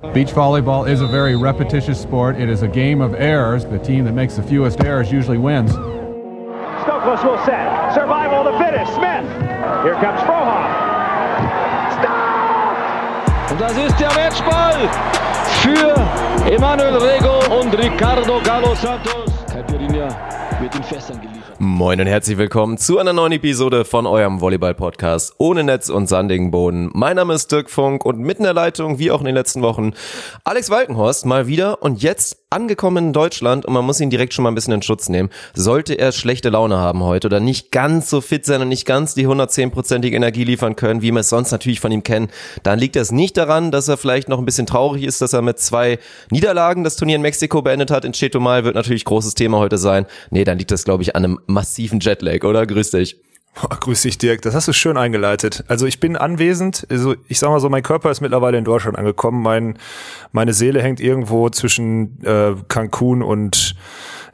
Beach volleyball is a very repetitious sport. It is a game of errors. The team that makes the fewest errors usually wins. Stokos will set. Survival of the fittest. Smith. Here comes Frohoff. Stop! Und das ist der Matchball für Emanuel Rego und Ricardo Galo Santos. Caipirinha wird in Fässern geliefert. Moin und herzlich willkommen zu einer neuen Episode von eurem Volleyball-Podcast ohne Netz und sandigen Boden. Mein Name ist Dirk Funk und mitten in der Leitung, wie auch in den letzten Wochen, Alex Walkenhorst mal wieder und jetzt angekommen in Deutschland und man muss ihn direkt schon mal ein bisschen in Schutz nehmen. Sollte er schlechte Laune haben heute oder nicht ganz so fit sein und nicht ganz die 110-prozentige Energie liefern können, wie wir es sonst natürlich von ihm kennen, dann liegt das nicht daran, dass er vielleicht noch ein bisschen traurig ist, dass er mit zwei Niederlagen das Turnier in Mexiko beendet hat. In Chetumal wird natürlich großes Thema heute sein. Nee, dann liegt das, glaube ich, an einem massiven Jetlag, oder? Grüß dich. Boah, grüß dich, Dirk. Das hast du schön eingeleitet. Also ich bin anwesend. Also ich sag mal so, mein Körper ist mittlerweile in Deutschland angekommen. Mein, meine Seele hängt irgendwo zwischen äh, Cancun und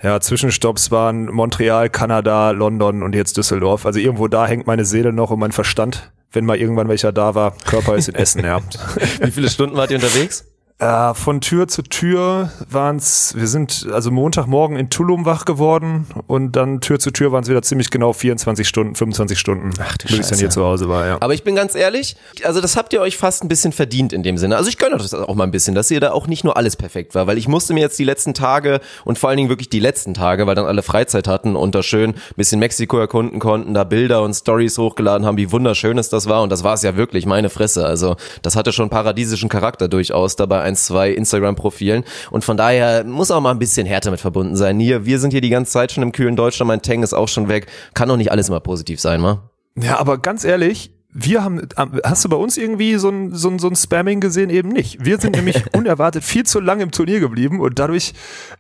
ja, Zwischenstopps waren Montreal, Kanada, London und jetzt Düsseldorf. Also irgendwo da hängt meine Seele noch und mein Verstand, wenn mal irgendwann welcher da war. Körper ist in Essen, ja. Wie viele Stunden wart ihr unterwegs? Äh, von Tür zu Tür waren es, wir sind also Montagmorgen in Tulum wach geworden und dann Tür zu Tür waren es wieder ziemlich genau 24 Stunden, 25 Stunden, Ach, bis ich dann hier zu Hause war, ja. Aber ich bin ganz ehrlich, also das habt ihr euch fast ein bisschen verdient in dem Sinne. Also ich gönne euch das auch mal ein bisschen, dass ihr da auch nicht nur alles perfekt war, weil ich musste mir jetzt die letzten Tage und vor allen Dingen wirklich die letzten Tage, weil dann alle Freizeit hatten und da schön ein bisschen Mexiko erkunden konnten, da Bilder und Stories hochgeladen haben, wie wunderschön es das war und das war es ja wirklich, meine Fresse. Also das hatte schon paradiesischen Charakter durchaus dabei eins, zwei Instagram-Profilen und von daher muss auch mal ein bisschen härter mit verbunden sein. Hier, wir sind hier die ganze Zeit schon im kühlen Deutschland, mein Tang ist auch schon weg. Kann doch nicht alles immer positiv sein, wa? Ja, aber ganz ehrlich, wir haben, hast du bei uns irgendwie so ein, so ein, so ein Spamming gesehen? Eben nicht. Wir sind nämlich unerwartet viel zu lange im Turnier geblieben und dadurch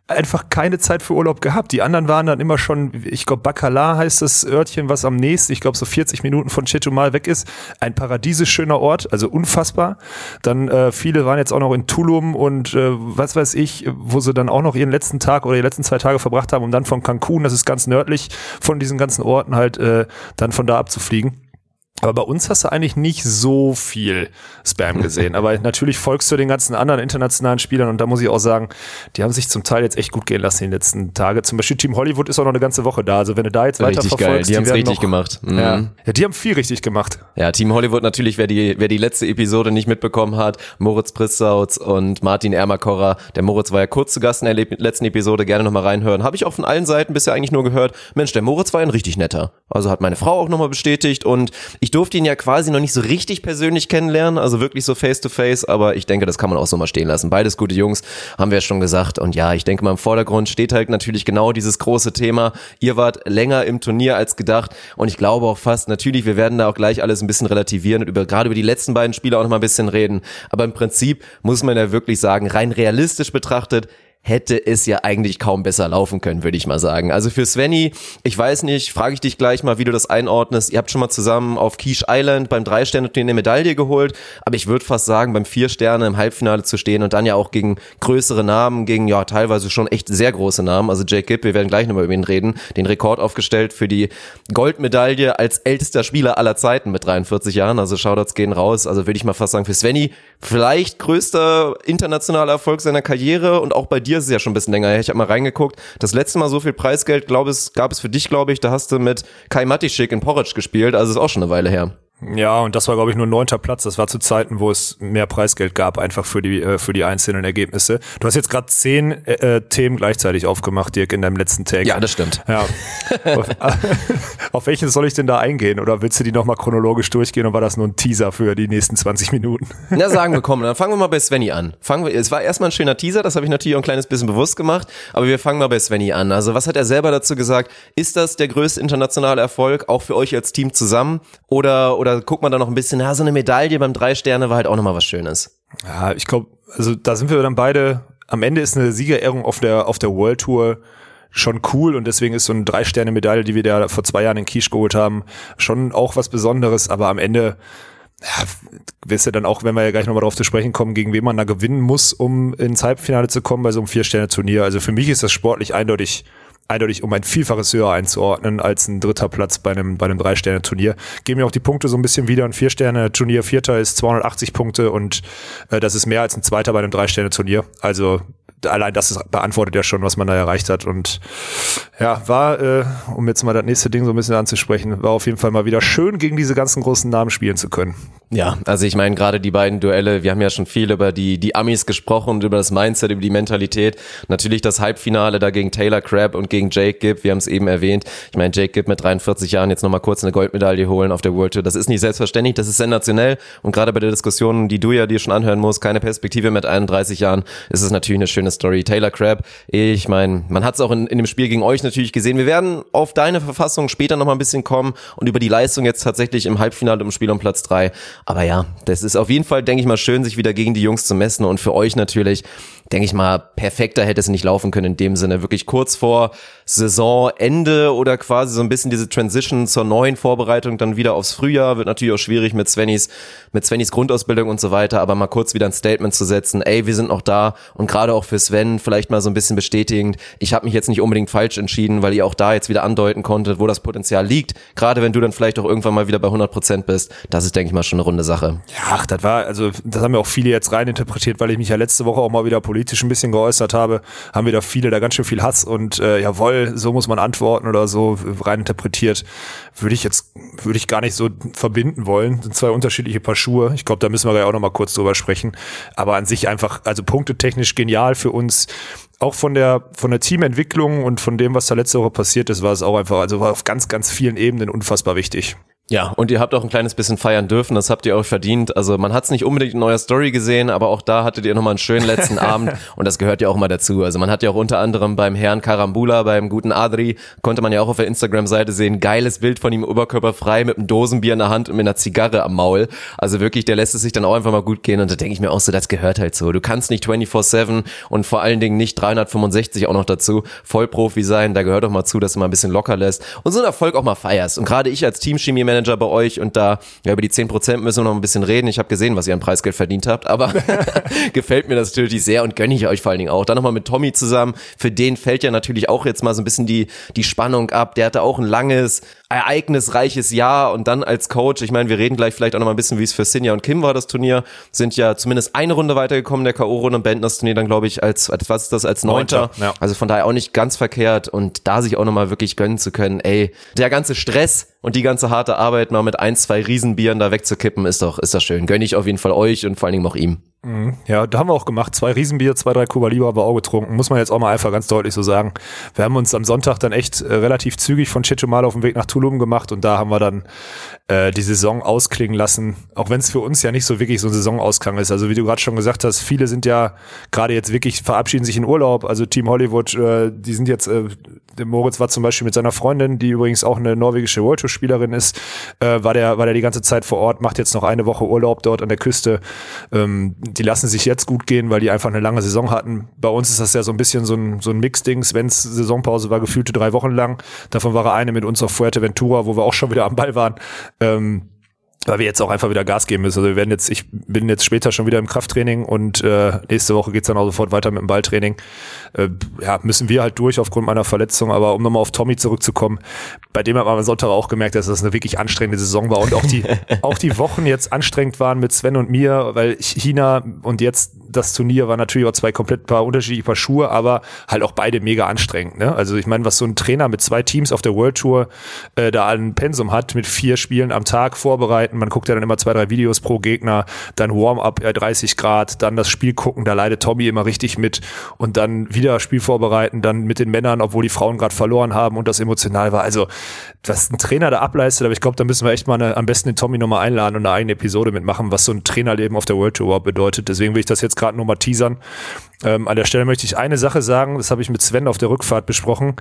einfach keine Zeit für Urlaub gehabt. Die anderen waren dann immer schon, ich glaube, Bacala heißt das Örtchen, was am nächsten, ich glaube, so 40 Minuten von Chetumal weg ist. Ein paradiesisch schöner Ort, also unfassbar. Dann äh, viele waren jetzt auch noch in Tulum und äh, was weiß ich, wo sie dann auch noch ihren letzten Tag oder die letzten zwei Tage verbracht haben, um dann von Cancun, das ist ganz nördlich von diesen ganzen Orten halt, äh, dann von da abzufliegen. Aber bei uns hast du eigentlich nicht so viel Spam gesehen. Aber natürlich folgst du den ganzen anderen internationalen Spielern und da muss ich auch sagen, die haben sich zum Teil jetzt echt gut gehen lassen in den letzten Tagen. Zum Beispiel Team Hollywood ist auch noch eine ganze Woche da. Also wenn du da jetzt weiter Richtig geil, verfolgst, die haben es richtig noch, gemacht. Mhm. Ja. ja, die haben viel richtig gemacht. Ja, Team Hollywood natürlich, wer die, wer die letzte Episode nicht mitbekommen hat, Moritz Prissautz und Martin Ermakorrer. Der Moritz war ja kurz zu Gast in der le- letzten Episode, gerne nochmal reinhören. Habe ich auch von allen Seiten bisher eigentlich nur gehört, Mensch, der Moritz war ein richtig netter. Also hat meine Frau auch nochmal bestätigt und ich durfte ihn ja quasi noch nicht so richtig persönlich kennenlernen, also wirklich so face to face, aber ich denke, das kann man auch so mal stehen lassen. Beides gute Jungs, haben wir ja schon gesagt und ja, ich denke mal im Vordergrund steht halt natürlich genau dieses große Thema. Ihr wart länger im Turnier als gedacht und ich glaube auch fast, natürlich, wir werden da auch gleich alles ein bisschen relativieren und über, gerade über die letzten beiden Spiele auch noch mal ein bisschen reden, aber im Prinzip muss man ja wirklich sagen, rein realistisch betrachtet, hätte es ja eigentlich kaum besser laufen können, würde ich mal sagen. Also für Svenny, ich weiß nicht, frage ich dich gleich mal, wie du das einordnest. Ihr habt schon mal zusammen auf Quiche Island beim Drei-Sterne-Turnier eine Medaille geholt, aber ich würde fast sagen, beim Vier-Sterne im Halbfinale zu stehen und dann ja auch gegen größere Namen, gegen ja teilweise schon echt sehr große Namen, also Jake Gibb, wir werden gleich nochmal über ihn reden, den Rekord aufgestellt für die Goldmedaille als ältester Spieler aller Zeiten mit 43 Jahren, also Shoutouts gehen raus, also würde ich mal fast sagen, für Svenny vielleicht größter internationaler Erfolg seiner Karriere und auch bei dir ist es ja schon ein bisschen länger her. Ich habe mal reingeguckt. Das letzte Mal so viel Preisgeld, glaube ich, gab es für dich, glaube ich. Da hast du mit Kai Matischik in Porridge gespielt. Also ist auch schon eine Weile her. Ja, und das war, glaube ich, nur neunter Platz. Das war zu Zeiten, wo es mehr Preisgeld gab, einfach für die, äh, für die einzelnen Ergebnisse. Du hast jetzt gerade zehn äh, Themen gleichzeitig aufgemacht, Dirk, in deinem letzten Tag. Ja, das stimmt. Ja. auf, auf welches soll ich denn da eingehen? Oder willst du die nochmal chronologisch durchgehen und war das nur ein Teaser für die nächsten 20 Minuten? Na, sagen wir, komm, dann fangen wir mal bei Svenny an. Fangen wir, es war erstmal ein schöner Teaser, das habe ich natürlich auch ein kleines bisschen bewusst gemacht, aber wir fangen mal bei Svenny an. Also, was hat er selber dazu gesagt? Ist das der größte internationale Erfolg, auch für euch als Team zusammen? Oder, oder guckt man da noch ein bisschen, ja, so eine Medaille beim Drei Sterne war halt auch nochmal was Schönes. Ja, ich glaube, also da sind wir dann beide, am Ende ist eine Siegerehrung auf der, auf der World Tour schon cool und deswegen ist so eine Drei-Sterne-Medaille, die wir da vor zwei Jahren in Quiche geholt haben, schon auch was Besonderes, aber am Ende ja, wisst ihr dann auch, wenn wir ja gleich nochmal drauf zu sprechen kommen, gegen wen man da gewinnen muss, um ins Halbfinale zu kommen bei so einem Vier-Sterne-Turnier. Also für mich ist das sportlich eindeutig eindeutig um ein Vielfaches höher einzuordnen als ein dritter Platz bei einem, bei einem Drei-Sterne-Turnier. Geben mir auch die Punkte so ein bisschen wieder. Ein Vier-Sterne-Turnier, Vierter ist 280 Punkte und äh, das ist mehr als ein Zweiter bei einem Drei-Sterne-Turnier. Also allein das ist, beantwortet ja schon, was man da erreicht hat. Und ja, war, äh, um jetzt mal das nächste Ding so ein bisschen anzusprechen, war auf jeden Fall mal wieder schön, gegen diese ganzen großen Namen spielen zu können. Ja, also ich meine gerade die beiden Duelle, wir haben ja schon viel über die, die Amis gesprochen und über das Mindset, über die Mentalität. Natürlich das Halbfinale da gegen Taylor Crabb und gegen Jake Gibb, wir haben es eben erwähnt. Ich meine, Jake Gibb mit 43 Jahren jetzt nochmal kurz eine Goldmedaille holen auf der World Tour, das ist nicht selbstverständlich, das ist sensationell und gerade bei der Diskussion, die du ja dir schon anhören musst, keine Perspektive mit 31 Jahren, ist es natürlich eine schöne Story. Taylor Crabb, ich meine, man hat es auch in, in dem Spiel gegen euch natürlich gesehen. Wir werden auf deine Verfassung später nochmal ein bisschen kommen und über die Leistung jetzt tatsächlich im Halbfinale im Spiel um Platz drei. Aber ja, das ist auf jeden Fall, denke ich mal, schön, sich wieder gegen die Jungs zu messen und für euch natürlich denke ich mal, perfekter hätte es nicht laufen können in dem Sinne. Wirklich kurz vor Saisonende oder quasi so ein bisschen diese Transition zur neuen Vorbereitung dann wieder aufs Frühjahr. Wird natürlich auch schwierig mit Svennys, mit Svennys Grundausbildung und so weiter, aber mal kurz wieder ein Statement zu setzen, ey, wir sind noch da und gerade auch für Sven vielleicht mal so ein bisschen bestätigend, ich habe mich jetzt nicht unbedingt falsch entschieden, weil ihr auch da jetzt wieder andeuten konntet, wo das Potenzial liegt. Gerade wenn du dann vielleicht auch irgendwann mal wieder bei 100 Prozent bist, das ist, denke ich mal, schon eine runde Sache. Ja, ach, das war, also das haben ja auch viele jetzt reininterpretiert, weil ich mich ja letzte Woche auch mal wieder politisch ein bisschen geäußert habe, haben wir da viele da ganz schön viel Hass und äh, jawohl, so muss man antworten oder so rein interpretiert, würde ich jetzt, würde ich gar nicht so verbinden wollen. Das sind zwei unterschiedliche Paar Schuhe. Ich glaube, da müssen wir ja auch noch mal kurz drüber sprechen. Aber an sich einfach, also punktetechnisch genial für uns auch von der von der Teamentwicklung und von dem, was da letzte Woche passiert ist, war es auch einfach, also war auf ganz, ganz vielen Ebenen unfassbar wichtig. Ja, und ihr habt auch ein kleines bisschen feiern dürfen, das habt ihr auch verdient. Also man hat es nicht unbedingt in eurer Story gesehen, aber auch da hattet ihr nochmal einen schönen letzten Abend und das gehört ja auch mal dazu. Also man hat ja auch unter anderem beim Herrn Karambula, beim guten Adri, konnte man ja auch auf der Instagram-Seite sehen, geiles Bild von ihm oberkörperfrei mit einem Dosenbier in der Hand und mit einer Zigarre am Maul. Also wirklich, der lässt es sich dann auch einfach mal gut gehen und da denke ich mir auch so, das gehört halt so. Du kannst nicht 24-7 und vor allen Dingen nicht 365 auch noch dazu Vollprofi sein, da gehört doch mal zu, dass du mal ein bisschen locker lässt und so einen Erfolg auch mal feierst. Und gerade ich als Teamchemie-Manager bei euch und da ja, über die 10% müssen wir noch ein bisschen reden. Ich habe gesehen, was ihr an Preisgeld verdient habt, aber gefällt mir das natürlich sehr und gönne ich euch vor allen Dingen auch. Dann nochmal mit Tommy zusammen. Für den fällt ja natürlich auch jetzt mal so ein bisschen die, die Spannung ab. Der hatte auch ein langes, ereignisreiches Jahr und dann als Coach, ich meine, wir reden gleich vielleicht auch noch mal ein bisschen, wie es für Sinja und Kim war, das Turnier, sind ja zumindest eine Runde weitergekommen, der K.O.-Runde und beenden das Turnier dann, glaube ich, als, was ist das, als Neunter. Ja. Also von daher auch nicht ganz verkehrt und da sich auch noch mal wirklich gönnen zu können, ey, der ganze Stress und die ganze harte Arbeit mal mit ein, zwei Riesenbieren da wegzukippen, ist doch, ist doch schön. Gönne ich auf jeden Fall euch und vor allen Dingen auch ihm. Mhm. Ja, da haben wir auch gemacht. Zwei Riesenbier, zwei, drei Kuba Libre haben wir auch getrunken. Muss man jetzt auch mal einfach ganz deutlich so sagen. Wir haben uns am Sonntag dann echt äh, relativ zügig von mal auf dem Weg nach Tulum gemacht und da haben wir dann äh, die Saison ausklingen lassen. Auch wenn es für uns ja nicht so wirklich so ein Saisonausklang ist. Also wie du gerade schon gesagt hast, viele sind ja gerade jetzt wirklich, verabschieden sich in Urlaub. Also Team Hollywood, äh, die sind jetzt, äh, der Moritz war zum Beispiel mit seiner Freundin, die übrigens auch eine norwegische World Tour Spielerin ist, äh, war der, war der die ganze Zeit vor Ort, macht jetzt noch eine Woche Urlaub dort an der Küste. Ähm, die lassen sich jetzt gut gehen, weil die einfach eine lange Saison hatten. Bei uns ist das ja so ein bisschen so ein, so ein Mix-Ding. Svens Saisonpause war gefühlte drei Wochen lang. Davon war eine mit uns auf Fuerteventura, wo wir auch schon wieder am Ball waren. Ähm, weil wir jetzt auch einfach wieder Gas geben müssen. Also wir werden jetzt, ich bin jetzt später schon wieder im Krafttraining und äh, nächste Woche geht's dann auch sofort weiter mit dem Balltraining. Äh, ja, müssen wir halt durch aufgrund meiner Verletzung. Aber um nochmal auf Tommy zurückzukommen, bei dem hat man am Sonntag auch gemerkt, dass das eine wirklich anstrengende Saison war und auch die, auch die Wochen jetzt anstrengend waren mit Sven und mir, weil China und jetzt das Turnier war natürlich auch zwei komplett paar unterschiedliche Paar Schuhe, aber halt auch beide mega anstrengend. Ne? Also ich meine, was so ein Trainer mit zwei Teams auf der World Tour äh, da ein Pensum hat, mit vier Spielen am Tag vorbereiten, man guckt ja dann immer zwei, drei Videos pro Gegner, dann Warm-up äh, 30 Grad, dann das Spiel gucken, da leidet Tommy immer richtig mit und dann wieder Spiel vorbereiten, dann mit den Männern, obwohl die Frauen gerade verloren haben und das emotional war. Also was ein Trainer da ableistet, aber ich glaube, da müssen wir echt mal eine, am besten den Tommy nochmal einladen und eine eigene Episode mitmachen, was so ein Trainerleben auf der World Tour bedeutet. Deswegen will ich das jetzt gerade nur mal teasern. Ähm, an der Stelle möchte ich eine Sache sagen, das habe ich mit Sven auf der Rückfahrt besprochen.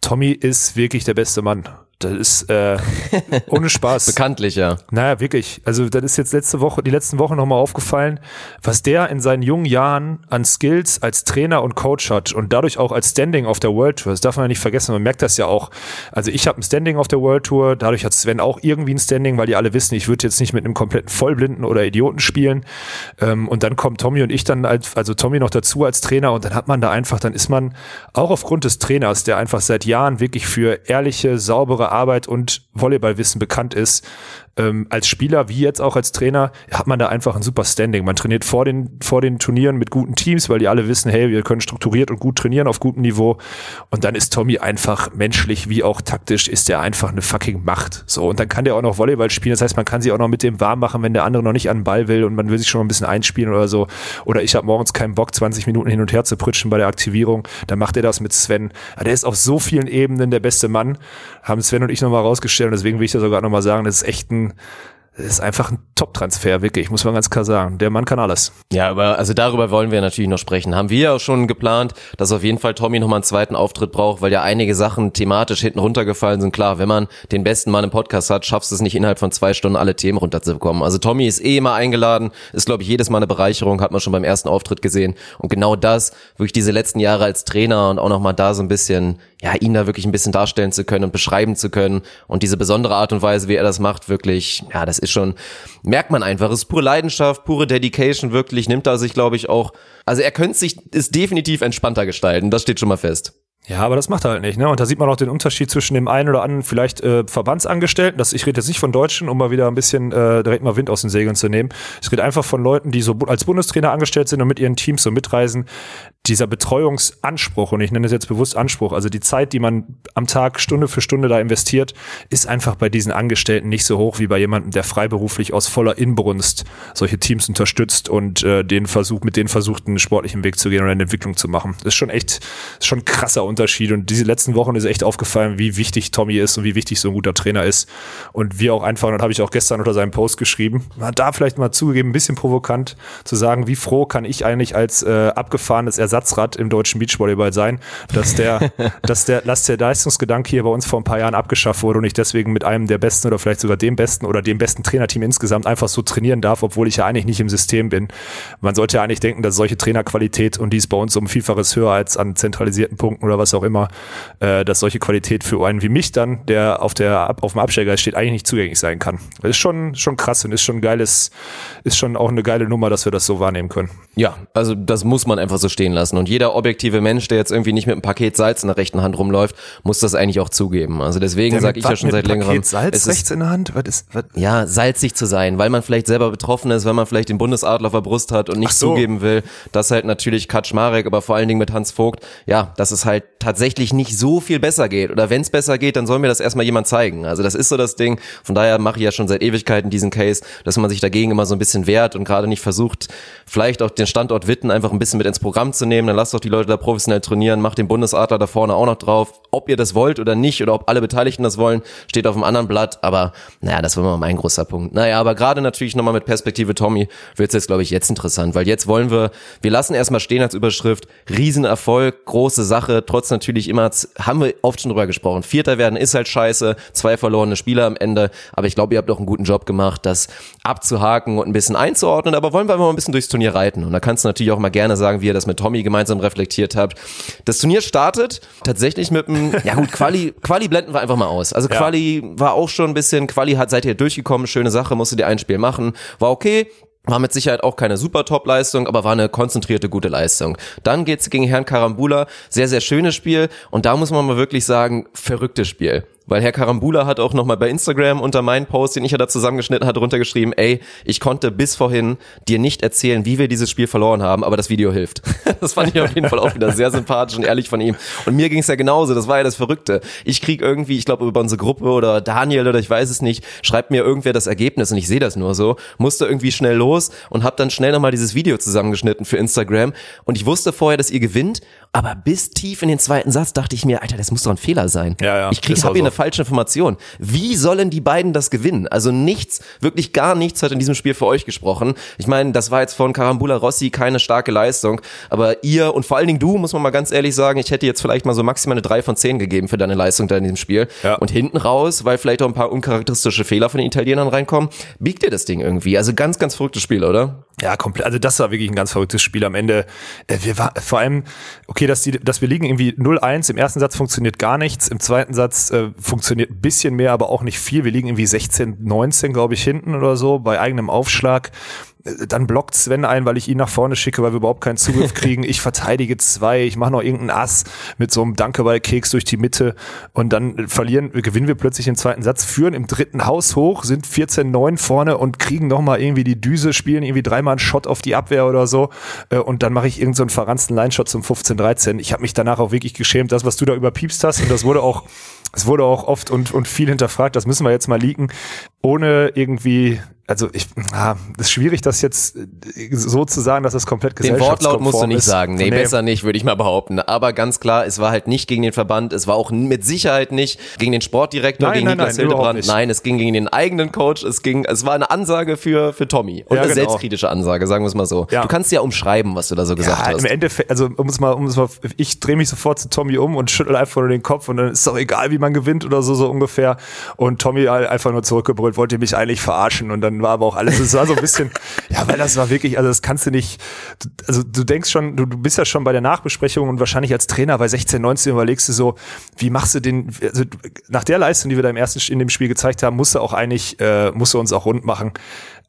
Tommy ist wirklich der beste Mann. Das ist äh, ohne Spaß. Bekanntlich, ja. Naja, wirklich. Also das ist jetzt letzte Woche, die letzten Wochen nochmal aufgefallen, was der in seinen jungen Jahren an Skills als Trainer und Coach hat und dadurch auch als Standing auf der World Tour. Das darf man ja nicht vergessen. Man merkt das ja auch. Also ich habe ein Standing auf der World Tour, dadurch hat Sven auch irgendwie ein Standing, weil die alle wissen, ich würde jetzt nicht mit einem kompletten Vollblinden oder Idioten spielen. Ähm, und dann kommt Tommy und ich dann als, also Tommy noch dazu als Trainer und dann hat man da einfach, dann ist man auch aufgrund des Trainers, der einfach seit Jahren wirklich für ehrliche, saubere Arbeit und Volleyballwissen bekannt ist, ähm, als Spieler wie jetzt auch als Trainer hat man da einfach ein super Standing. Man trainiert vor den, vor den Turnieren mit guten Teams, weil die alle wissen, hey, wir können strukturiert und gut trainieren auf gutem Niveau. Und dann ist Tommy einfach menschlich wie auch taktisch ist er einfach eine fucking Macht. So. Und dann kann der auch noch Volleyball spielen. Das heißt, man kann sich auch noch mit dem warm machen, wenn der andere noch nicht an den Ball will und man will sich schon mal ein bisschen einspielen oder so. Oder ich habe morgens keinen Bock, 20 Minuten hin und her zu pritschen bei der Aktivierung. Dann macht er das mit Sven. Der ist auf so vielen Ebenen der beste Mann. Haben Sven und ich nochmal rausgestellt. Und deswegen will ich da sogar nochmal sagen, das ist echt ein, ist einfach ein Top-Transfer, wirklich, muss man ganz klar sagen. Der Mann kann alles. Ja, aber also darüber wollen wir natürlich noch sprechen. Haben wir ja schon geplant, dass auf jeden Fall Tommy nochmal einen zweiten Auftritt braucht, weil ja einige Sachen thematisch hinten runtergefallen sind. Klar, wenn man den besten Mann im Podcast hat, schaffst du es nicht innerhalb von zwei Stunden alle Themen runterzubekommen. Also Tommy ist eh immer eingeladen, ist glaube ich jedes Mal eine Bereicherung, hat man schon beim ersten Auftritt gesehen. Und genau das, wirklich diese letzten Jahre als Trainer und auch nochmal da so ein bisschen, ja, ihn da wirklich ein bisschen darstellen zu können und beschreiben zu können. Und diese besondere Art und Weise, wie er das macht, wirklich, ja, das ist schon, merkt man einfach, es ist pure Leidenschaft, pure Dedication, wirklich, nimmt er sich, glaube ich, auch, also er könnte sich, ist definitiv entspannter gestalten, das steht schon mal fest. Ja, aber das macht er halt nicht, ne? Und da sieht man auch den Unterschied zwischen dem einen oder anderen vielleicht äh, Verbandsangestellten. Das, ich rede jetzt nicht von Deutschen, um mal wieder ein bisschen äh, direkt mal Wind aus den Segeln zu nehmen. Ich rede einfach von Leuten, die so als Bundestrainer angestellt sind und mit ihren Teams so mitreisen. Dieser Betreuungsanspruch, und ich nenne es jetzt bewusst Anspruch, also die Zeit, die man am Tag Stunde für Stunde da investiert, ist einfach bei diesen Angestellten nicht so hoch wie bei jemandem, der freiberuflich aus voller Inbrunst solche Teams unterstützt und äh, den Versuch, mit denen versucht, einen sportlichen Weg zu gehen oder eine Entwicklung zu machen. Das ist schon echt, ist schon krasser Unterschied. Und diese letzten Wochen ist echt aufgefallen, wie wichtig Tommy ist und wie wichtig so ein guter Trainer ist. Und wir auch einfach, und das habe ich auch gestern unter seinem Post geschrieben, man da vielleicht mal zugegeben, ein bisschen provokant zu sagen, wie froh kann ich eigentlich als äh, abgefahrenes Ersatzrad im deutschen Beachvolleyball sein, dass der, dass der, dass der Leistungsgedanke hier bei uns vor ein paar Jahren abgeschafft wurde und ich deswegen mit einem der besten oder vielleicht sogar dem besten oder dem besten Trainerteam insgesamt einfach so trainieren darf, obwohl ich ja eigentlich nicht im System bin. Man sollte ja eigentlich denken, dass solche Trainerqualität und die ist bei uns um Vielfaches höher als an zentralisierten Punkten oder was auch immer, äh, dass solche Qualität für einen wie mich dann, der auf der auf dem Absteiger steht, eigentlich nicht zugänglich sein kann. Das ist schon schon krass und ist schon geiles, ist schon auch eine geile Nummer, dass wir das so wahrnehmen können. Ja, also das muss man einfach so stehen lassen. Und jeder objektive Mensch, der jetzt irgendwie nicht mit einem Paket Salz in der rechten Hand rumläuft, muss das eigentlich auch zugeben. Also deswegen sage ich ja schon seit längerem. Paket Salz es rechts in der Hand? Was ist, was? ja, salzig zu sein, weil man vielleicht selber betroffen ist, weil man vielleicht den Bundesadler auf der Brust hat und nicht so. zugeben will, dass halt natürlich Kaczmarek, aber vor allen Dingen mit Hans Vogt, ja, dass es halt tatsächlich nicht so viel besser geht. Oder wenn es besser geht, dann soll mir das erstmal jemand zeigen. Also das ist so das Ding. Von daher mache ich ja schon seit Ewigkeiten diesen Case, dass man sich dagegen immer so ein bisschen wehrt und gerade nicht versucht, vielleicht auch den Standort Witten einfach ein bisschen mit ins Programm zu nehmen. Dann lasst doch die Leute da professionell trainieren, macht den Bundesadler da vorne auch noch drauf. Ob ihr das wollt oder nicht oder ob alle Beteiligten das wollen, steht auf einem anderen Blatt. Aber naja, das war mal mein großer Punkt. Naja, aber gerade natürlich nochmal mit Perspektive Tommy wird es jetzt, glaube ich, jetzt interessant, weil jetzt wollen wir, wir lassen erstmal stehen als Überschrift, Riesenerfolg, große Sache, trotz natürlich immer, haben wir oft schon drüber gesprochen. Vierter werden ist halt scheiße, zwei verlorene Spieler am Ende, aber ich glaube, ihr habt doch einen guten Job gemacht, das abzuhaken und ein bisschen einzuordnen, aber wollen wir einfach mal ein bisschen durchs Turnier reiten. Und da kannst du natürlich auch mal gerne sagen, wie ihr das mit Tommy gemeinsam reflektiert habt. Das Turnier startet tatsächlich mit einem, ja gut, Quali, Quali blenden wir einfach mal aus. Also Ja. Quali war auch schon ein bisschen, Quali hat, seid ihr durchgekommen, schöne Sache, musste dir ein Spiel machen, war okay, war mit Sicherheit auch keine super Top-Leistung, aber war eine konzentrierte, gute Leistung. Dann geht's gegen Herrn Karambula. Sehr, sehr schönes Spiel. Und da muss man mal wirklich sagen, verrücktes Spiel. Weil Herr Karambula hat auch nochmal bei Instagram unter meinen Post, den ich ja da zusammengeschnitten hatte, runtergeschrieben, ey, ich konnte bis vorhin dir nicht erzählen, wie wir dieses Spiel verloren haben, aber das Video hilft. Das fand ich auf jeden Fall auch wieder sehr sympathisch und ehrlich von ihm. Und mir ging's ja genauso, das war ja das Verrückte. Ich krieg irgendwie, ich glaube über unsere Gruppe oder Daniel oder ich weiß es nicht, schreibt mir irgendwer das Ergebnis und ich sehe das nur so, musste irgendwie schnell los und habe dann schnell nochmal dieses Video zusammengeschnitten für Instagram und ich wusste vorher, dass ihr gewinnt, Aber bis tief in den zweiten Satz dachte ich mir, Alter, das muss doch ein Fehler sein. Ja, ja, ich krieg, ist hab auch hier so. eine falsche Information. Wie sollen die beiden das gewinnen? Also nichts, wirklich gar nichts hat in diesem Spiel für euch gesprochen. Ich meine, das war jetzt von Carambula Rossi keine starke Leistung, aber ihr und vor allen Dingen du, muss man mal ganz ehrlich sagen, ich hätte jetzt vielleicht mal so maximal eine 3 von 10 gegeben für deine Leistung da in diesem Spiel. Ja. Und hinten raus, weil vielleicht auch ein paar uncharakteristische Fehler von den Italienern reinkommen, biegt dir das Ding irgendwie. Also ganz, ganz verrücktes Spiel, oder? Ja, komplett. Also das war wirklich ein ganz verrücktes Spiel am Ende. Äh, Wir war vor allem, okay, dass, die, dass wir liegen irgendwie 0-1. Im ersten Satz funktioniert gar nichts. Im zweiten Satz äh, funktioniert ein bisschen mehr, aber auch nicht viel. Wir liegen irgendwie 16, 19, glaube ich, hinten oder so bei eigenem Aufschlag. Dann blockt Sven ein, weil ich ihn nach vorne schicke, weil wir überhaupt keinen Zugriff kriegen. Ich verteidige zwei, ich mache noch irgendeinen Ass mit so einem Dankeball-Keks durch die Mitte und dann verlieren, gewinnen wir plötzlich den zweiten Satz, führen im dritten Haus hoch, sind 14-9 vorne und kriegen nochmal irgendwie die Düse, spielen irgendwie dreimal einen Shot auf die Abwehr oder so äh, und dann mache ich irgendeinen so einen verranzten Line-Shot zum 15-13. Ich habe mich danach auch wirklich geschämt, das, was du da überpiepst hast und das wurde auch es wurde auch oft und, und viel hinterfragt, das müssen wir jetzt mal leaken, ohne irgendwie, also ich, ah, ist schwierig, das jetzt äh, so zu sagen, dass das komplett Den Wortlaut musst du gesellschaftskonform nicht ist. sagen. Nee, besser nicht, würde ich mal behaupten. Aber ganz klar, es war halt nicht gegen den Verband, es war auch mit Sicherheit nicht gegen den Sportdirektor, Nein, gegen nein, Niklas nein, Hildebrand. Nein, es ging gegen den eigenen Coach, es ging, es war eine Ansage für, für Tommy. Und Ja, eine genau. selbstkritische Ansage, sagen wir es mal so. Ja. Du kannst ja umschreiben, was du da so gesagt Ja, hast. im Endeffekt, also um es mal, um es mal, ich drehe mich sofort zu Tommy um und schüttel einfach nur den Kopf und dann ist doch egal, wie man gewinnt oder so, so ungefähr. Und Tommy halt einfach nur zurückgebrüllt, wollte mich eigentlich verarschen und dann war aber auch alles, es war so ein bisschen, ja, weil das war wirklich, also das kannst du nicht, also du denkst schon, du, du bist ja schon bei der Nachbesprechung und wahrscheinlich als Trainer bei 16, 19 überlegst du so, wie machst du den, also nach der Leistung, die wir da im ersten, in dem Spiel gezeigt haben, musst du auch eigentlich, äh, musst du uns auch rund machen.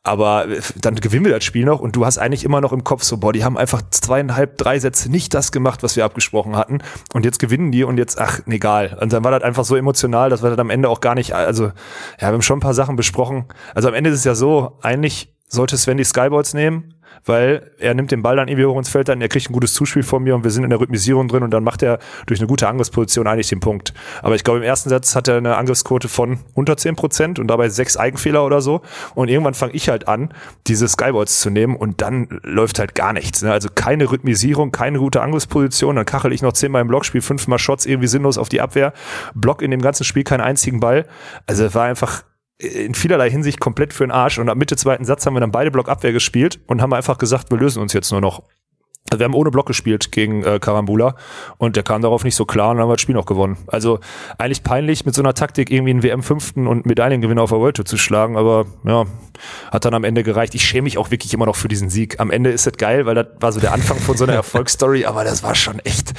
Aber äh, dann gewinnen wir das Spiel noch und du hast eigentlich immer noch im Kopf so, boah, die haben einfach zweieinhalb, drei Sätze nicht das gemacht, was wir abgesprochen hatten. Und jetzt gewinnen die und jetzt, ach, egal. Und dann war das einfach so emotional, dass wir das am Ende auch gar nicht, also, ja, wir haben schon ein paar Sachen besprochen. Also am Ende ist es ja so, eigentlich sollte Sven die Skyballs nehmen, weil er nimmt den Ball dann irgendwie hoch ins Feld an, er kriegt ein gutes Zuspiel von mir und wir sind in der Rhythmisierung drin und dann macht er durch eine gute Angriffsposition eigentlich den Punkt. Aber ich glaube, im ersten Satz hat er eine Angriffsquote von unter 10 Prozent und dabei sechs Eigenfehler oder so. Und irgendwann fange ich halt an, diese Skyballs zu nehmen und dann läuft halt gar nichts. Ne? Also keine Rhythmisierung, keine gute Angriffsposition. Dann kachel ich noch zehnmal im Block, spiele fünfmal Shots irgendwie sinnlos auf die Abwehr, Block in dem ganzen Spiel keinen einzigen Ball. Also es war einfach in vielerlei Hinsicht komplett für den Arsch. Und am Mitte zweiten Satz haben wir dann beide Blockabwehr gespielt und haben einfach gesagt, wir lösen uns jetzt nur noch. Also wir haben ohne Block gespielt gegen äh, Karambula und der kam darauf nicht so klar und dann haben wir das Spiel noch gewonnen. Also eigentlich peinlich, mit so einer Taktik irgendwie einen WM-Fünften und Medaillengewinner auf der World Tour zu schlagen, aber ja, hat dann am Ende gereicht. Ich schäme mich auch wirklich immer noch für diesen Sieg. Am Ende ist das geil, weil das war so der Anfang von so einer Erfolgsstory, aber das war schon echt,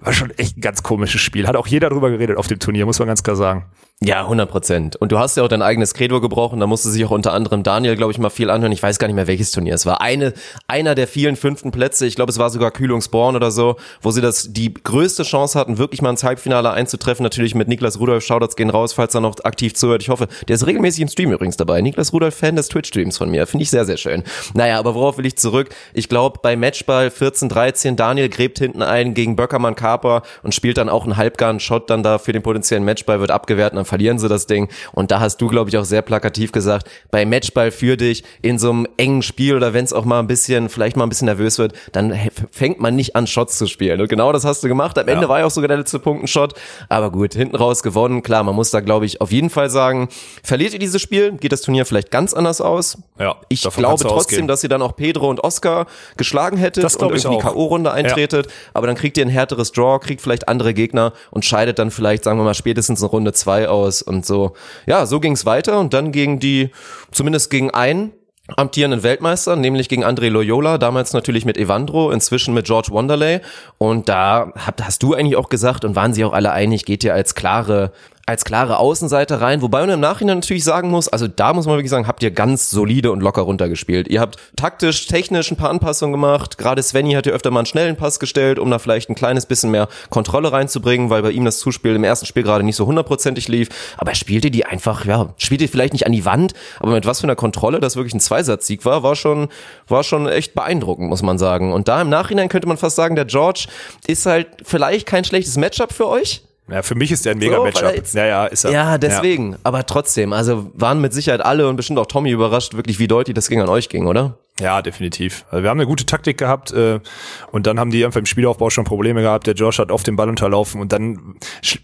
war schon echt ein ganz komisches Spiel. Hat auch jeder drüber geredet auf dem Turnier, muss man ganz klar sagen. Ja, 100 Prozent. Und du hast ja auch dein eigenes Credo gebrochen. Da musste sich auch unter anderem Daniel, glaube ich, mal viel anhören. Ich weiß gar nicht mehr, welches Turnier es war. Eine, einer der vielen fünften Plätze. Ich glaube, es war sogar Kühlungsborn oder so, wo sie das, die größte Chance hatten, wirklich mal ins Halbfinale einzutreffen. Natürlich mit Niklas Rudolf. Shoutouts gehen raus, falls er noch aktiv zuhört. Ich hoffe, der ist regelmäßig im Stream übrigens dabei. Niklas Rudolf, Fan des Twitch-Streams von mir. Finde ich sehr, sehr schön. Naja, aber worauf will ich zurück? Ich glaube, bei Matchball 14-13, Daniel gräbt hinten ein gegen Böckermann Kaper und spielt dann auch einen halbgaren Shot dann da für den potenziellen Matchball, wird abgewehrt und dann verlieren sie das Ding. Und da hast du, glaube ich, auch sehr plakativ gesagt, bei Matchball für dich in so einem engen Spiel oder wenn es auch mal ein bisschen, vielleicht mal ein bisschen nervös wird, dann fängt man nicht an, Shots zu spielen. Und genau das hast du gemacht. Am Ende war ja auch sogar der letzte Punkt ein Shot. Aber gut, hinten raus gewonnen. Klar, man muss da, glaube ich, auf jeden Fall sagen, verliert ihr dieses Spiel, geht das Turnier vielleicht ganz anders aus. Ja, Ich glaube trotzdem, ausgehen. dass ihr dann auch Pedro und Oscar geschlagen hättet Das und irgendwie. K.O.-Runde eintretet. Aber dann kriegt ihr ein härteres Draw, kriegt vielleicht andere Gegner und scheidet dann vielleicht, sagen wir mal, spätestens in Runde zwei aus und so. Ja, so ging's weiter und dann gegen die, zumindest gegen einen amtierenden Weltmeister, nämlich gegen André Loyola, damals natürlich mit Evandro, inzwischen mit George Wanderlei. Und da hast du eigentlich auch gesagt und waren sie auch alle einig, geht ihr als klare als klare Außenseiter rein, wobei man im Nachhinein natürlich sagen muss, also da muss man wirklich sagen, habt ihr ganz solide und locker runtergespielt. Ihr habt taktisch, technisch ein paar Anpassungen gemacht. Gerade Svenny hat ja öfter mal einen schnellen Pass gestellt, um da vielleicht ein kleines bisschen mehr Kontrolle reinzubringen, weil bei ihm das Zuspiel im ersten Spiel gerade nicht so hundertprozentig lief. Aber er spielte die einfach, ja, spielte vielleicht nicht an die Wand, aber mit was für einer Kontrolle das wirklich ein Zweisatzsieg war, war schon, war schon echt beeindruckend, muss man sagen. Und da im Nachhinein könnte man fast sagen, der George ist halt vielleicht kein schlechtes Matchup für euch. Ja, für mich ist der ein So, er Mega-Matchup. jetzt- ja, ja, ist er. Ja, deswegen. Aber trotzdem, also waren mit Sicherheit alle und bestimmt auch Tommy überrascht, wirklich wie deutlich das ging an euch ging, oder? Ja, definitiv. Also wir haben eine gute Taktik gehabt äh, und dann haben die einfach im Spielaufbau schon Probleme gehabt. Der Josh hat auf den Ball unterlaufen und dann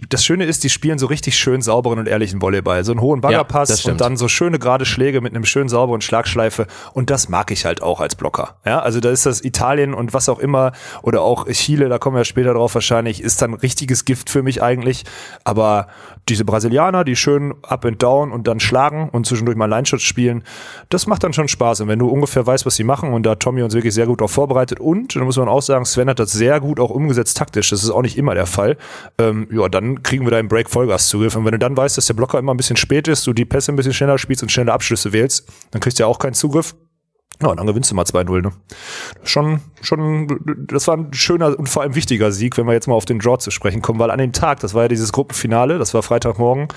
das Schöne ist, die spielen so richtig schön sauberen und ehrlichen Volleyball. So einen hohen Baggerpass stimmt. und dann so schöne gerade Schläge mit einem schönen sauberen Schlagschleife und das mag ich halt auch als Blocker. Ja, also da ist das Italien und was auch immer oder auch Chile, da kommen wir später drauf wahrscheinlich, ist dann richtiges Gift für mich eigentlich. Aber diese Brasilianer, die schön up and down und dann schlagen und zwischendurch mal Line-Shots spielen, das macht dann schon Spaß. Und wenn du ungefähr weißt, was sie machen, und da hat Tommy uns wirklich sehr gut darauf vorbereitet und, da muss man auch sagen, Sven hat das sehr gut auch umgesetzt taktisch, das ist auch nicht immer der Fall, ähm, ja, dann kriegen wir da im Break Vollgas-Zugriff. Und wenn du dann weißt, dass der Blocker immer ein bisschen spät ist, du die Pässe ein bisschen schneller spielst und schnelle Abschlüsse wählst, dann kriegst du ja auch keinen Zugriff. Ja, und dann gewinnst du mal 2-0. Ne? Schon, schon, das war ein schöner und vor allem wichtiger Sieg, wenn wir jetzt mal auf den Draw zu sprechen kommen, weil an dem Tag, das war ja dieses Gruppenfinale, das war Freitagmorgen,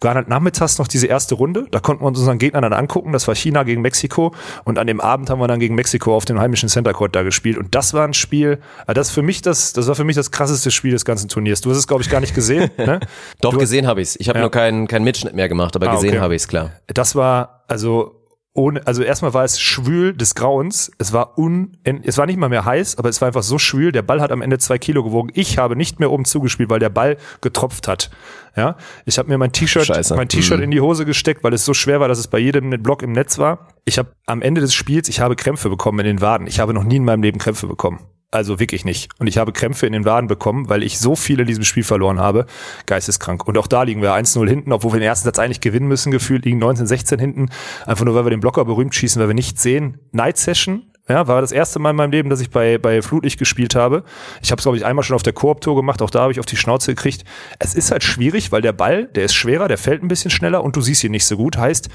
war halt nachmittags noch diese erste Runde. Da konnten wir uns unseren Gegnern dann angucken. Das war China gegen Mexiko. Und an dem Abend haben wir dann gegen Mexiko auf dem heimischen Center Court da gespielt. Und das war ein Spiel, äh, das für mich das, das war für mich das krasseste Spiel des ganzen Turniers. Du hast es, glaube ich, gar nicht gesehen. Ne? Doch, du gesehen habe ich's. Ich habe Ja. nur keinen keinen Mitschnitt mehr gemacht, aber Ah, gesehen okay. habe ich's klar. Das war, also, ohne, also erstmal war es schwül des Grauens. Es war un, es war nicht mal mehr heiß, aber es war einfach so schwül. Der Ball hat am Ende zwei Kilo gewogen. Ich habe nicht mehr oben zugespielt, weil der Ball getropft hat. Ja, ich habe mir mein T-Shirt, mein T-Shirt Mhm. in die Hose gesteckt, weil es so schwer war, dass es bei jedem Block im Netz war. Ich habe am Ende des Spiels, ich habe Krämpfe bekommen in den Waden. Ich habe noch nie in meinem Leben Krämpfe bekommen. Also wirklich nicht. Und ich habe Krämpfe in den Waden bekommen, weil ich so viel in diesem Spiel verloren habe. Geisteskrank. Und auch da liegen wir 1-0 hinten, obwohl wir den ersten Satz eigentlich gewinnen müssen, gefühlt liegen 19-16 hinten. Einfach nur, weil wir den Blocker berühmt schießen, weil wir nicht sehen. Night Session, ja, war das erste Mal in meinem Leben, dass ich bei, bei Flutlicht gespielt habe. Ich habe es, glaube ich, einmal schon auf der Koop-Tour gemacht, auch da habe ich auf die Schnauze gekriegt. Es ist halt schwierig, weil der Ball, der ist schwerer, der fällt ein bisschen schneller und du siehst ihn nicht so gut. Heißt,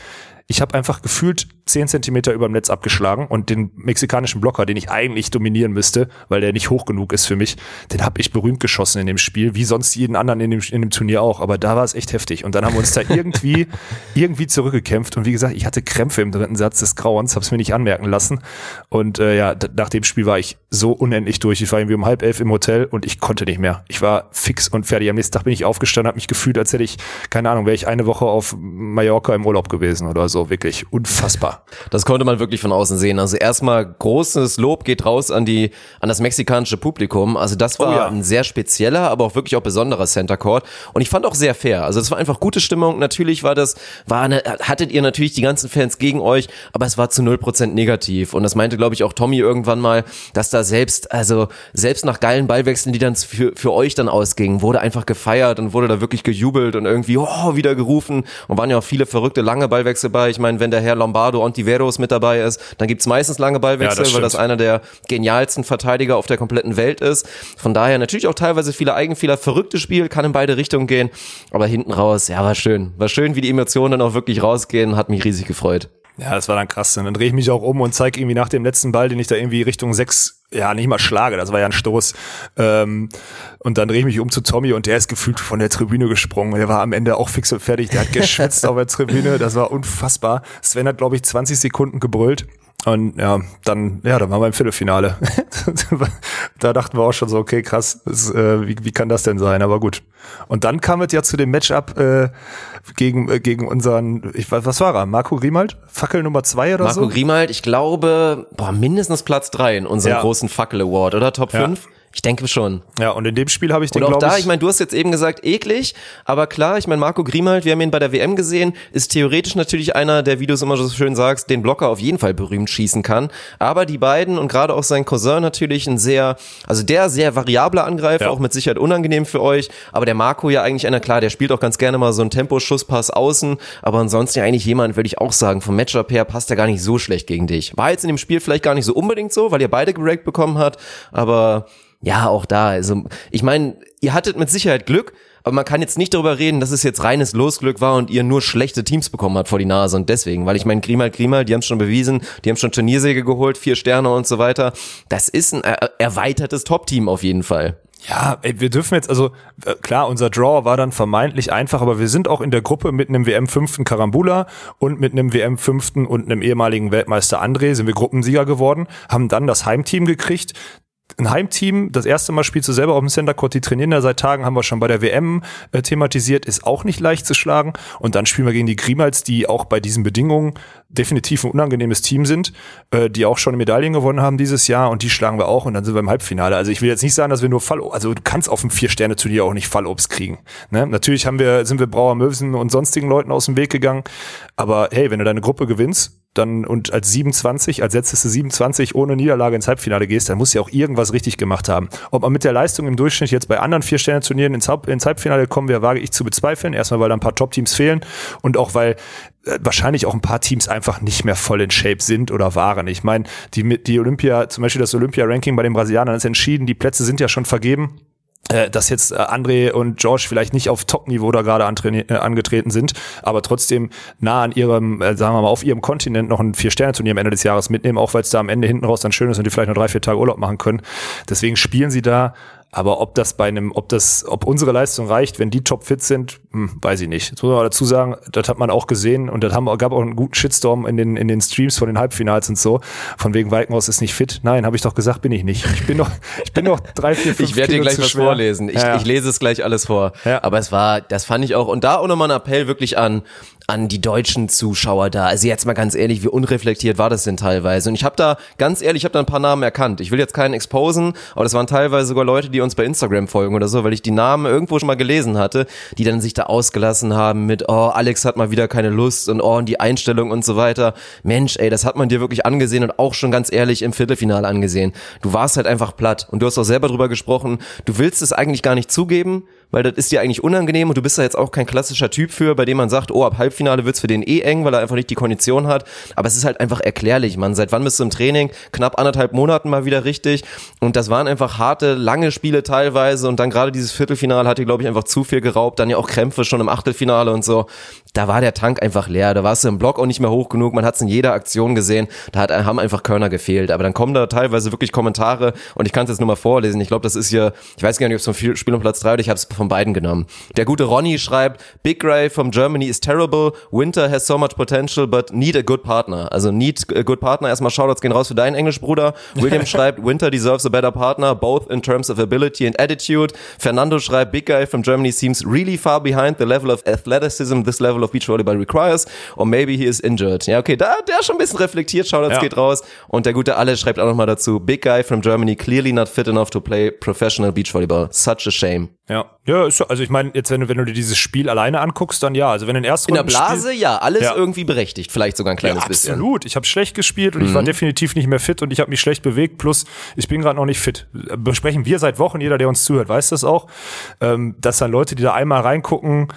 ich habe einfach gefühlt 10 Zentimeter über dem Netz abgeschlagen und den mexikanischen Blocker, den ich eigentlich dominieren müsste, weil der nicht hoch genug ist für mich, den habe ich berühmt geschossen in dem Spiel, wie sonst jeden anderen in dem, in dem Turnier auch. Aber da war es echt heftig. Und dann haben wir uns da irgendwie, irgendwie zurückgekämpft. Und wie gesagt, ich hatte Krämpfe im dritten Satz des Grauens, habe es mir nicht anmerken lassen. Und äh, ja, nach dem Spiel war ich so unendlich durch. Ich war irgendwie um halb elf im Hotel und ich konnte nicht mehr. Ich war fix und fertig. Am nächsten Tag bin ich aufgestanden, habe mich gefühlt, als hätte ich, keine Ahnung, wäre ich eine Woche auf Mallorca im Urlaub gewesen oder so. Wirklich unfassbar. Das konnte man wirklich von außen sehen. Also erstmal großes Lob geht raus an die an das mexikanische Publikum. Also das war Oh ja. ein sehr spezieller, aber auch wirklich auch besonderer Center Court und ich fand auch sehr fair. Also das war einfach gute Stimmung. Natürlich war das war eine, hattet ihr natürlich die ganzen Fans gegen euch, aber es war zu 0% negativ und das meinte glaube ich auch Tommy irgendwann mal, dass da selbst also selbst nach geilen Ballwechseln, die dann für für euch dann ausgingen, wurde einfach gefeiert und wurde da wirklich gejubelt und irgendwie oh wieder gerufen und waren ja auch viele verrückte lange Ballwechsel bei. Ich meine, wenn der Herr Lombardo Ontiveros mit dabei ist, dann gibt's meistens lange Ballwechsel, Ja, das weil das einer der genialsten Verteidiger auf der kompletten Welt ist. Von daher natürlich auch teilweise viele Eigenfehler, verrücktes Spiel, kann in beide Richtungen gehen, aber hinten raus, ja, war schön. War schön, wie die Emotionen dann auch wirklich rausgehen, hat mich riesig gefreut. Ja, das war dann krass. Und dann drehe ich mich auch um und zeige irgendwie nach dem letzten Ball, den ich da irgendwie Richtung sechs, ja, nicht mal schlage, das war ja ein Stoß. Ähm, und dann drehe ich mich um zu Tommy und der ist gefühlt von der Tribüne gesprungen. Der war am Ende auch fix und fertig. Der hat geschwitzt auf der Tribüne. Das war unfassbar. Sven hat, glaube ich, 20 Sekunden gebrüllt. Und ja, dann, ja, dann waren wir im Viertelfinale. da dachten wir auch schon so, okay, krass, das, äh, wie, wie kann das denn sein? Aber gut. Und dann kam es ja zu dem Matchup äh, gegen, äh, gegen unseren, ich weiß, was war er? Marco Grimald? Fackel Nummer zwei oder Marco so? Grimald, ich glaube, boah, mindestens Platz drei in unserem Ja. großen Fackel Award, oder? Top Ja. 5? Ich denke schon. Ja, und in dem Spiel habe ich den, glaube da, ich, ich meine, du hast jetzt eben gesagt, eklig, aber klar, ich meine, Marco Grimald, wir haben ihn bei der WM gesehen, ist theoretisch natürlich einer, der, wie du es immer so schön sagst, den Blocker auf jeden Fall berühmt schießen kann. Aber die beiden und gerade auch sein Cousin natürlich ein sehr, also der sehr variabler Angreifer, Ja. auch mit Sicherheit unangenehm für euch. Aber der Marco ja eigentlich einer, klar, der spielt auch ganz gerne mal so einen Temposchusspass außen, aber ansonsten ja eigentlich jemand, würde ich auch sagen, vom Matchup her passt er gar nicht so schlecht gegen dich. War jetzt in dem Spiel vielleicht gar nicht so unbedingt so, weil ihr beide gerackt bekommen habt, aber ja, auch da. Also, ich meine, ihr hattet mit Sicherheit Glück, aber man kann jetzt nicht darüber reden, dass es jetzt reines Losglück war und ihr nur schlechte Teams bekommen habt vor die Nase und deswegen, weil ich meine, Grimal, Grimal, die haben schon bewiesen, die haben schon Turniersäge geholt, vier Sterne und so weiter. Das ist ein er erweitertes Top-Team auf jeden Fall. ja, ey, wir dürfen jetzt, also äh, klar, unser Draw war dann vermeintlich einfach, aber wir sind auch in der Gruppe mit einem WM-Fünften Karambula und mit einem WM-Fünften und einem ehemaligen Weltmeister André sind wir Gruppensieger geworden, haben dann das Heimteam gekriegt. Ein Heimteam, das erste Mal spielst du selber auf dem Center Court, die trainieren da seit Tagen, haben wir schon bei der WM äh, thematisiert, ist auch nicht leicht zu schlagen. Und dann spielen wir gegen die Grimals, die auch bei diesen Bedingungen definitiv ein unangenehmes Team sind, äh, die auch schon Medaillen gewonnen haben dieses Jahr und die schlagen wir auch und dann sind wir im Halbfinale. Also ich will jetzt nicht sagen, dass wir nur Fall, also du kannst auf dem Vier-Sterne-Turnier auch nicht Fallobst kriegen. Ne? Natürlich haben wir, sind wir Brauer Möwsen und sonstigen Leuten aus dem Weg gegangen, aber hey, wenn du deine Gruppe gewinnst, dann und als 27, als letzteste 27 ohne Niederlage ins Halbfinale gehst, dann musst du ja auch irgendwas richtig gemacht haben. Ob man mit der Leistung im Durchschnitt jetzt bei anderen Vier-Sterne-Turnieren ins, ins Halbfinale kommen wäre, wage ich zu bezweifeln. Erstmal, weil da ein paar Top-Teams fehlen und auch weil äh, wahrscheinlich auch ein paar Teams einfach nicht mehr voll in Shape sind oder waren. Ich meine, die, die Olympia, zum Beispiel das Olympia-Ranking bei den Brasilianern ist entschieden, die Plätze sind ja schon vergeben dass jetzt äh, André und George vielleicht nicht auf Top-Niveau da gerade äh, angetreten sind, aber trotzdem nah an ihrem, äh, sagen wir mal, auf ihrem Kontinent noch ein Vier-Sterne-Turnier am Ende des Jahres mitnehmen, auch weil es da am Ende hinten raus dann schön ist und die vielleicht noch drei, vier Tage Urlaub machen können. Deswegen spielen sie da aber ob das bei einem, ob das, ob unsere Leistung reicht, wenn die topfit sind, hm, weiß ich nicht. Das muss man dazu sagen, das hat man auch gesehen und das haben, gab auch einen guten Shitstorm in den, in den Streams von den Halbfinals und so. Von wegen Weikenhaus ist nicht fit. Nein, habe ich doch gesagt, bin ich nicht. Ich bin noch, ich bin noch drei, vier, fünf Ich werde dir gleich was schwer. vorlesen. Ich, Ja. ich lese es gleich alles vor. Ja. Aber es war, das fand ich auch, und da auch nochmal ein Appell wirklich an, an die deutschen Zuschauer da. Also jetzt mal ganz ehrlich, wie unreflektiert war das denn teilweise? Und ich habe da, ganz ehrlich, ich habe da ein paar Namen erkannt. Ich will jetzt keinen exposen, aber das waren teilweise sogar Leute, die uns bei Instagram folgen oder so, weil ich die Namen irgendwo schon mal gelesen hatte, die dann sich da ausgelassen haben mit, oh, Alex hat mal wieder keine Lust und oh, und die Einstellung und so weiter. Mensch, ey, das hat man dir wirklich angesehen und auch schon ganz ehrlich im Viertelfinale angesehen. Du warst halt einfach platt und du hast auch selber drüber gesprochen. Du willst es eigentlich gar nicht zugeben, weil das ist dir eigentlich unangenehm und du bist da jetzt auch kein klassischer Typ für, bei dem man sagt, oh, ab Halbfinale wird's für den eh eng, weil er einfach nicht die Kondition hat. Aber es ist halt einfach erklärlich, man. Seit wann bist du im Training? Knapp anderthalb Monaten mal wieder richtig. Und das waren einfach harte, lange Spiele teilweise und dann gerade dieses Viertelfinale hat dir, glaube ich, einfach zu viel geraubt. Dann ja auch Krämpfe schon im Achtelfinale und so. Da war der Tank einfach leer. Da warst du im Block auch nicht mehr hoch genug. Man hat's in jeder Aktion gesehen. Da hat, haben einfach Körner gefehlt. Aber dann kommen da teilweise wirklich Kommentare und ich kann es jetzt nur mal vorlesen. Ich glaube, das ist hier, ich weiß gar nicht, ob es vom Spiel um Platz drei oder ich habe es von beiden genommen. Der gute Ronny schreibt, Big Gray from Germany is terrible. Winter has so much potential, but need a good partner. Also need a good partner. Erstmal Shoutouts gehen raus für deinen Englischbruder. William schreibt, Winter deserves a better partner, both in terms of ability and attitude. Fernando schreibt, Big Guy from Germany seems really far behind the level of athleticism this level of beach volleyball requires. Or maybe he is injured. Ja, okay, da, der ist schon ein bisschen reflektiert. Shoutouts Ja. geht raus. Und der gute Alle schreibt auch nochmal dazu, Big Guy from Germany clearly not fit enough to play professional beach volleyball. Such a shame. Ja, ja, ist, so- also ich meine, jetzt wenn du, wenn du dir dieses Spiel alleine anguckst, dann ja. Also wenn du in ersten In der Blase, ja, alles Ja. irgendwie berechtigt. Vielleicht sogar ein kleines ja, bisschen. Mhm. absolut. Ich habe schlecht gespielt und ich war definitiv nicht mehr fit und ich habe mich schlecht bewegt. Plus, ich bin gerade noch nicht fit. Besprechen wir seit Wochen. Jeder, der uns zuhört, weiß das auch. Ähm, dass dann Leute, die da einmal reingucken,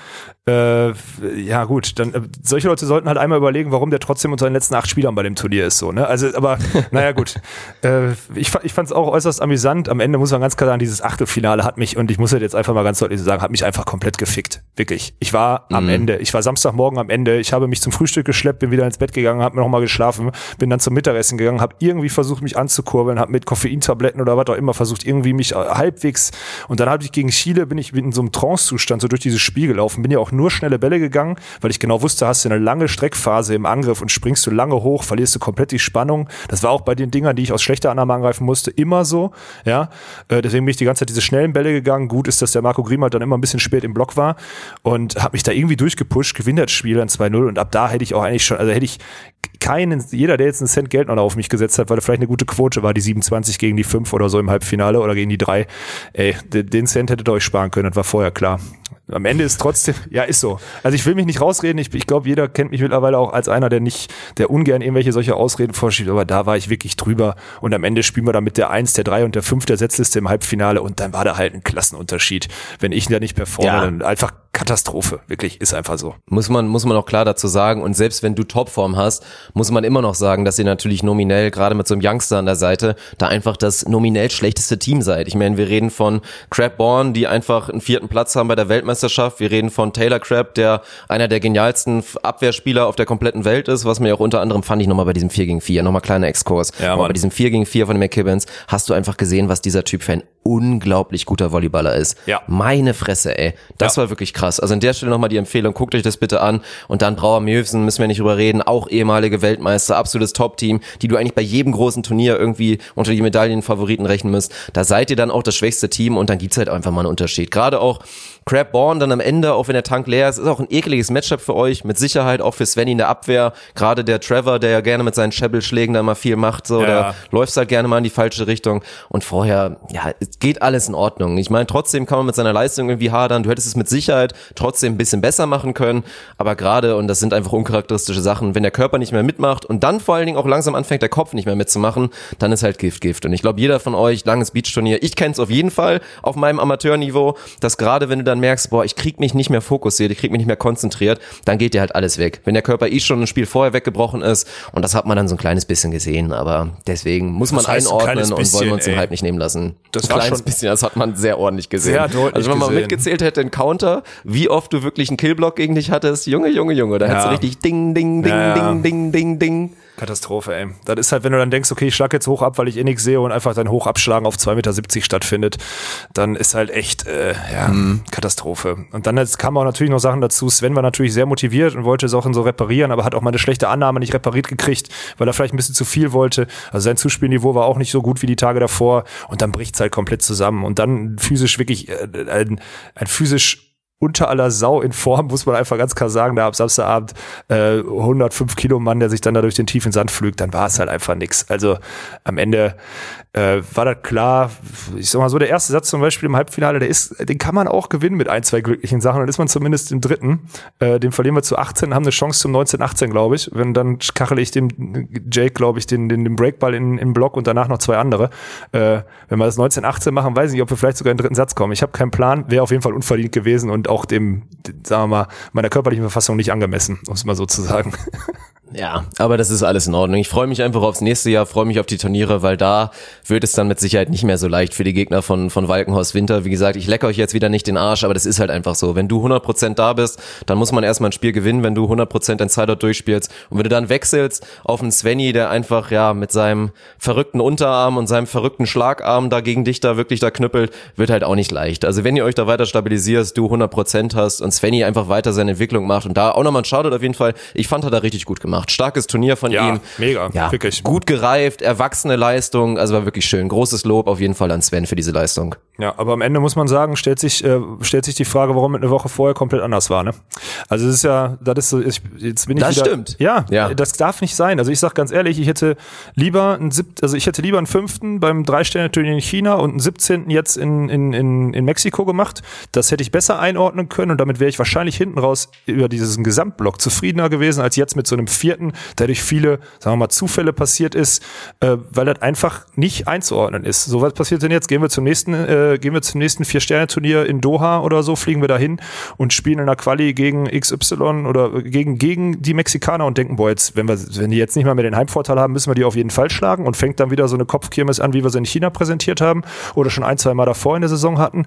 äh, ja gut, dann äh, solche Leute sollten halt einmal überlegen, warum der trotzdem unter den letzten acht Spielern bei dem Turnier ist. So, ne? Also, aber naja gut. Äh, ich ich fand es auch äußerst amüsant. Am Ende muss man ganz klar sagen, dieses Achtelfinale hat mich und ich muss das jetzt einfach mal ganz deutlich sagen, hat mich einfach komplett gefickt. Wirklich. Ich war am Ende. Ich war Samstagmorgen am Ende. Ich habe mich zum Frühstück geschleppt, bin wieder ins Bett gegangen, habe mir nochmal geschlafen, bin dann zum Mittagessen gegangen, habe irgendwie versucht, mich anzukurbeln, habe mit Koffeintabletten oder was auch immer versucht, irgendwie mich äh, halbwegs. Und dann habe ich gegen Chile, bin ich in so einem Trance-Zustand so durch dieses Spiel gelaufen, bin ja auch nur schnelle Bälle gegangen, weil ich genau wusste, hast du eine lange Streckphase im Angriff und springst du lange hoch, verlierst du komplett die Spannung. Das war auch bei den Dingern, die ich aus schlechter Annahme angreifen musste, immer so. Ja, äh, deswegen bin ich die ganze Zeit diese schnellen Bälle gegangen. Gut ist, dass der Marco Griemert dann immer ein bisschen spät im Block war und habe mich da irgendwie durchgepusht, gewinnt das Spiel dann 2-0 und ab da hätte ich auch eigentlich schon, also hätte ich keinen, jeder, der jetzt einen Cent Geld noch auf mich gesetzt hat, weil er vielleicht eine gute Quote war, die 27 gegen die 5 oder so im Halbfinale oder gegen die 3, ey, den Cent hättet ihr euch sparen können, das war vorher klar. Am Ende ist trotzdem, ja, ist so. Also ich will mich nicht rausreden, ich, ich glaube, jeder kennt mich mittlerweile auch als einer, der nicht, der ungern irgendwelche solche Ausreden vorschiebt, aber da war ich wirklich drüber und am Ende spielen wir dann mit der 1, der 3 und der 5 der Setzliste im Halbfinale und dann war da halt ein Klassenunterschied. Wenn ich da nicht performe, Ja. dann einfach Katastrophe, wirklich, ist einfach so. Muss man, muss man auch klar dazu sagen. Und selbst wenn du Topform hast, muss man immer noch sagen, dass ihr natürlich nominell, gerade mit so einem Youngster an der Seite, da einfach das nominell schlechteste Team seid. Ich meine, wir reden von Crab Bourne, die einfach einen vierten Platz haben bei der Weltmeisterschaft. Wir reden von Taylor Crab, der einer der genialsten Abwehrspieler auf der kompletten Welt ist, was mir auch unter anderem fand ich nochmal bei diesem 4 gegen 4, nochmal kleiner Exkurs. Ja, bei diesem 4 gegen 4 von den McKibbins hast du einfach gesehen, was dieser Typ für ein unglaublich guter Volleyballer ist. Ja. Meine Fresse, ey. Das Ja. war wirklich krass. Krass. Also an der Stelle nochmal die Empfehlung, guckt euch das bitte an. Und dann Brauer Mjöfsen, müssen wir nicht drüber reden, auch ehemalige Weltmeister, absolutes Top-Team, die du eigentlich bei jedem großen Turnier irgendwie unter die Medaillenfavoriten rechnen müsst. Da seid ihr dann auch das schwächste Team und dann gibt's halt einfach mal einen Unterschied. Gerade auch Crab Born dann am Ende, auch wenn der Tank leer ist, ist auch ein ekliges Matchup für euch, mit Sicherheit auch für Svenny in der Abwehr. Gerade der Trevor, der ja gerne mit seinen Schebbelschlägen da mal viel macht, so, Ja. da läuft halt gerne mal in die falsche Richtung. Und vorher, ja, es geht alles in Ordnung. Ich meine, trotzdem kann man mit seiner Leistung irgendwie hadern. Du hättest es mit Sicherheit trotzdem ein bisschen besser machen können. Aber gerade, und das sind einfach uncharakteristische Sachen, wenn der Körper nicht mehr mitmacht und dann vor allen Dingen auch langsam anfängt, der Kopf nicht mehr mitzumachen, dann ist halt Gift, Gift. Und ich glaube, jeder von euch, langes Beachturnier, ich kenne es auf jeden Fall auf meinem Amateurniveau, dass gerade wenn du dann merkst, boah, ich krieg mich nicht mehr fokussiert, ich krieg mich nicht mehr konzentriert, dann geht dir halt alles weg. Wenn der Körper eh schon ein Spiel vorher weggebrochen ist, und das hat man dann so ein kleines bisschen gesehen, aber deswegen muss man heißt ein einordnen und wollen wir uns den? Hype nicht nehmen lassen. Das ein war kleines schon- bisschen, das hat man sehr ordentlich gesehen. Sehr deutlich also wenn man gesehen. mitgezählt hätte, den Counter, wie oft du wirklich einen Killblock gegen dich hattest, Junge, Junge, Junge, da hättest du Ja. richtig ding, ding, ding, Ja, ja. ding, ding, ding, ding. Katastrophe, ey. Das ist halt, wenn du dann denkst, okay, ich schlag jetzt hoch ab, weil ich eh nichts sehe und einfach dein Hochabschlagen auf 2,70 Meter stattfindet, dann ist halt echt, äh, ja, Katastrophe. Und dann jetzt kamen auch natürlich noch Sachen dazu. Sven war natürlich sehr motiviert und wollte es auch in so reparieren, aber hat auch mal eine schlechte Annahme nicht repariert gekriegt, weil er vielleicht ein bisschen zu viel wollte. Also sein Zuspielniveau war auch nicht so gut wie die Tage davor und dann bricht's halt komplett zusammen. Und dann physisch wirklich äh, ein, ein physisch unter aller Sau in Form, muss man einfach ganz klar sagen, da am Samstagabend äh, 105 Kilo Mann, der sich dann da durch den tiefen Sand pflügt, dann war es halt einfach nix. Also am Ende äh, war das klar, ich sag mal so, der erste Satz zum Beispiel im Halbfinale, der ist, den kann man auch gewinnen mit ein, zwei glücklichen Sachen, dann ist man zumindest im dritten, äh, den verlieren wir zu 18, haben eine Chance zum 19-18, glaube ich, wenn dann kachel ich dem Jake, glaube ich, den, den, den Breakball in, in Block und danach noch zwei andere. Äh, wenn wir das 19-18 machen, weiß ich nicht, ob wir vielleicht sogar in den dritten Satz kommen. Ich habe keinen Plan, wäre auf jeden Fall unverdient gewesen und auch dem, sagen wir mal, meiner körperlichen Verfassung nicht angemessen, um es mal so zu sagen. Ja, aber das ist alles in Ordnung. Ich freue mich einfach aufs nächste Jahr, freue mich auf die Turniere, weil da wird es dann mit Sicherheit nicht mehr so leicht für die Gegner von, von Walkenhorst Winter. Wie gesagt, ich lecke euch jetzt wieder nicht den Arsch, aber das ist halt einfach so. Wenn du 100% da bist, dann muss man erstmal ein Spiel gewinnen, wenn du 100% dein Sideout durchspielst. Und wenn du dann wechselst auf einen Svenny, der einfach, ja, mit seinem verrückten Unterarm und seinem verrückten Schlagarm da gegen dich da wirklich da knüppelt, wird halt auch nicht leicht. Also wenn ihr euch da weiter stabilisierst, du 100% hast und Svenny einfach weiter seine Entwicklung macht und da auch nochmal ein Shoutout auf jeden Fall. Ich fand, hat er richtig gut gemacht. Starkes Turnier von Ja, ihm. mega, ja, wirklich. Gut gereift, erwachsene Leistung, also war wirklich schön. Großes Lob auf jeden Fall an Sven für diese Leistung. Ja, aber am Ende muss man sagen, stellt sich, äh, stellt sich die Frage, warum es eine Woche vorher komplett anders war. Ne? Also es ist ja, das ist so, ich, jetzt bin ich Das wieder, stimmt. Ja, Ja. das darf nicht sein. Also ich sag ganz ehrlich, ich hätte lieber einen sieb, also ich hätte lieber einen fünften beim Drei-Sterne-Turnier in China und einen 17. jetzt in, in, in, in Mexiko gemacht. Das hätte ich besser einordnen können und damit wäre ich wahrscheinlich hinten raus über diesen Gesamtblock zufriedener gewesen als jetzt mit so einem vierten, der durch viele, sagen wir mal, Zufälle passiert ist, äh, weil das einfach nicht einzuordnen ist. So was passiert denn jetzt? Gehen wir zum nächsten, äh, gehen wir zum nächsten Vier-Sterne-Turnier in Doha oder so, fliegen wir dahin und spielen in der Quali gegen XY oder gegen, gegen die Mexikaner und denken, boah, jetzt, wenn wir, wenn die jetzt nicht mal mehr den Heimvorteil haben, müssen wir die auf jeden Fall schlagen und fängt dann wieder so eine Kopfkirmes an, wie wir sie in China präsentiert haben oder schon ein, zwei Mal davor in der Saison hatten.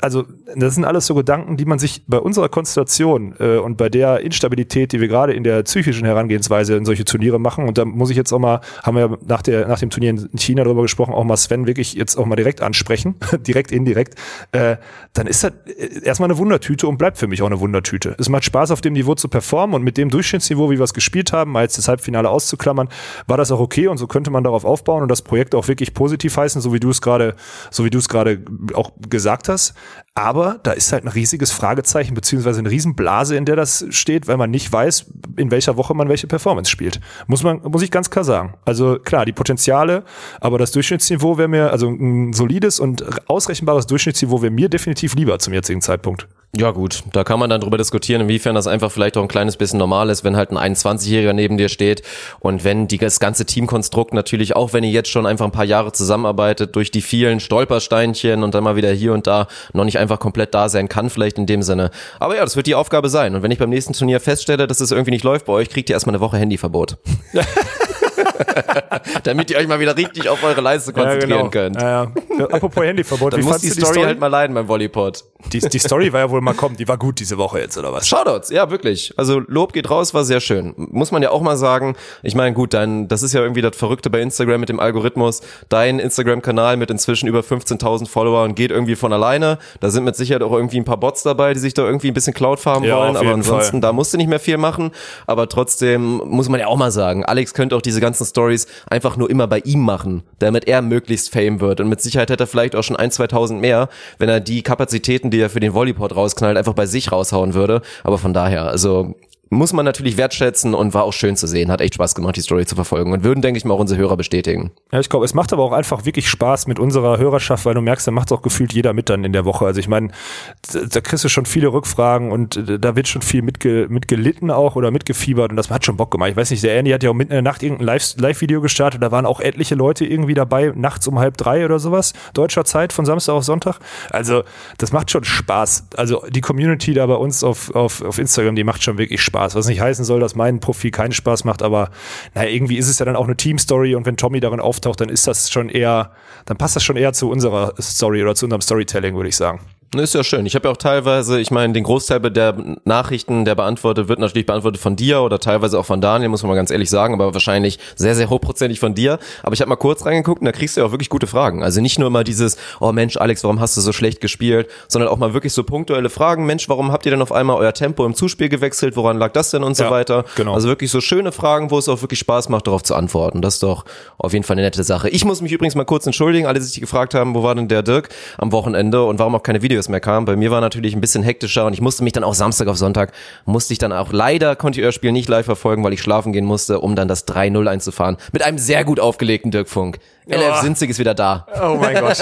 Also, das sind alles so Gedanken, die man sich bei unserer Konstellation äh, und bei der Instabilität, die wir gerade in der psychischen Herangehensweise in solche Turniere machen, und da muss ich jetzt auch mal, haben wir nach, der, nach dem Turnier in China darüber gesprochen, auch mal Sven wirklich jetzt auch mal direkt ansprechen, direkt, indirekt, äh, dann ist das äh, erstmal eine Wundertüte und bleibt für mich auch eine Wundertüte. Es macht Spaß, auf dem Niveau zu performen und mit dem Durchschnittsniveau, wie wir es gespielt haben, mal jetzt das Halbfinale auszuklammern, war das auch okay und so könnte man darauf aufbauen und das Projekt auch wirklich positiv heißen, so wie du es gerade, so wie du es gerade auch gesagt hast. Aber da ist halt ein riesiges Fragezeichen beziehungsweise eine Riesenblase, in der das steht, weil man nicht weiß, in welcher Woche man welche Performance spielt. Muss man, muss ich ganz klar sagen. Also klar, die Potenziale, aber das Durchschnittsniveau wäre mir, also ein solides und ausrechenbares Durchschnittsniveau wäre mir definitiv lieber zum jetzigen Zeitpunkt. Ja gut, da kann man dann drüber diskutieren, inwiefern das einfach vielleicht auch ein kleines bisschen normal ist, wenn halt ein 21-Jähriger neben dir steht und wenn die, das ganze Teamkonstrukt natürlich, auch wenn ihr jetzt schon einfach ein paar Jahre zusammenarbeitet, durch die vielen Stolpersteinchen und dann mal wieder hier und da noch nicht einfach komplett da sein kann, vielleicht in dem Sinne. Aber ja, das wird die Aufgabe sein. Und wenn ich beim nächsten Turnier feststelle, dass es irgendwie nicht läuft bei euch, kriegt ihr erstmal eine Woche Handyverbot. Damit ihr euch mal wieder richtig auf eure Leiste konzentrieren könnt. Ja, ja. Apropos Handyverbot, Dann wie muss die die Story, Story? halt mal leiden beim Volleypod. Die, die Story war ja wohl mal kommen, die war gut diese Woche jetzt, oder was? Shoutouts, ja, wirklich. Also Lob geht raus, war sehr schön. Muss man ja auch mal sagen. Ich meine, gut, dein, das ist ja irgendwie das Verrückte bei Instagram mit dem Algorithmus. Dein Instagram-Kanal mit inzwischen über 15.000 Followern geht irgendwie von alleine. Da sind mit Sicherheit auch irgendwie ein paar Bots dabei, die sich da irgendwie ein bisschen Cloud farmen Ja, wollen. Aber ansonsten, Fall. da musst du nicht mehr viel machen. Aber trotzdem muss man ja auch mal sagen, Alex könnte auch diese ganzen Stories einfach nur immer bei ihm machen, damit er möglichst Fame wird. Und mit Sicherheit hätte er vielleicht auch schon ein, 2000 mehr, wenn er die Kapazitäten, die er für den Volleypod rausknallt, einfach bei sich raushauen würde. Aber von daher, also muss man natürlich wertschätzen und war auch schön zu sehen. Hat echt Spaß gemacht, die Story zu verfolgen und würden, denke ich mal, auch unsere Hörer bestätigen. Ja, ich glaube, es macht aber auch einfach wirklich Spaß mit unserer Hörerschaft, weil du merkst, da macht auch gefühlt jeder mit dann in der Woche. Also ich meine, da, kriegst du schon viele Rückfragen und da wird schon viel mitge, mitgelitten auch oder mitgefiebert und das hat schon Bock gemacht. Ich weiß nicht, der Andy hat ja auch mitten in der Nacht irgendein Live- Live-Video gestartet, da waren auch etliche Leute irgendwie dabei, nachts um halb drei oder sowas, deutscher Zeit von Samstag auf Sonntag. Also das macht schon Spaß. Also die Community da bei uns auf, auf, auf Instagram, die macht schon wirklich Spaß. Was nicht heißen soll, dass mein Profil keinen Spaß macht, aber naja, irgendwie ist es ja dann auch eine Team-Story und wenn Tommy darin auftaucht, dann ist das schon eher, dann passt das schon eher zu unserer Story oder zu unserem Storytelling, würde ich sagen. Ist ja schön. Ich habe ja auch teilweise, ich meine, den Großteil der Nachrichten, der beantwortet wird, natürlich beantwortet von dir oder teilweise auch von Daniel, muss man mal ganz ehrlich sagen, aber wahrscheinlich sehr, sehr hochprozentig von dir. Aber ich habe mal kurz reingeguckt und da kriegst du ja auch wirklich gute Fragen. Also nicht nur immer dieses, oh Mensch, Alex, warum hast du so schlecht gespielt, sondern auch mal wirklich so punktuelle Fragen. Mensch, warum habt ihr denn auf einmal euer Tempo im Zuspiel gewechselt? Woran lag das denn und so Ja, weiter? genau. Also wirklich so schöne Fragen, wo es auch wirklich Spaß macht, darauf zu antworten. Das ist doch auf jeden Fall eine nette Sache. Ich muss mich übrigens mal kurz entschuldigen, alle, die sich gefragt haben, wo war denn der Dirk am Wochenende und warum auch keine Videos mehr kamen. Bei mir war natürlich ein bisschen hektischer und ich musste mich dann auch Samstag auf Sonntag, musste ich dann auch leider, konnte ich euer Spiel nicht live verfolgen, weil ich schlafen gehen musste, um dann das 3-0 einzufahren. Mit einem sehr gut aufgelegten Dirk Funk. LF Sinzig ist wieder da. Oh mein Gott.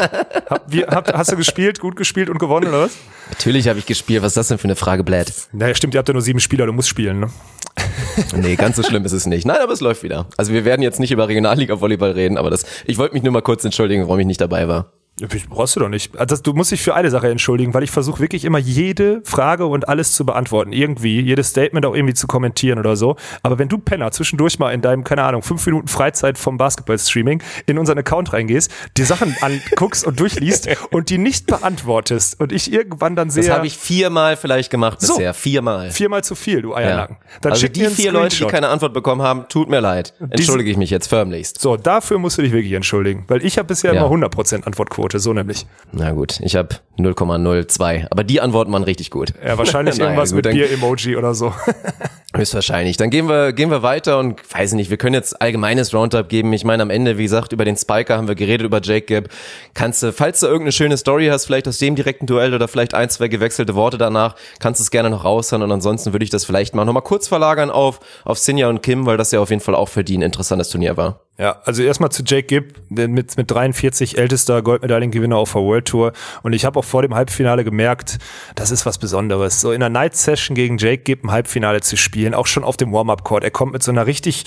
Hab, wir, hab, hast du gespielt, gut gespielt und gewonnen, oder was? Natürlich habe ich gespielt. Was ist das denn für eine Frage, Blät? Naja, stimmt, ihr habt ja nur sieben Spieler, du musst spielen, ne? Nee, ganz so schlimm ist es nicht. Nein, aber es läuft wieder. Also wir werden jetzt nicht über Regionalliga-Volleyball reden, aber das, ich wollte mich nur mal kurz entschuldigen, warum ich nicht dabei war. Ja, Brauchst du doch nicht. Also du musst dich für eine Sache entschuldigen, weil ich versuche wirklich immer jede Frage und alles zu beantworten. Irgendwie, jedes Statement auch irgendwie zu kommentieren oder so. Aber wenn du Penner zwischendurch mal in deinem, keine Ahnung, fünf Minuten Freizeit vom Basketball-Streaming in unseren Account reingehst, die Sachen anguckst und durchliest und die nicht beantwortest und ich irgendwann dann sehe, Das habe ich viermal vielleicht gemacht So. bisher. Viermal. viermal zu viel, du Eiernacken. Dann also die vier Leute, die keine Antwort bekommen haben, tut mir leid. Entschuldige ich mich jetzt förmlichst. So, dafür musst du dich wirklich entschuldigen, weil ich habe bisher Ja. immer 100% Antwortquote, so nämlich. Na gut, ich habe 0,02. Aber die Antworten waren richtig gut. Ja, wahrscheinlich Naja, irgendwas gut, mit Bier-Emoji oder so. Höchstwahrscheinlich. Dann gehen wir, gehen wir weiter und weiß nicht, wir können jetzt allgemeines Roundup geben. Ich meine, am Ende, wie gesagt, über den Spiker haben wir geredet, über Jake Gibb. Kannst du, falls du irgendeine schöne Story hast, vielleicht aus dem direkten Duell oder vielleicht ein, zwei gewechselte Worte danach, kannst du es gerne noch raushauen und ansonsten würde ich das vielleicht mal nochmal kurz verlagern auf, auf Sinja und Kim, weil das ja auf jeden Fall auch für die ein interessantes Turnier war. Ja, also erstmal zu Jake Gibb, der mit, mit 43 ältester Goldmedaillengewinner auf der World Tour. Und ich habe auch vor dem Halbfinale gemerkt, das ist was Besonderes. So in einer Night Session gegen Jake Gibb ein Halbfinale zu spielen, auch schon auf dem Warm-Up-Court. Er kommt mit so einer richtig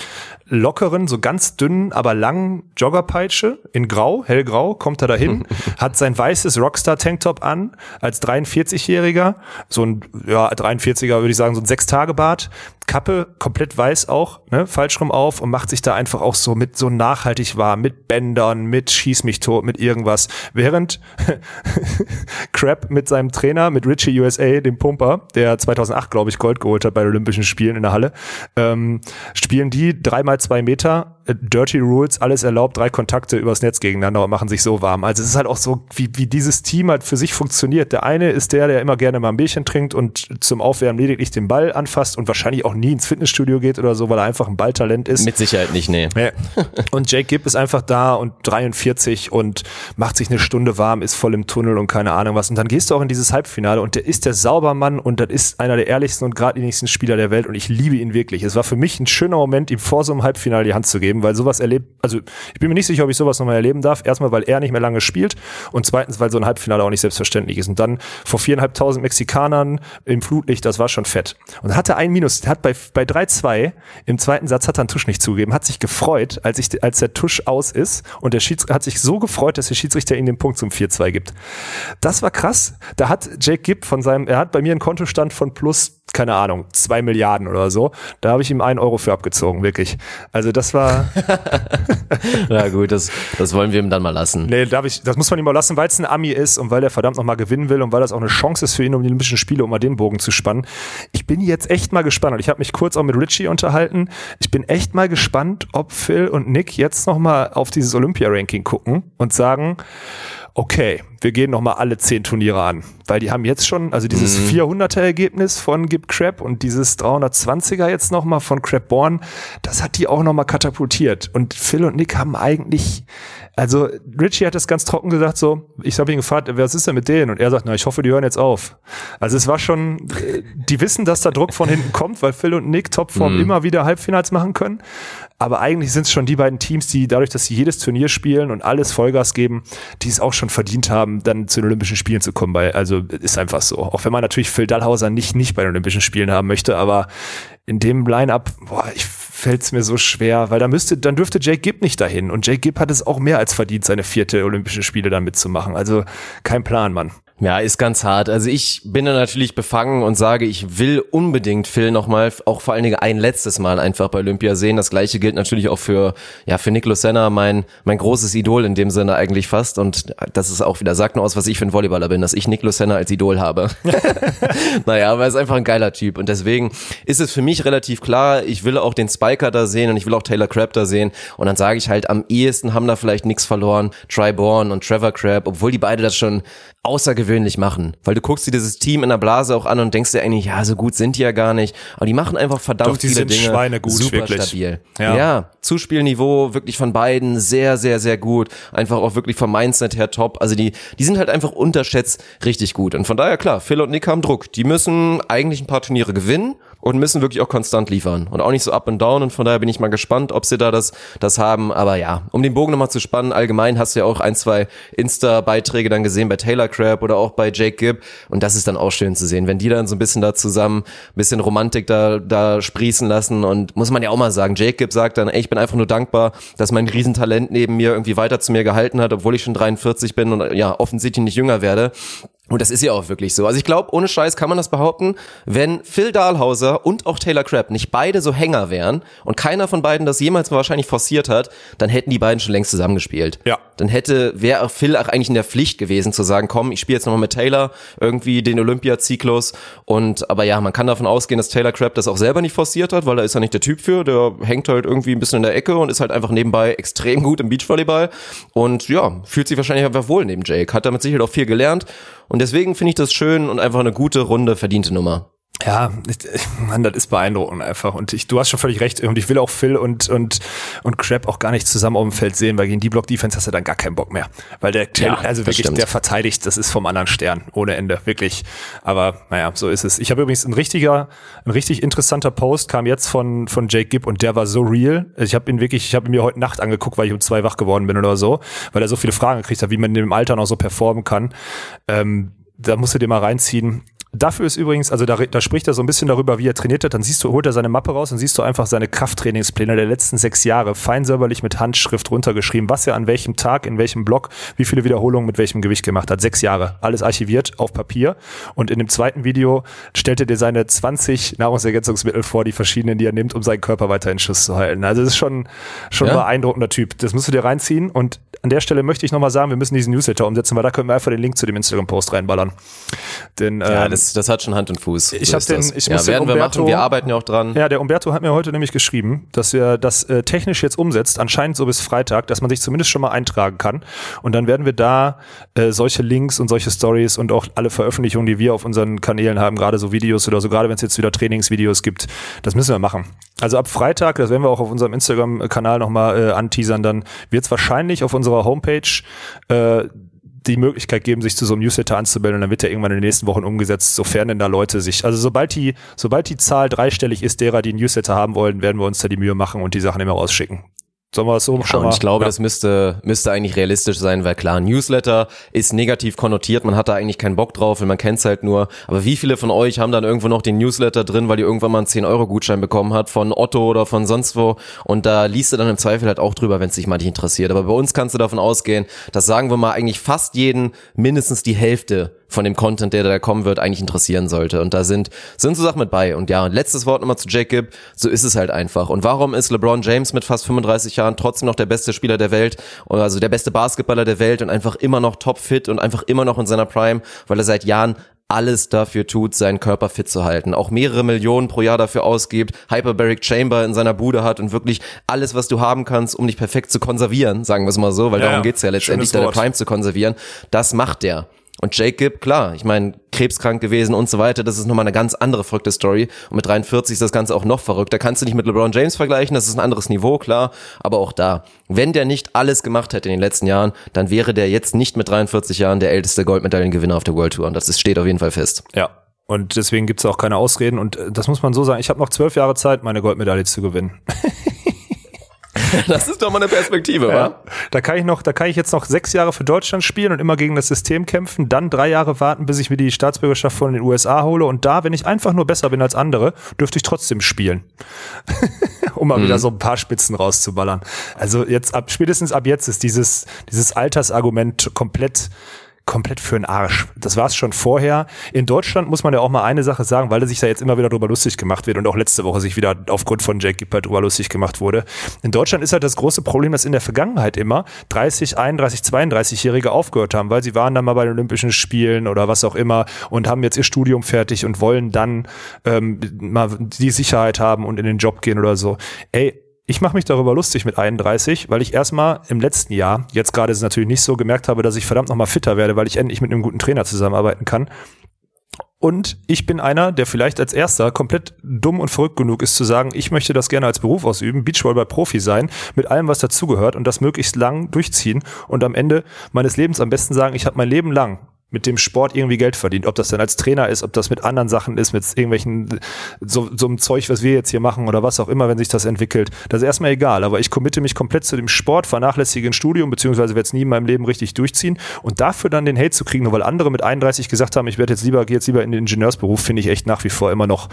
lockeren, so ganz dünnen, aber langen Joggerpeitsche in Grau, hellgrau, kommt er dahin, hat sein weißes Rockstar-Tanktop an, als 43-Jähriger, so ein, ja, 43er würde ich sagen, so ein Sechstagebart, Kappe komplett weiß auch, ne, falsch rum auf und macht sich da einfach auch so mit so nachhaltig warm, mit Bändern, mit Schieß mich tot, mit irgendwas. Während Crab mit seinem Trainer, mit Richie USA, dem Pumper, der 2008, glaube ich, Gold geholt hat bei den Olympischen Spielen in der Halle, ähm, spielen die dreimal zwei Meter, Dirty Rules, alles erlaubt, drei Kontakte übers Netz gegeneinander und machen sich so warm. Also es ist halt auch so, wie, wie dieses Team halt für sich funktioniert. Der eine ist der, der immer gerne mal ein Bierchen trinkt und zum Aufwärmen lediglich den Ball anfasst und wahrscheinlich auch nie ins Fitnessstudio geht oder so, weil er einfach ein Balltalent ist. Mit Sicherheit nicht, nee. Ja. Und Jake Gibb ist einfach da und 43 und macht sich eine Stunde warm, ist voll im Tunnel und keine Ahnung was. Und dann gehst du auch in dieses Halbfinale und der ist der Saubermann und das ist einer der ehrlichsten und geradlinigsten Spieler der Welt und ich liebe ihn wirklich. Es war für mich ein schöner Moment, ihm vor so einem Halbfinale die Hand zu geben, weil sowas erlebt, also ich bin mir nicht sicher, ob ich sowas nochmal erleben darf. Erstmal, weil er nicht mehr lange spielt und zweitens, weil so ein Halbfinale auch nicht selbstverständlich ist. Und dann vor viereinhalbtausend Mexikanern im Flutlicht, das war schon fett. Und dann hat er ein Minus, hat bei, bei 3-2 im zweiten Satz hat er einen Tusch nicht zugegeben, hat sich gefreut, als, ich, als der Tusch aus ist und der Schiedsrichter hat sich so gefreut, dass der Schiedsrichter ihm den Punkt zum 4-2 gibt. Das war krass. Da hat Jake Gibb von seinem, er hat bei mir einen Kontostand von plus keine Ahnung, zwei Milliarden oder so. Da habe ich ihm einen Euro für abgezogen, wirklich. Also das war. Na gut, das, das wollen wir ihm dann mal lassen. Nee, darf ich, das muss man ihm auch lassen, weil es ein Ami ist und weil er verdammt nochmal gewinnen will und weil das auch eine Chance ist für ihn, um die Olympischen Spiele, um mal den Bogen zu spannen. Ich bin jetzt echt mal gespannt und ich habe mich kurz auch mit Richie unterhalten. Ich bin echt mal gespannt, ob Phil und Nick jetzt nochmal auf dieses Olympia-Ranking gucken und sagen, okay, wir gehen nochmal alle zehn Turniere an. Weil die haben jetzt schon, also dieses mhm. 400er-Ergebnis von Gib Crab und dieses 320er jetzt nochmal von Crab Born, das hat die auch nochmal katapultiert. Und Phil und Nick haben eigentlich, also Richie hat das ganz trocken gesagt so, ich habe ihn gefragt, was ist denn mit denen? Und er sagt, na, ich hoffe, die hören jetzt auf. Also es war schon, die wissen, dass da Druck von hinten kommt, weil Phil und Nick Topform mhm. immer wieder Halbfinals machen können. Aber eigentlich sind es schon die beiden Teams, die dadurch, dass sie jedes Turnier spielen und alles Vollgas geben, die es auch schon verdient haben, dann zu den Olympischen Spielen zu kommen. Weil, also ist einfach so. Auch wenn man natürlich Phil Dallhauser nicht, nicht bei den Olympischen Spielen haben möchte, aber in dem Line-Up, boah, ich fällt es mir so schwer, weil da müsste, dann dürfte Jake Gibb nicht dahin. Und Jake Gibb hat es auch mehr als verdient, seine vierte Olympische Spiele dann mitzumachen. Also kein Plan, Mann. Ja, ist ganz hart. Also ich bin da natürlich befangen und sage, ich will unbedingt Phil nochmal, auch vor allen Dingen ein letztes Mal einfach bei Olympia sehen. Das gleiche gilt natürlich auch für, ja, für Niklas Senna, mein, mein großes Idol in dem Sinne eigentlich fast. Und das ist auch wieder, sagt nur aus, was ich für ein Volleyballer bin, dass ich Niklas Senna als Idol habe. naja, aber er ist einfach ein geiler Typ. Und deswegen ist es für mich relativ klar, ich will auch den Spiker da sehen und ich will auch Taylor Crabb da sehen. Und dann sage ich halt, am ehesten haben da vielleicht nichts verloren, Triborn und Trevor Crabb, obwohl die beide das schon außergewöhnlich machen. Weil du guckst dir dieses Team in der Blase auch an und denkst dir eigentlich, ja, so gut sind die ja gar nicht. Aber die machen einfach verdammt Doch, die viele sind Dinge. Schweinegut, super wirklich. stabil. Ja. ja, Zuspielniveau wirklich von beiden sehr, sehr, sehr gut. Einfach auch wirklich vom Mindset her top. Also die, die sind halt einfach unterschätzt richtig gut. Und von daher klar, Phil und Nick haben Druck. Die müssen eigentlich ein paar Turniere gewinnen und müssen wirklich auch konstant liefern. Und auch nicht so up and down. Und von daher bin ich mal gespannt, ob sie da das das haben, aber ja, um den Bogen nochmal zu spannen, allgemein hast du ja auch ein, zwei Insta Beiträge dann gesehen bei Taylor Crab oder auch bei Jake Gibb. Und das ist dann auch schön zu sehen, wenn die dann so ein bisschen da zusammen ein bisschen Romantik da da sprießen lassen. Und muss man ja auch mal sagen, Jake Gibb sagt dann, ey, ich bin einfach nur dankbar, dass mein Riesentalent neben mir irgendwie weiter zu mir gehalten hat, obwohl ich schon 43 bin und ja, offensichtlich nicht jünger werde und das ist ja auch wirklich so. Also ich glaube, ohne Scheiß kann man das behaupten, wenn Phil Dahlhauser und auch Taylor Crabb nicht beide so Hänger wären und keiner von beiden das jemals wahrscheinlich forciert hat, dann hätten die beiden schon längst zusammengespielt. Ja. Dann hätte, wäre Phil auch eigentlich in der Pflicht gewesen zu sagen, komm, ich spiele jetzt nochmal mit Taylor irgendwie den Olympia-Zyklus. Und aber ja, man kann davon ausgehen, dass Taylor Crabb das auch selber nicht forciert hat, weil da ist er nicht der Typ für. Der hängt halt irgendwie ein bisschen in der Ecke und ist halt einfach nebenbei extrem gut im Beachvolleyball. Und ja, fühlt sich wahrscheinlich einfach wohl neben Jake. Hat damit sicher auch viel gelernt. Und deswegen finde ich das schön und einfach eine gute, runde, verdiente Nummer. Ja, man, das ist beeindruckend einfach. Und ich, du hast schon völlig recht. Und ich will auch Phil und, und, und Crab auch gar nicht zusammen auf dem Feld sehen, weil gegen die Block-Defense hast du dann gar keinen Bock mehr. Weil der, ja, also wirklich, stimmt. der verteidigt, das ist vom anderen Stern. Ohne Ende. Wirklich. Aber, naja, so ist es. Ich habe übrigens ein richtiger, ein richtig interessanter Post kam jetzt von, von Jake Gibb und der war so real. Ich habe ihn wirklich, ich habe ihn mir heute Nacht angeguckt, weil ich um zwei wach geworden bin oder so, weil er so viele Fragen gekriegt hat, wie man in dem Alter noch so performen kann. Ähm, da musst du dir mal reinziehen. Dafür ist übrigens, also da, da spricht er so ein bisschen darüber, wie er trainiert hat. Dann siehst du, holt er seine Mappe raus und siehst du einfach seine Krafttrainingspläne der letzten sechs Jahre fein säuberlich mit Handschrift runtergeschrieben, was er an welchem Tag, in welchem Block, wie viele Wiederholungen mit welchem Gewicht gemacht hat. Sechs Jahre. Alles archiviert auf Papier. Und in dem zweiten Video stellt er dir seine 20 Nahrungsergänzungsmittel vor, die verschiedenen, die er nimmt, um seinen Körper weiter in Schuss zu halten. Also das ist schon, schon ja. ein beeindruckender Typ. Das musst du dir reinziehen. Und an der Stelle möchte ich nochmal sagen, wir müssen diesen Newsletter umsetzen, weil da können wir einfach den Link zu dem Instagram-Post reinballern. Denn, ja, ähm, das, das hat schon Hand und Fuß. Ich so habe den, ich ja, muss werden den Umberto, wir machen, wir arbeiten ja auch dran. Ja, der Umberto hat mir heute nämlich geschrieben, dass er das äh, technisch jetzt umsetzt, anscheinend so bis Freitag, dass man sich zumindest schon mal eintragen kann. Und dann werden wir da äh, solche Links und solche Stories und auch alle Veröffentlichungen, die wir auf unseren Kanälen haben, gerade so Videos oder so, gerade wenn es jetzt wieder Trainingsvideos gibt, das müssen wir machen. Also ab Freitag, das werden wir auch auf unserem Instagram-Kanal nochmal äh, anteasern, dann wird es wahrscheinlich auf unserer Homepage äh, die Möglichkeit geben, sich zu so einem Newsletter anzumelden und dann wird der irgendwann in den nächsten Wochen umgesetzt, sofern denn da Leute sich, also sobald die, sobald die Zahl dreistellig ist, derer, die ein Newsletter haben wollen, werden wir uns da die Mühe machen und die Sachen immer rausschicken. Sollen wir es so ja? Und ich glaube, ja. das müsste, müsste eigentlich realistisch sein, weil klar, Newsletter ist negativ konnotiert, man hat da eigentlich keinen Bock drauf und man kennt es halt nur. Aber wie viele von euch haben dann irgendwo noch den Newsletter drin, weil ihr irgendwann mal einen 10-Euro-Gutschein bekommen habt von Otto oder von sonst wo und da liest du dann im Zweifel halt auch drüber, wenn es dich mal nicht interessiert. Aber bei uns kannst du davon ausgehen, dass sagen wir mal eigentlich fast jeden mindestens die Hälfte von dem Content, der da kommen wird, eigentlich interessieren sollte. Und da sind, sind so Sachen mit bei. Und ja, und letztes Wort nochmal zu Jacob. So ist es halt einfach. Und warum ist LeBron James mit fast 35 Jahren trotzdem noch der beste Spieler der Welt, also der beste Basketballer der Welt und einfach immer noch topfit und einfach immer noch in seiner Prime, weil er seit Jahren alles dafür tut, seinen Körper fit zu halten. Auch mehrere Millionen pro Jahr dafür ausgibt, Hyperbaric Chamber in seiner Bude hat und wirklich alles, was du haben kannst, um dich perfekt zu konservieren, sagen wir es mal so, weil Ja, darum geht's ja letztendlich, deine. Prime zu konservieren. Das macht der. Und Jacob, klar, ich meine, krebskrank gewesen und so weiter, das ist nochmal eine ganz andere verrückte Story. Und mit 43 ist das Ganze auch noch verrückter. Kannst du nicht mit LeBron James vergleichen, das ist ein anderes Niveau, klar. Aber auch da, wenn der nicht alles gemacht hätte in den letzten Jahren, dann wäre der jetzt nicht mit 43 Jahren der älteste Goldmedaillengewinner auf der World Tour. Und das ist, steht auf jeden Fall fest. Ja. Und deswegen gibt's auch keine Ausreden. Und äh, das muss man so sagen. Ich habe noch zwölf Jahre Zeit, meine Goldmedaille zu gewinnen. Das ist doch mal eine Perspektive, wa? Da kann ich noch, da kann ich jetzt noch sechs Jahre für Deutschland spielen und immer gegen das System kämpfen, dann drei Jahre warten, bis ich mir die Staatsbürgerschaft von den USA hole und da, wenn ich einfach nur besser bin als andere, dürfte ich trotzdem spielen. um mal wieder so ein paar Spitzen rauszuballern. Also jetzt ab, spätestens ab jetzt ist dieses, dieses Altersargument komplett komplett für den Arsch. Das war es schon vorher. In Deutschland muss man ja auch mal eine Sache sagen, weil sich da jetzt immer wieder drüber lustig gemacht wird und auch letzte Woche sich wieder aufgrund von Jake Gippert drüber lustig gemacht wurde. In Deutschland ist halt das große Problem, dass in der Vergangenheit immer 30, 31, 32-Jährige aufgehört haben, weil sie waren dann mal bei den Olympischen Spielen oder was auch immer und haben jetzt ihr Studium fertig und wollen dann ähm, mal die Sicherheit haben und in den Job gehen oder so. Ey, ich mache mich darüber lustig mit 31, weil ich erstmal im letzten Jahr, jetzt gerade ist es natürlich nicht so, gemerkt habe, dass ich verdammt nochmal fitter werde, weil ich endlich mit einem guten Trainer zusammenarbeiten kann. Und ich bin einer, der vielleicht als erster komplett dumm und verrückt genug ist zu sagen, ich möchte das gerne als Beruf ausüben, Beachvolleyball-Profi sein, mit allem, was dazugehört und das möglichst lang durchziehen und am Ende meines Lebens am besten sagen, ich habe mein Leben lang mit dem Sport irgendwie Geld verdient. Ob das dann als Trainer ist, ob das mit anderen Sachen ist, mit irgendwelchen, so, so einem Zeug, was wir jetzt hier machen oder was auch immer, wenn sich das entwickelt. Das ist erstmal egal, aber ich committe mich komplett zu dem Sport, vernachlässige ein Studium, beziehungsweise werde es nie in meinem Leben richtig durchziehen und dafür dann den Hate zu kriegen, nur weil andere mit 31 gesagt haben, ich werde jetzt lieber, gehe jetzt lieber in den Ingenieursberuf, finde ich echt nach wie vor immer noch,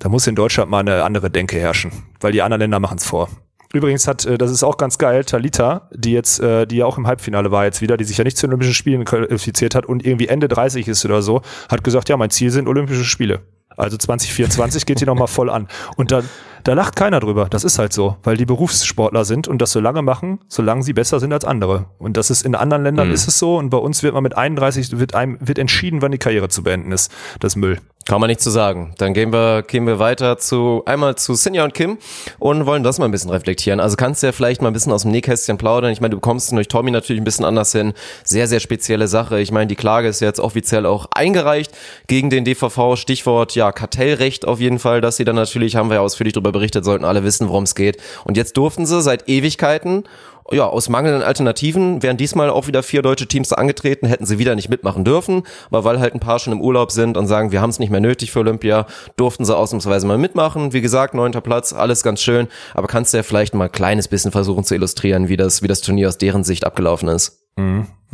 da muss in Deutschland mal eine andere Denke herrschen, weil die anderen Länder machen es vor. Übrigens hat, äh, das ist auch ganz geil, Talita, die jetzt, äh, die ja auch im Halbfinale war jetzt wieder, die sich ja nicht zu Olympischen Spielen qualifiziert hat und irgendwie Ende 30 ist oder so, hat gesagt, ja, mein Ziel sind Olympische Spiele. Also 2024 geht die nochmal voll an. Und da, da lacht keiner drüber. Das ist halt so, weil die Berufssportler sind und das so lange machen, solange sie besser sind als andere. Und das ist in anderen Ländern Mhm. ist es so und bei uns wird man mit 31 wird einem wird entschieden, wann die Karriere zu beenden ist. Das Müll. Kann man nicht zu sagen. Dann gehen wir, gehen wir weiter zu, einmal zu Sinja und Kim und wollen das mal ein bisschen reflektieren. Also kannst du ja vielleicht mal ein bisschen aus dem Nähkästchen plaudern. Ich meine, du bekommst durch Tommy natürlich ein bisschen anders hin. Sehr, sehr spezielle Sache. Ich meine, die Klage ist jetzt offiziell auch eingereicht gegen den DVV. Stichwort, ja, Kartellrecht auf jeden Fall, dass sie dann natürlich, haben wir ja ausführlich darüber berichtet, sollten alle wissen, worum es geht. Und jetzt durften sie seit Ewigkeiten ja, aus mangelnden Alternativen wären diesmal auch wieder vier deutsche Teams angetreten, hätten sie wieder nicht mitmachen dürfen, aber weil halt ein paar schon im Urlaub sind und sagen, wir haben es nicht mehr nötig für Olympia, durften sie ausnahmsweise mal mitmachen. Wie gesagt, neunter Platz, alles ganz schön, aber kannst du ja vielleicht mal ein kleines bisschen versuchen zu illustrieren, wie das, wie das Turnier aus deren Sicht abgelaufen ist.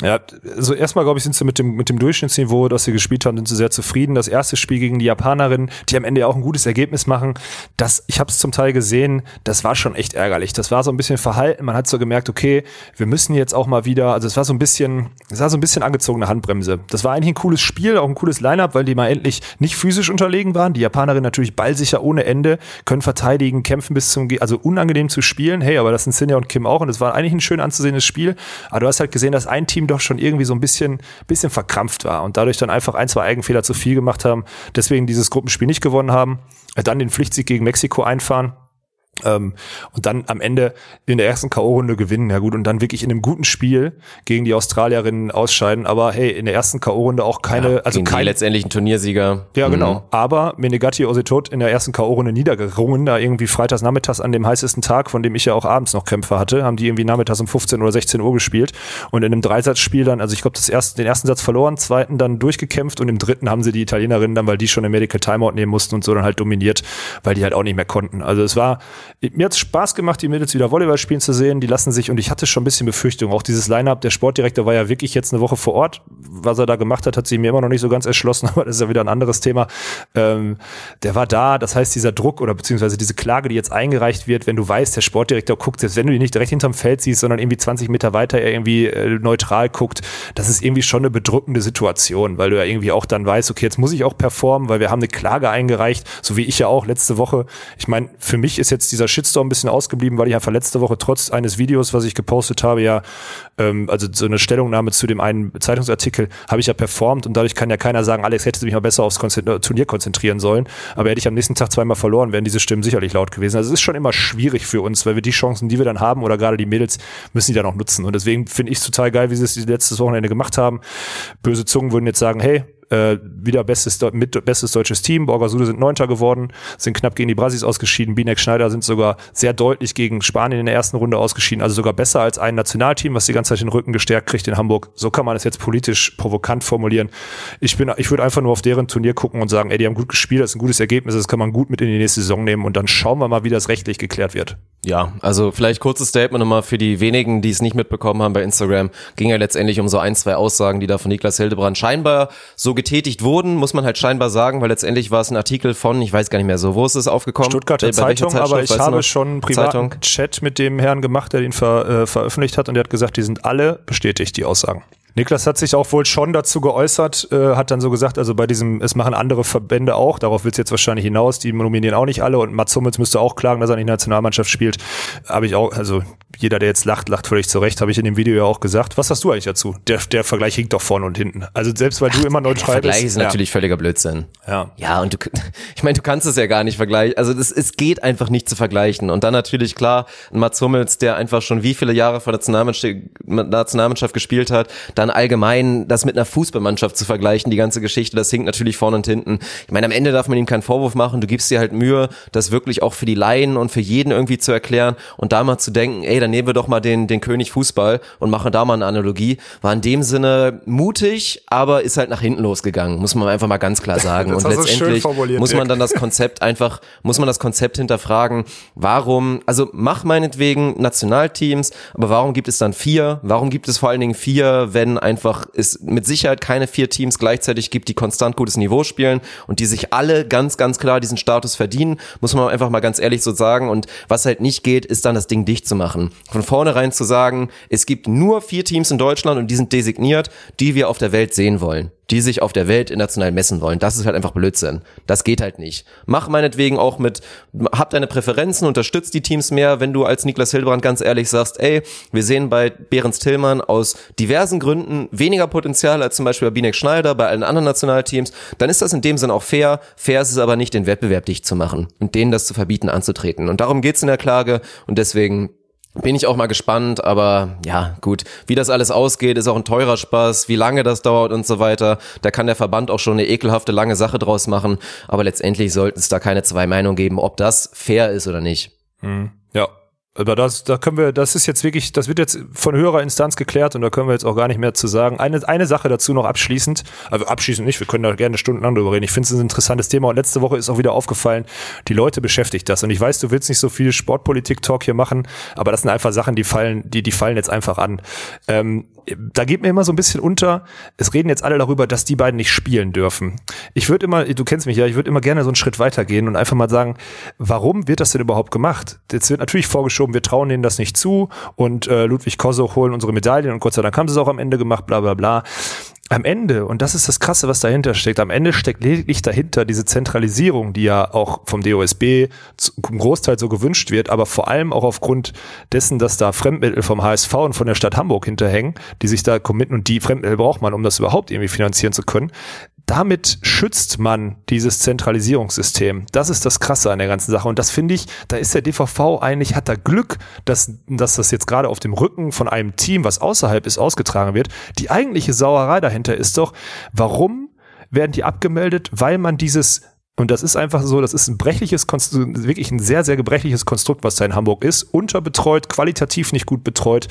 Ja, also erstmal glaube ich, sind sie mit dem, mit dem Durchschnittsniveau, das sie gespielt haben, sind sie sehr zufrieden. Das erste Spiel gegen die Japanerinnen, die am Ende ja auch ein gutes Ergebnis machen, das, ich habe es zum Teil gesehen, das war schon echt ärgerlich. Das war so ein bisschen verhalten. Man hat so gemerkt, okay, wir müssen jetzt auch mal wieder, also es war so ein bisschen, es war so ein bisschen angezogene Handbremse. Das war eigentlich ein cooles Spiel, auch ein cooles Line-up, weil die mal endlich nicht physisch unterlegen waren. Die Japanerinnen natürlich ballsicher ohne Ende, können verteidigen, kämpfen bis zum, also unangenehm zu spielen. Hey, aber das sind Sinja und Kim auch und es war eigentlich ein schön anzusehendes Spiel. Aber du hast halt gesehen, dass ein Team doch schon irgendwie so ein bisschen, bisschen verkrampft war und dadurch dann einfach ein, zwei Eigenfehler zu viel gemacht haben, deswegen dieses Gruppenspiel nicht gewonnen haben, dann den Pflichtsieg gegen Mexiko einfahren. Ähm, und dann am Ende in der ersten K.O.-Runde gewinnen, ja gut, und dann wirklich in einem guten Spiel gegen die Australierinnen ausscheiden. Aber hey, in der ersten K.O.-Runde auch keine, also gegen die kein, letztendlichen Turniersieger. ja, Mhm. genau. Aber Menegatti Ositot in der ersten K.O.-Runde niedergerungen, da irgendwie freitags nachmittags an dem heißesten Tag, von dem ich ja auch abends noch Kämpfe hatte, haben die irgendwie nachmittags um 15 oder 16 Uhr gespielt und in einem Dreisatzspiel dann, also ich glaube, das erste, den ersten Satz verloren, zweiten dann durchgekämpft und im dritten haben sie die Italienerinnen dann, weil die schon eine Medical Timeout nehmen mussten und so dann halt dominiert, weil die halt auch nicht mehr konnten. Also es war mir hat's Spaß gemacht, die Mädels wieder Volleyball spielen zu sehen. Die lassen sich, und ich hatte schon ein bisschen Befürchtung, auch dieses Line-Up, der Sportdirektor war ja wirklich jetzt eine Woche vor Ort. Was er da gemacht hat, hat sie mir immer noch nicht so ganz erschlossen, aber das ist ja wieder ein anderes Thema. Ähm, der war da, das heißt, dieser Druck oder beziehungsweise diese Klage, die jetzt eingereicht wird, wenn du weißt, der Sportdirektor guckt, selbst wenn du ihn nicht direkt hinterm Feld siehst, sondern irgendwie 20 Meter weiter er irgendwie äh, neutral guckt, das ist irgendwie schon eine bedrückende Situation, weil du ja irgendwie auch dann weißt, okay, jetzt muss ich auch performen, weil wir haben eine Klage eingereicht, so wie ich ja auch letzte Woche. Ich meine, für mich ist jetzt dieser Shitstorm ein bisschen ausgeblieben, weil ich einfach letzte Woche trotz eines Videos, was ich gepostet habe, ja, ähm, also so eine Stellungnahme zu dem einen Zeitungsartikel, habe ich ja performt und dadurch kann ja keiner sagen, Alex, hättest du mich mal besser aufs Konzert äh, Turnier konzentrieren sollen. Aber hätte ich am nächsten Tag zweimal verloren, wären diese Stimmen sicherlich laut gewesen. Also es ist schon immer schwierig für uns, weil wir die Chancen, die wir dann haben, oder gerade die Mädels, müssen die dann auch nutzen. Und deswegen finde ich es total geil, wie sie es letztes Wochenende gemacht haben. Böse Zungen würden jetzt sagen, hey, äh, wieder bestes, mit, bestes deutsches Team. Borgasude sind Neunter geworden, sind knapp gegen die Brasis ausgeschieden. Binek Schneider sind sogar sehr deutlich gegen Spanien in der ersten Runde ausgeschieden. Also sogar besser als ein Nationalteam, was die ganze Zeit den Rücken gestärkt kriegt in Hamburg. So kann man es jetzt politisch provokant formulieren. Ich bin, ich würde einfach nur auf deren Turnier gucken und sagen, ey, die haben gut gespielt, das ist ein gutes Ergebnis, das kann man gut mit in die nächste Saison nehmen und dann schauen wir mal, wie das rechtlich geklärt wird. Ja, also vielleicht kurzes Statement nochmal für die wenigen, die es nicht mitbekommen haben bei Instagram. Ging ja letztendlich um so ein, zwei Aussagen, die da von Niklas Hildebrand scheinbar so getätigt wurden, muss man halt scheinbar sagen, weil letztendlich war es ein Artikel von, ich weiß gar nicht mehr so, wo ist es aufgekommen? Stuttgarter Zeitung, aber ich habe schon einen privaten Zeitung? Chat mit dem Herrn gemacht, der den ver, äh, veröffentlicht hat und der hat gesagt, die sind alle bestätigt, die Aussagen. Niklas hat sich auch wohl schon dazu geäußert, äh, hat dann so gesagt, also bei diesem, es machen andere Verbände auch, darauf wird es jetzt wahrscheinlich hinaus, die nominieren auch nicht alle und Mats Hummels müsste auch klagen, dass er nicht Nationalmannschaft spielt. Habe ich auch, also jeder, der jetzt lacht, lacht völlig zurecht, habe ich in dem Video ja auch gesagt. Was hast du eigentlich dazu? Der, der Vergleich hinkt doch vorne und hinten. Also selbst weil du immer neutral Vergleich ist natürlich völliger Blödsinn. Ja. Ja, und du, ich meine, du kannst es ja gar nicht vergleichen. Also das, es geht einfach nicht zu vergleichen. Und dann natürlich klar, Mats Hummels, der einfach schon wie viele Jahre vor der Nationalmannschaft, gespielt hat, dann allgemein das mit einer Fußballmannschaft zu vergleichen, die ganze Geschichte, das hinkt natürlich vorne und hinten. Ich meine, am Ende darf man ihm keinen Vorwurf machen. Du gibst dir halt Mühe, das wirklich auch für die Laien und für jeden irgendwie zu erklären und da mal zu denken, ey, dann nehmen wir doch mal den, den König Fußball und machen da mal eine Analogie. War in dem Sinne mutig, aber ist halt nach hinten losgegangen, muss man einfach mal ganz klar sagen. und letztendlich muss man dann das Konzept einfach, muss man das Konzept hinterfragen, warum, also mach meinetwegen Nationalteams, aber warum gibt es dann vier? Warum gibt es vor allen Dingen vier, wenn einfach es mit Sicherheit keine vier Teams gleichzeitig gibt, die konstant gutes Niveau spielen und die sich alle ganz, ganz klar diesen Status verdienen, muss man einfach mal ganz ehrlich so sagen. Und was halt nicht geht, ist dann das Ding dicht zu machen. Von vornherein zu sagen, es gibt nur vier Teams in Deutschland und die sind designiert, die wir auf der Welt sehen wollen die sich auf der Welt international messen wollen. Das ist halt einfach Blödsinn. Das geht halt nicht. Mach meinetwegen auch mit, hab deine Präferenzen, unterstützt die Teams mehr, wenn du als Niklas Hildebrand ganz ehrlich sagst, ey, wir sehen bei Behrens Tillmann aus diversen Gründen weniger Potenzial als zum Beispiel bei Binek Schneider, bei allen anderen Nationalteams, dann ist das in dem Sinn auch fair. Fair ist es aber nicht, den Wettbewerb dicht zu machen und denen das zu verbieten, anzutreten. Und darum geht's in der Klage und deswegen bin ich auch mal gespannt, aber ja, gut, wie das alles ausgeht, ist auch ein teurer Spaß, wie lange das dauert und so weiter. Da kann der Verband auch schon eine ekelhafte lange Sache draus machen, aber letztendlich sollten es da keine zwei Meinungen geben, ob das fair ist oder nicht. Mhm. Ja, aber das, da können wir, das ist jetzt wirklich, das wird jetzt von höherer Instanz geklärt und da können wir jetzt auch gar nicht mehr zu sagen. Eine, eine Sache dazu noch abschließend, also abschließend nicht, wir können da gerne stundenlang drüber reden. Ich finde es ein interessantes Thema und letzte Woche ist auch wieder aufgefallen, die Leute beschäftigt das. Und ich weiß, du willst nicht so viel Sportpolitik-Talk hier machen, aber das sind einfach Sachen, die fallen, die, die fallen jetzt einfach an. Ähm, da geht mir immer so ein bisschen unter, es reden jetzt alle darüber, dass die beiden nicht spielen dürfen. Ich würde immer, du kennst mich ja, ich würde immer gerne so einen Schritt weitergehen und einfach mal sagen, warum wird das denn überhaupt gemacht? Jetzt wird natürlich vorgeschoben, wir trauen denen das nicht zu und äh, Ludwig Kosoch holen unsere Medaillen und Gott sei Dank haben sie es auch am Ende gemacht, bla bla bla am Ende, und das ist das Krasse, was dahinter steckt, am Ende steckt lediglich dahinter diese Zentralisierung, die ja auch vom DOSB zum Großteil so gewünscht wird, aber vor allem auch aufgrund dessen, dass da Fremdmittel vom HSV und von der Stadt Hamburg hinterhängen, die sich da committen und die Fremdmittel braucht man, um das überhaupt irgendwie finanzieren zu können damit schützt man dieses Zentralisierungssystem. Das ist das Krasse an der ganzen Sache. Und das finde ich, da ist der DVV eigentlich, hat da Glück, dass, dass das jetzt gerade auf dem Rücken von einem Team, was außerhalb ist, ausgetragen wird. Die eigentliche Sauerei dahinter ist doch, warum werden die abgemeldet? Weil man dieses und das ist einfach so, das ist ein brechliches, wirklich ein sehr, sehr gebrechliches Konstrukt, was da in Hamburg ist. Unterbetreut, qualitativ nicht gut betreut.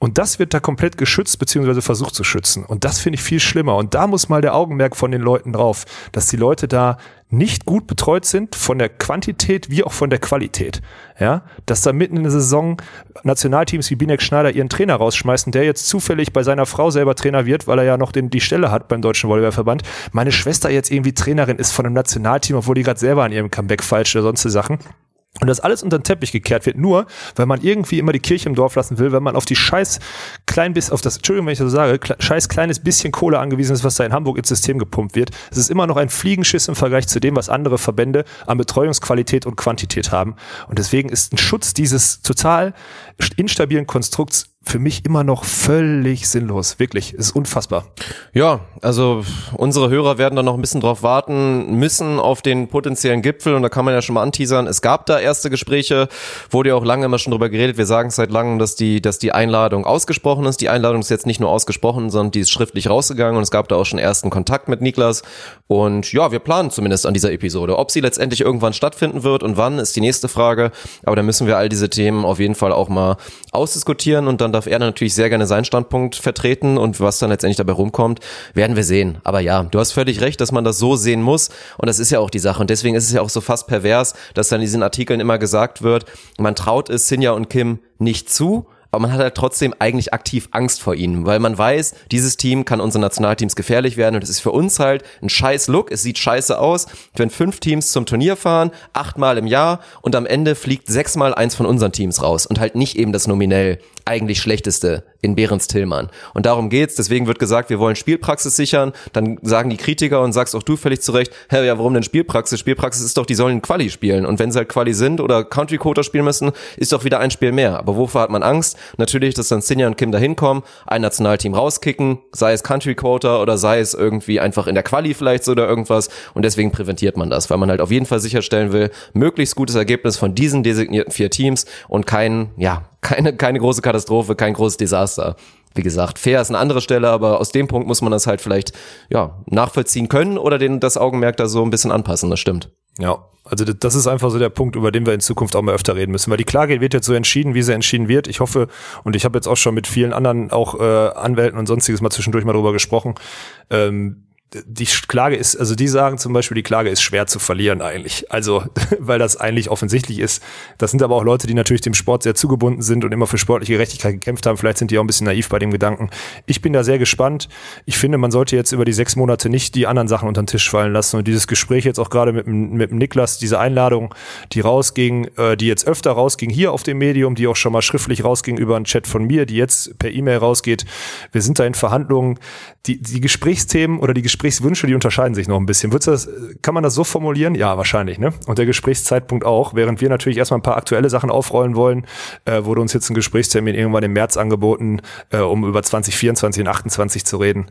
Und das wird da komplett geschützt, beziehungsweise versucht zu schützen. Und das finde ich viel schlimmer. Und da muss mal der Augenmerk von den Leuten drauf, dass die Leute da nicht gut betreut sind von der Quantität wie auch von der Qualität. Ja, dass da mitten in der Saison Nationalteams wie Binek Schneider ihren Trainer rausschmeißen, der jetzt zufällig bei seiner Frau selber Trainer wird, weil er ja noch den, die Stelle hat beim Deutschen Volleyballverband. Meine Schwester jetzt irgendwie Trainerin ist von einem Nationalteam, obwohl die gerade selber an ihrem Comeback falsch oder sonst Sachen. Und das alles unter den Teppich gekehrt wird, nur weil man irgendwie immer die Kirche im Dorf lassen will, wenn man auf die scheiß klein bis, auf das, Entschuldigung, wenn ich das so sage, scheiß kleines bisschen Kohle angewiesen ist, was da in Hamburg ins System gepumpt wird. Es ist immer noch ein Fliegenschiss im Vergleich zu dem, was andere Verbände an Betreuungsqualität und Quantität haben. Und deswegen ist ein Schutz dieses total instabilen Konstrukts für mich immer noch völlig sinnlos. Wirklich, ist unfassbar. Ja, also unsere Hörer werden da noch ein bisschen drauf warten müssen auf den potenziellen Gipfel und da kann man ja schon mal anteasern. Es gab da erste Gespräche, wurde ja auch lange immer schon drüber geredet. Wir sagen seit langem, dass die, dass die Einladung ausgesprochen ist. Die Einladung ist jetzt nicht nur ausgesprochen, sondern die ist schriftlich rausgegangen und es gab da auch schon ersten Kontakt mit Niklas. Und ja, wir planen zumindest an dieser Episode. Ob sie letztendlich irgendwann stattfinden wird und wann, ist die nächste Frage. Aber da müssen wir all diese Themen auf jeden Fall auch mal ausdiskutieren und dann darf er natürlich sehr gerne seinen Standpunkt vertreten und was dann letztendlich dabei rumkommt, werden wir sehen. Aber ja, du hast völlig recht, dass man das so sehen muss und das ist ja auch die Sache und deswegen ist es ja auch so fast pervers, dass dann in diesen Artikeln immer gesagt wird, man traut es Sinja und Kim nicht zu, aber man hat halt trotzdem eigentlich aktiv Angst vor ihnen, weil man weiß, dieses Team kann unseren Nationalteams gefährlich werden und es ist für uns halt ein scheiß Look, es sieht scheiße aus, wenn fünf Teams zum Turnier fahren, achtmal im Jahr und am Ende fliegt sechsmal eins von unseren Teams raus und halt nicht eben das nominell eigentlich schlechteste in Behrens Tillmann. Und darum geht's. Deswegen wird gesagt, wir wollen Spielpraxis sichern. Dann sagen die Kritiker und sagst auch du völlig zurecht, hä, ja, warum denn Spielpraxis? Spielpraxis ist doch, die sollen Quali spielen. Und wenn sie halt Quali sind oder Country Quota spielen müssen, ist doch wieder ein Spiel mehr. Aber wovor hat man Angst? Natürlich, dass dann Sinja und Kim da hinkommen, ein Nationalteam rauskicken, sei es Country Quota oder sei es irgendwie einfach in der Quali vielleicht so oder irgendwas. Und deswegen präventiert man das, weil man halt auf jeden Fall sicherstellen will, möglichst gutes Ergebnis von diesen designierten vier Teams und kein, ja, keine, keine große Katastrophe, kein großes Desaster. Wie gesagt, fair ist eine andere Stelle, aber aus dem Punkt muss man das halt vielleicht ja, nachvollziehen können oder den, das Augenmerk da so ein bisschen anpassen, das stimmt. Ja, also das ist einfach so der Punkt, über den wir in Zukunft auch mal öfter reden müssen, weil die Klage wird jetzt so entschieden, wie sie entschieden wird. Ich hoffe, und ich habe jetzt auch schon mit vielen anderen auch äh, Anwälten und sonstiges mal zwischendurch mal drüber gesprochen, ähm, die Klage ist, also die sagen zum Beispiel, die Klage ist schwer zu verlieren eigentlich. Also, weil das eigentlich offensichtlich ist. Das sind aber auch Leute, die natürlich dem Sport sehr zugebunden sind und immer für sportliche Gerechtigkeit gekämpft haben. Vielleicht sind die auch ein bisschen naiv bei dem Gedanken. Ich bin da sehr gespannt. Ich finde, man sollte jetzt über die sechs Monate nicht die anderen Sachen unter den Tisch fallen lassen. Und dieses Gespräch jetzt auch gerade mit, mit Niklas, diese Einladung, die rausging, äh, die jetzt öfter rausging hier auf dem Medium, die auch schon mal schriftlich rausging über einen Chat von mir, die jetzt per E-Mail rausgeht. Wir sind da in Verhandlungen. Die, die Gesprächsthemen oder die Gesprächsthemen Gesprächswünsche, die unterscheiden sich noch ein bisschen. Würdest das, kann man das so formulieren? Ja, wahrscheinlich, ne? Und der Gesprächszeitpunkt auch. Während wir natürlich erstmal ein paar aktuelle Sachen aufrollen wollen, äh, wurde uns jetzt ein Gesprächstermin irgendwann im März angeboten, äh, um über 2024 und 28 zu reden.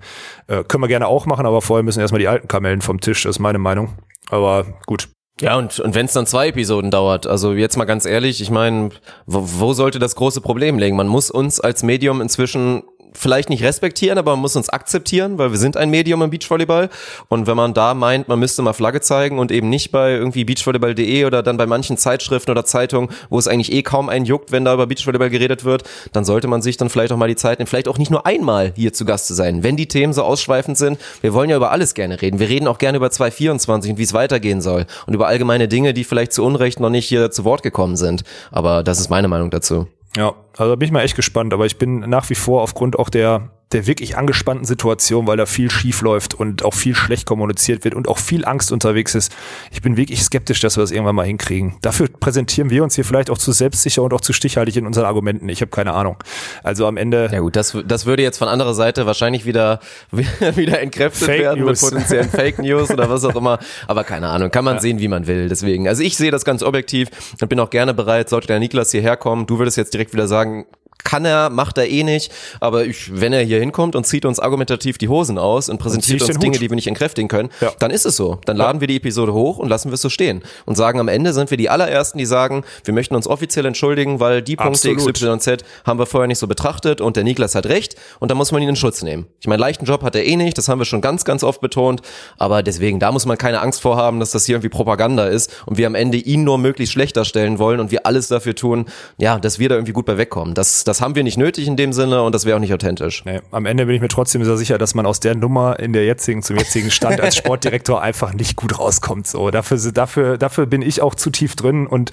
Äh, können wir gerne auch machen, aber vorher müssen erstmal die alten Kamellen vom Tisch, das ist meine Meinung. Aber gut, ja, und, und wenn es dann zwei Episoden dauert, also jetzt mal ganz ehrlich, ich meine, wo, wo sollte das große Problem liegen? Man muss uns als Medium inzwischen vielleicht nicht respektieren, aber man muss uns akzeptieren, weil wir sind ein Medium im Beachvolleyball. Und wenn man da meint, man müsste mal Flagge zeigen und eben nicht bei irgendwie beachvolleyball.de oder dann bei manchen Zeitschriften oder Zeitungen, wo es eigentlich eh kaum einen juckt, wenn da über Beachvolleyball geredet wird, dann sollte man sich dann vielleicht auch mal die Zeit nehmen, vielleicht auch nicht nur einmal hier zu Gast zu sein, wenn die Themen so ausschweifend sind. Wir wollen ja über alles gerne reden. Wir reden auch gerne über 224 und wie es weitergehen soll und über allgemeine Dinge, die vielleicht zu Unrecht noch nicht hier zu Wort gekommen sind. Aber das ist meine Meinung dazu. Ja, also da bin ich mal echt gespannt, aber ich bin nach wie vor aufgrund auch der der wirklich angespannten Situation, weil da viel schief läuft und auch viel schlecht kommuniziert wird und auch viel Angst unterwegs ist. Ich bin wirklich skeptisch, dass wir das irgendwann mal hinkriegen. Dafür präsentieren wir uns hier vielleicht auch zu selbstsicher und auch zu stichhaltig in unseren Argumenten. Ich habe keine Ahnung. Also am Ende. Ja gut, das, das würde jetzt von anderer Seite wahrscheinlich wieder, wieder entkräftet Fake werden News. mit potenziellen Fake News oder was auch immer. Aber keine Ahnung, kann man Ja. sehen, wie man will. Deswegen, also ich sehe das ganz objektiv und bin auch gerne bereit, sollte der Niklas hierher kommen. Du würdest jetzt direkt wieder sagen, kann er, macht er eh nicht, aber ich, wenn er hier hinkommt und zieht uns argumentativ die Hosen aus und präsentiert ich uns Dinge, Hut. die wir nicht entkräftigen können, Ja. dann ist es so. Dann laden wir die Episode hoch und lassen wir es so stehen und sagen am Ende sind wir die allerersten, die sagen, wir möchten uns offiziell entschuldigen, weil die Punkte. XYZ haben wir vorher nicht so betrachtet und der Niklas hat recht und da muss man ihn in Schutz nehmen. Ich meine, leichten Job hat er eh nicht, das haben wir schon ganz, ganz oft betont, aber deswegen, da muss man keine Angst vorhaben, dass das hier irgendwie Propaganda ist und wir am Ende ihn nur möglichst schlecht darstellen wollen und wir alles dafür tun, ja, dass wir da irgendwie gut bei wegkommen. Das, das haben wir nicht nötig in dem Sinne und das wäre auch nicht authentisch. Nee, am Ende bin ich mir trotzdem sehr sicher, dass man aus der Nummer in der jetzigen, zum jetzigen Stand als Sportdirektor einfach nicht gut rauskommt. So, dafür, dafür, dafür bin ich auch zu tief drin und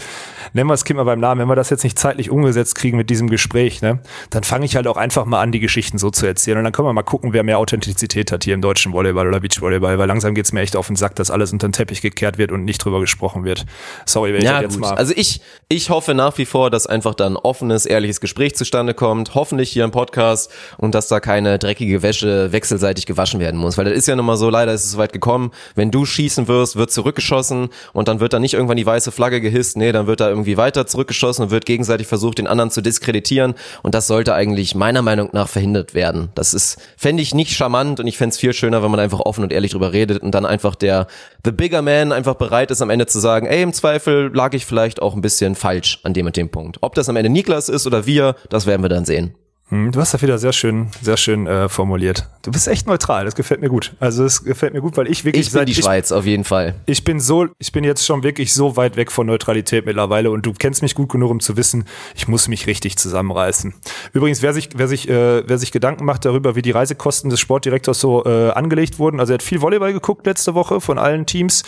nennen wir das Kind mal beim Namen, wenn wir das jetzt nicht zeitlich umgesetzt kriegen mit diesem Gespräch, ne, dann fange ich halt auch einfach mal an, die Geschichten so zu erzählen. Und dann können wir mal gucken, wer mehr Authentizität hat hier im deutschen Volleyball oder Beachvolleyball, weil langsam geht's mir echt auf den Sack, dass alles unter den Teppich gekehrt wird und nicht drüber gesprochen wird. Sorry, wenn ich Ja, das jetzt gut. mal. Also ich, ich hoffe nach wie vor, dass einfach da ein offenes, ehrliches Gespräch zustande kommt. Hoffentlich hier im Podcast und dass da keine dreckige Wäsche wechselseitig gewaschen werden muss. Weil das ist ja nun mal so, leider ist es so weit gekommen. Wenn du schießen wirst, wird zurückgeschossen und dann wird da nicht irgendwann die weiße Flagge gehisst. Nee, dann wird da irgendwie weiter zurückgeschossen und wird gegenseitig versucht, den anderen zu diskreditieren. Und das sollte eigentlich meiner Meinung nach verhindert werden. Das ist, fände ich nicht charmant und ich fände es viel schöner, wenn man einfach offen und ehrlich drüber redet und dann einfach der The Bigger Man einfach bereit ist, am Ende zu sagen, ey, im Zweifel lag ich vielleicht auch ein bisschen falsch an dem und dem Punkt. Ob das am Ende Niklas ist oder wir, das werden wir dann sehen. Hm, Du hast das wieder sehr schön, sehr schön äh, formuliert. Du bist echt neutral, das gefällt mir gut. Also es gefällt mir gut, weil ich wirklich Ich bin die Schweiz, auf jeden Fall. ich bin so, ich bin jetzt schon wirklich so weit weg von Neutralität mittlerweile und du kennst mich gut genug, um zu wissen, ich muss mich richtig zusammenreißen. Übrigens, wer sich, wer sich, äh, wer sich Gedanken macht darüber, wie die Reisekosten des Sportdirektors so äh, angelegt wurden, also er hat viel Volleyball geguckt letzte Woche von allen Teams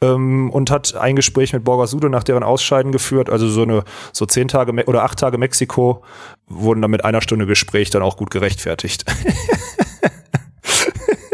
ähm, und hat ein Gespräch mit Borgasudo nach deren Ausscheiden geführt, also so eine, so zehn Tage Me- oder acht Tage Mexiko wurden dann mit einer Stunde Gespräch dann auch gut gerechtfertigt.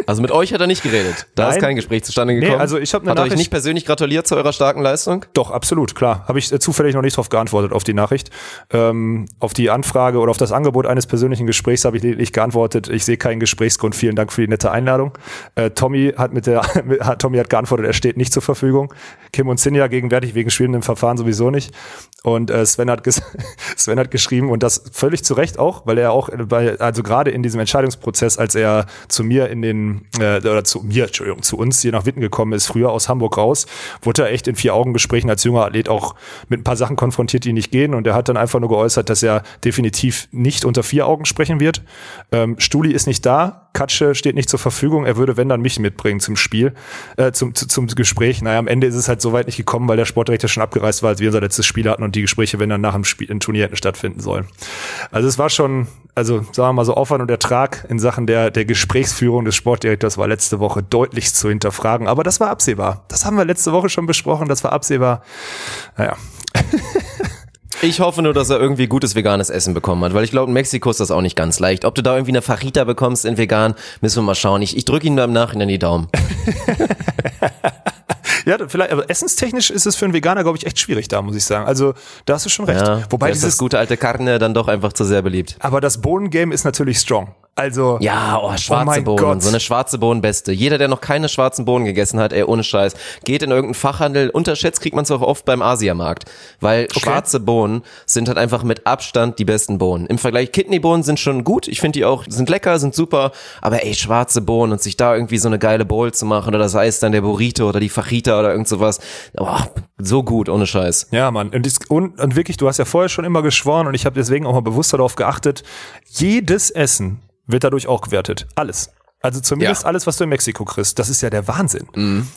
Also mit euch hat er nicht geredet. Da Nein. ist kein Gespräch zustande gekommen. also ich hab eine Hat er euch Nachricht- nicht persönlich gratuliert zu eurer starken Leistung? Doch, absolut, klar. Habe ich äh, zufällig noch nicht darauf geantwortet, auf die Nachricht. Ähm, auf die Anfrage oder auf das Angebot eines persönlichen Gesprächs habe ich lediglich geantwortet, ich sehe keinen Gesprächsgrund, vielen Dank für die nette Einladung. Äh, Tommy hat mit der hat, Tommy hat geantwortet, er steht nicht zur Verfügung. Kim und Sinja gegenwärtig wegen schwindendem Verfahren sowieso nicht. Und äh, Sven hat Sven hat geschrieben und das völlig zu Recht auch, weil er auch bei, also gerade in diesem Entscheidungsprozess, als er zu mir in den äh, oder zu mir, Entschuldigung, zu uns hier nach Witten gekommen ist, früher aus Hamburg raus, wurde er echt in vier Augen Gesprächen als junger Athlet auch mit ein paar Sachen konfrontiert, die nicht gehen. Und er hat dann einfach nur geäußert, dass er definitiv nicht unter vier Augen sprechen wird. Ähm, Stuli ist nicht da, Katsche steht nicht zur Verfügung. Er würde, wenn dann mich mitbringen zum Spiel, äh, zum, zu, zum Gespräch. Naja, am Ende ist es halt so weit nicht gekommen, weil der Sportdirektor schon abgereist war, als wir unser letztes Spiel hatten und die Gespräche, wenn dann nach dem Spiel, im Turnier hätten stattfinden sollen. Also es war schon, also sagen wir mal so Aufwand und Ertrag in Sachen der, der Gesprächsführung des Sportdirektors war letzte Woche deutlich zu hinterfragen. Aber das war absehbar. Das haben wir letzte Woche schon besprochen. Das war absehbar. Naja, Ich hoffe nur, dass er irgendwie gutes veganes Essen bekommen hat, weil ich glaube, in Mexiko ist das auch nicht ganz leicht. Ob du da irgendwie eine Fajita bekommst in vegan, müssen wir mal schauen. Ich, ich drücke ihm da im Nachhinein die Daumen. Ja, vielleicht, aber essenstechnisch ist es für einen Veganer, glaube ich, echt schwierig da, muss ich sagen. Also, da hast du schon recht. Ja, Wobei da ist das dieses, gute alte Carne dann doch einfach zu sehr beliebt. aber das Bohnengame ist natürlich strong. Also, Ja, oh, schwarze mein Bohnen, Gott. so eine schwarze Bohnenbeste. Jeder, der noch keine schwarzen Bohnen gegessen hat, ey, ohne Scheiß, geht in irgendeinen Fachhandel. Unterschätzt kriegt man es auch oft beim Asiamarkt, weil schwarze Bohnen sind halt einfach mit Abstand die besten Bohnen. Im Vergleich Kidneybohnen sind schon gut, ich finde die auch, sind lecker, sind super, aber ey, schwarze Bohnen und sich da irgendwie so eine geile Bowl zu machen oder sei es dann der Burrito oder die Fajita oder irgend sowas, oh, so gut, ohne Scheiß. Ja, Mann. Und, das, und, und wirklich, du hast ja vorher schon immer geschworen und ich habe deswegen auch mal bewusst darauf geachtet, jedes Essen wird dadurch auch gewertet. Alles. Also zumindest Ja. alles, was du in Mexiko kriegst. Das ist ja der Wahnsinn.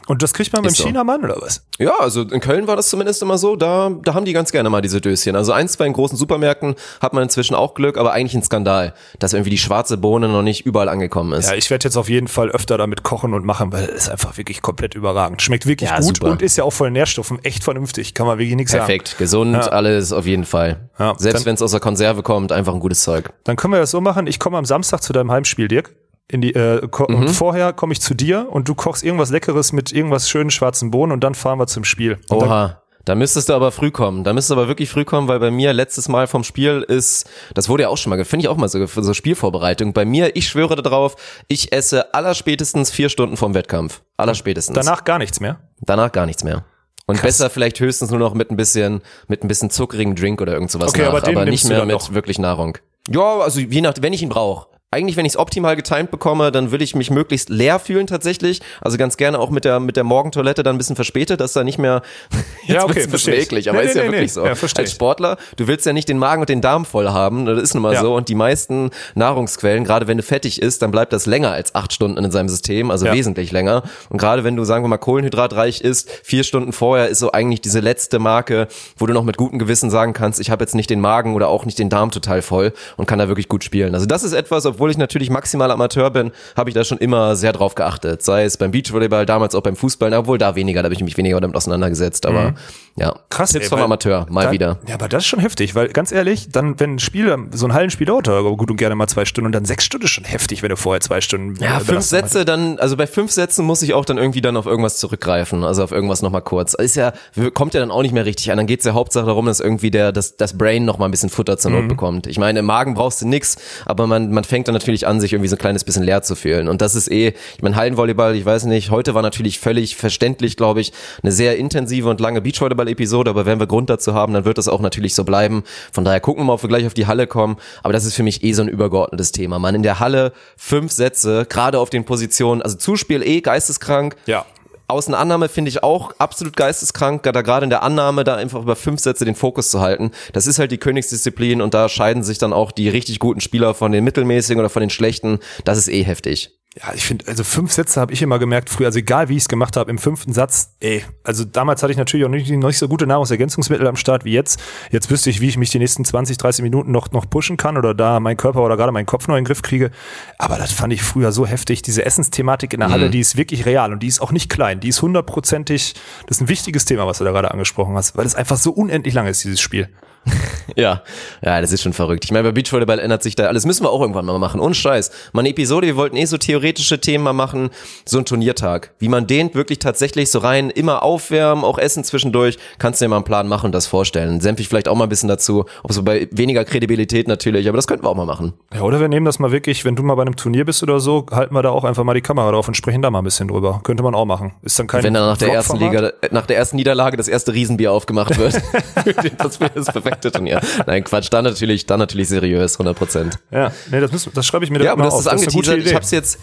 Und das kriegt man beim so. Chinamann oder was? Ja, also in Köln war das zumindest immer so, da, da haben die ganz gerne mal diese Döschen. Also ein, zwei in großen Supermärkten hat man inzwischen auch Glück, aber eigentlich ein Skandal, dass irgendwie die schwarze Bohne noch nicht überall angekommen ist. Ja, ich werde jetzt auf jeden Fall öfter damit kochen und machen, weil es einfach wirklich komplett überragend. Schmeckt wirklich Ja, gut super. und ist ja auch voll Nährstoffen. Echt vernünftig. Kann man wirklich nichts sagen. Perfekt, gesund, Ja. alles auf jeden Fall. Ja, Selbst wenn es aus der Konserve kommt, einfach ein gutes Zeug. Dann können wir das so machen. Ich komme am Samstag zu deinem Heimspiel, Dirk. In die, äh, Mhm. vorher komme ich zu dir und du kochst irgendwas Leckeres mit irgendwas schönen schwarzen Bohnen und dann fahren wir zum Spiel. Und Oha. Da müsstest du aber früh kommen. Da müsstest du aber wirklich früh kommen, weil bei mir letztes Mal vom Spiel ist, das wurde ja auch schon mal, finde ich auch mal so, so Spielvorbereitung. Bei mir, ich schwöre darauf, ich esse allerspätestens vier Stunden vorm Wettkampf. Allerspätestens. danach gar nichts mehr. Danach gar nichts mehr. Und besser vielleicht höchstens nur noch mit ein bisschen, mit ein bisschen zuckrigen Drink oder irgend sowas Okay, nach, aber aber nicht mehr mit noch. wirklich Nahrung. Ja, also je nach, wenn ich ihn brauche. Eigentlich, wenn ich es optimal getimt bekomme, dann will ich mich möglichst leer fühlen tatsächlich. Also ganz gerne auch mit der mit der Morgentoilette dann ein bisschen verspätet, dass da nicht mehr jetzt Ja, okay, ein bisschen eklig, aber Nee, ist nee, ja nee, wirklich so. Ja, Als. Sportler, du willst ja nicht den Magen und den Darm voll haben, das ist nun mal Ja. so und die meisten Nahrungsquellen, gerade wenn du fettig isst, dann bleibt das länger als acht Stunden in seinem System, also Ja. wesentlich länger. Und gerade wenn du, sagen wir mal, kohlenhydratreich isst, vier Stunden vorher ist so eigentlich diese letzte Marke, wo du noch mit gutem Gewissen sagen kannst, ich habe jetzt nicht den Magen oder auch nicht den Darm total voll und kann da wirklich gut spielen. Also das ist etwas, obwohl ich natürlich maximal Amateur bin, habe ich da schon immer sehr drauf geachtet. Sei es beim Beachvolleyball, damals auch beim Fußball, obwohl da weniger, da habe ich mich weniger damit auseinandergesetzt. Aber ja. Krass, Tipps ey, vom Amateur, mal dann, wieder. Ja, aber das ist schon heftig, weil ganz ehrlich, dann, wenn ein Spiel, so ein Hallenspiel dauert, gut und gerne mal zwei Stunden und dann sechs Stunden ist schon heftig, wenn du vorher zwei Stunden. Ja, äh, fünf. Sätze dann, also bei fünf Sätzen muss ich auch dann irgendwie dann auf irgendwas zurückgreifen, also auf irgendwas nochmal kurz. Ist ja, kommt ja dann auch nicht mehr richtig an. Dann geht's ja Hauptsache darum, dass irgendwie der, das, das Brain nochmal ein bisschen Futter zur Not Mhm. bekommt. Ich meine, im Magen brauchst du nix, aber man, man fängt dann natürlich an, sich irgendwie so ein kleines bisschen leer zu fühlen. Und das ist eh, ich meine, Hallenvolleyball, ich weiß nicht, heute war natürlich völlig verständlich, glaube ich, eine sehr intensive und lange Beachvolleyball-Episode, aber wenn wir Grund dazu haben, dann wird das auch natürlich so bleiben. Von daher gucken wir mal, ob wir gleich auf die Halle kommen. Aber das ist für mich eh so ein übergeordnetes Thema. Man in der Halle fünf Sätze, gerade auf den Positionen, also Zuspiel eh geisteskrank. Ja. Außenannahme finde ich auch absolut geisteskrank, da gerade in der Annahme da einfach über fünf Sätze den Fokus zu halten. Das ist halt die Königsdisziplin und da scheiden sich dann auch die richtig guten Spieler von den mittelmäßigen oder von den schlechten. Das ist eh heftig. Ja, ich finde, also fünf Sätze habe ich immer gemerkt früher, also egal wie ich es gemacht habe, im fünften Satz, ey, also damals hatte ich natürlich auch nicht, noch nicht so gute Nahrungsergänzungsmittel am Start wie jetzt. Jetzt wüsste ich, wie ich mich die nächsten 20, 30 Minuten noch, noch pushen kann oder da mein Körper oder gerade meinen Kopf noch in den Griff kriege. Aber das fand ich früher so heftig. Diese Essensthematik in der Halle, die ist wirklich real und die ist auch nicht klein. Die ist hundertprozentig, das ist ein wichtiges Thema, was du da gerade angesprochen hast, weil es einfach so unendlich lang ist, dieses Spiel. Ja, ja, das ist schon verrückt. Ich meine, bei Beachvolleyball ändert sich da alles. Müssen wir auch irgendwann mal machen. Ohne Scheiß. Mal eine Episode, wir wollten eh so theoretische Themen mal machen. So ein Turniertag. Wie man den wirklich tatsächlich so rein immer aufwärmen, auch essen zwischendurch. Kannst du dir mal einen Plan machen und das vorstellen. Senf ich vielleicht auch mal ein bisschen dazu. Auch so bei weniger Kredibilität natürlich, aber das könnten wir auch mal machen. Ja, oder wir nehmen das mal wirklich, wenn du mal bei einem Turnier bist oder so, halten wir da auch einfach mal die Kamera drauf und sprechen da mal ein bisschen drüber. Könnte man auch machen. Ist dann kein Wenn dann nach der ersten? Liga, nach der ersten Niederlage das erste Riesenbier aufgemacht wird. das wäre das perfekte Turnier. Nein, Quatsch. Dann natürlich, dann natürlich seriös, 100 Prozent. Ja, nee, das, müssen, das schreibe ich mir Ja, da aber mal das auf. ist angeteasert. Ich Idee. hab's jetzt,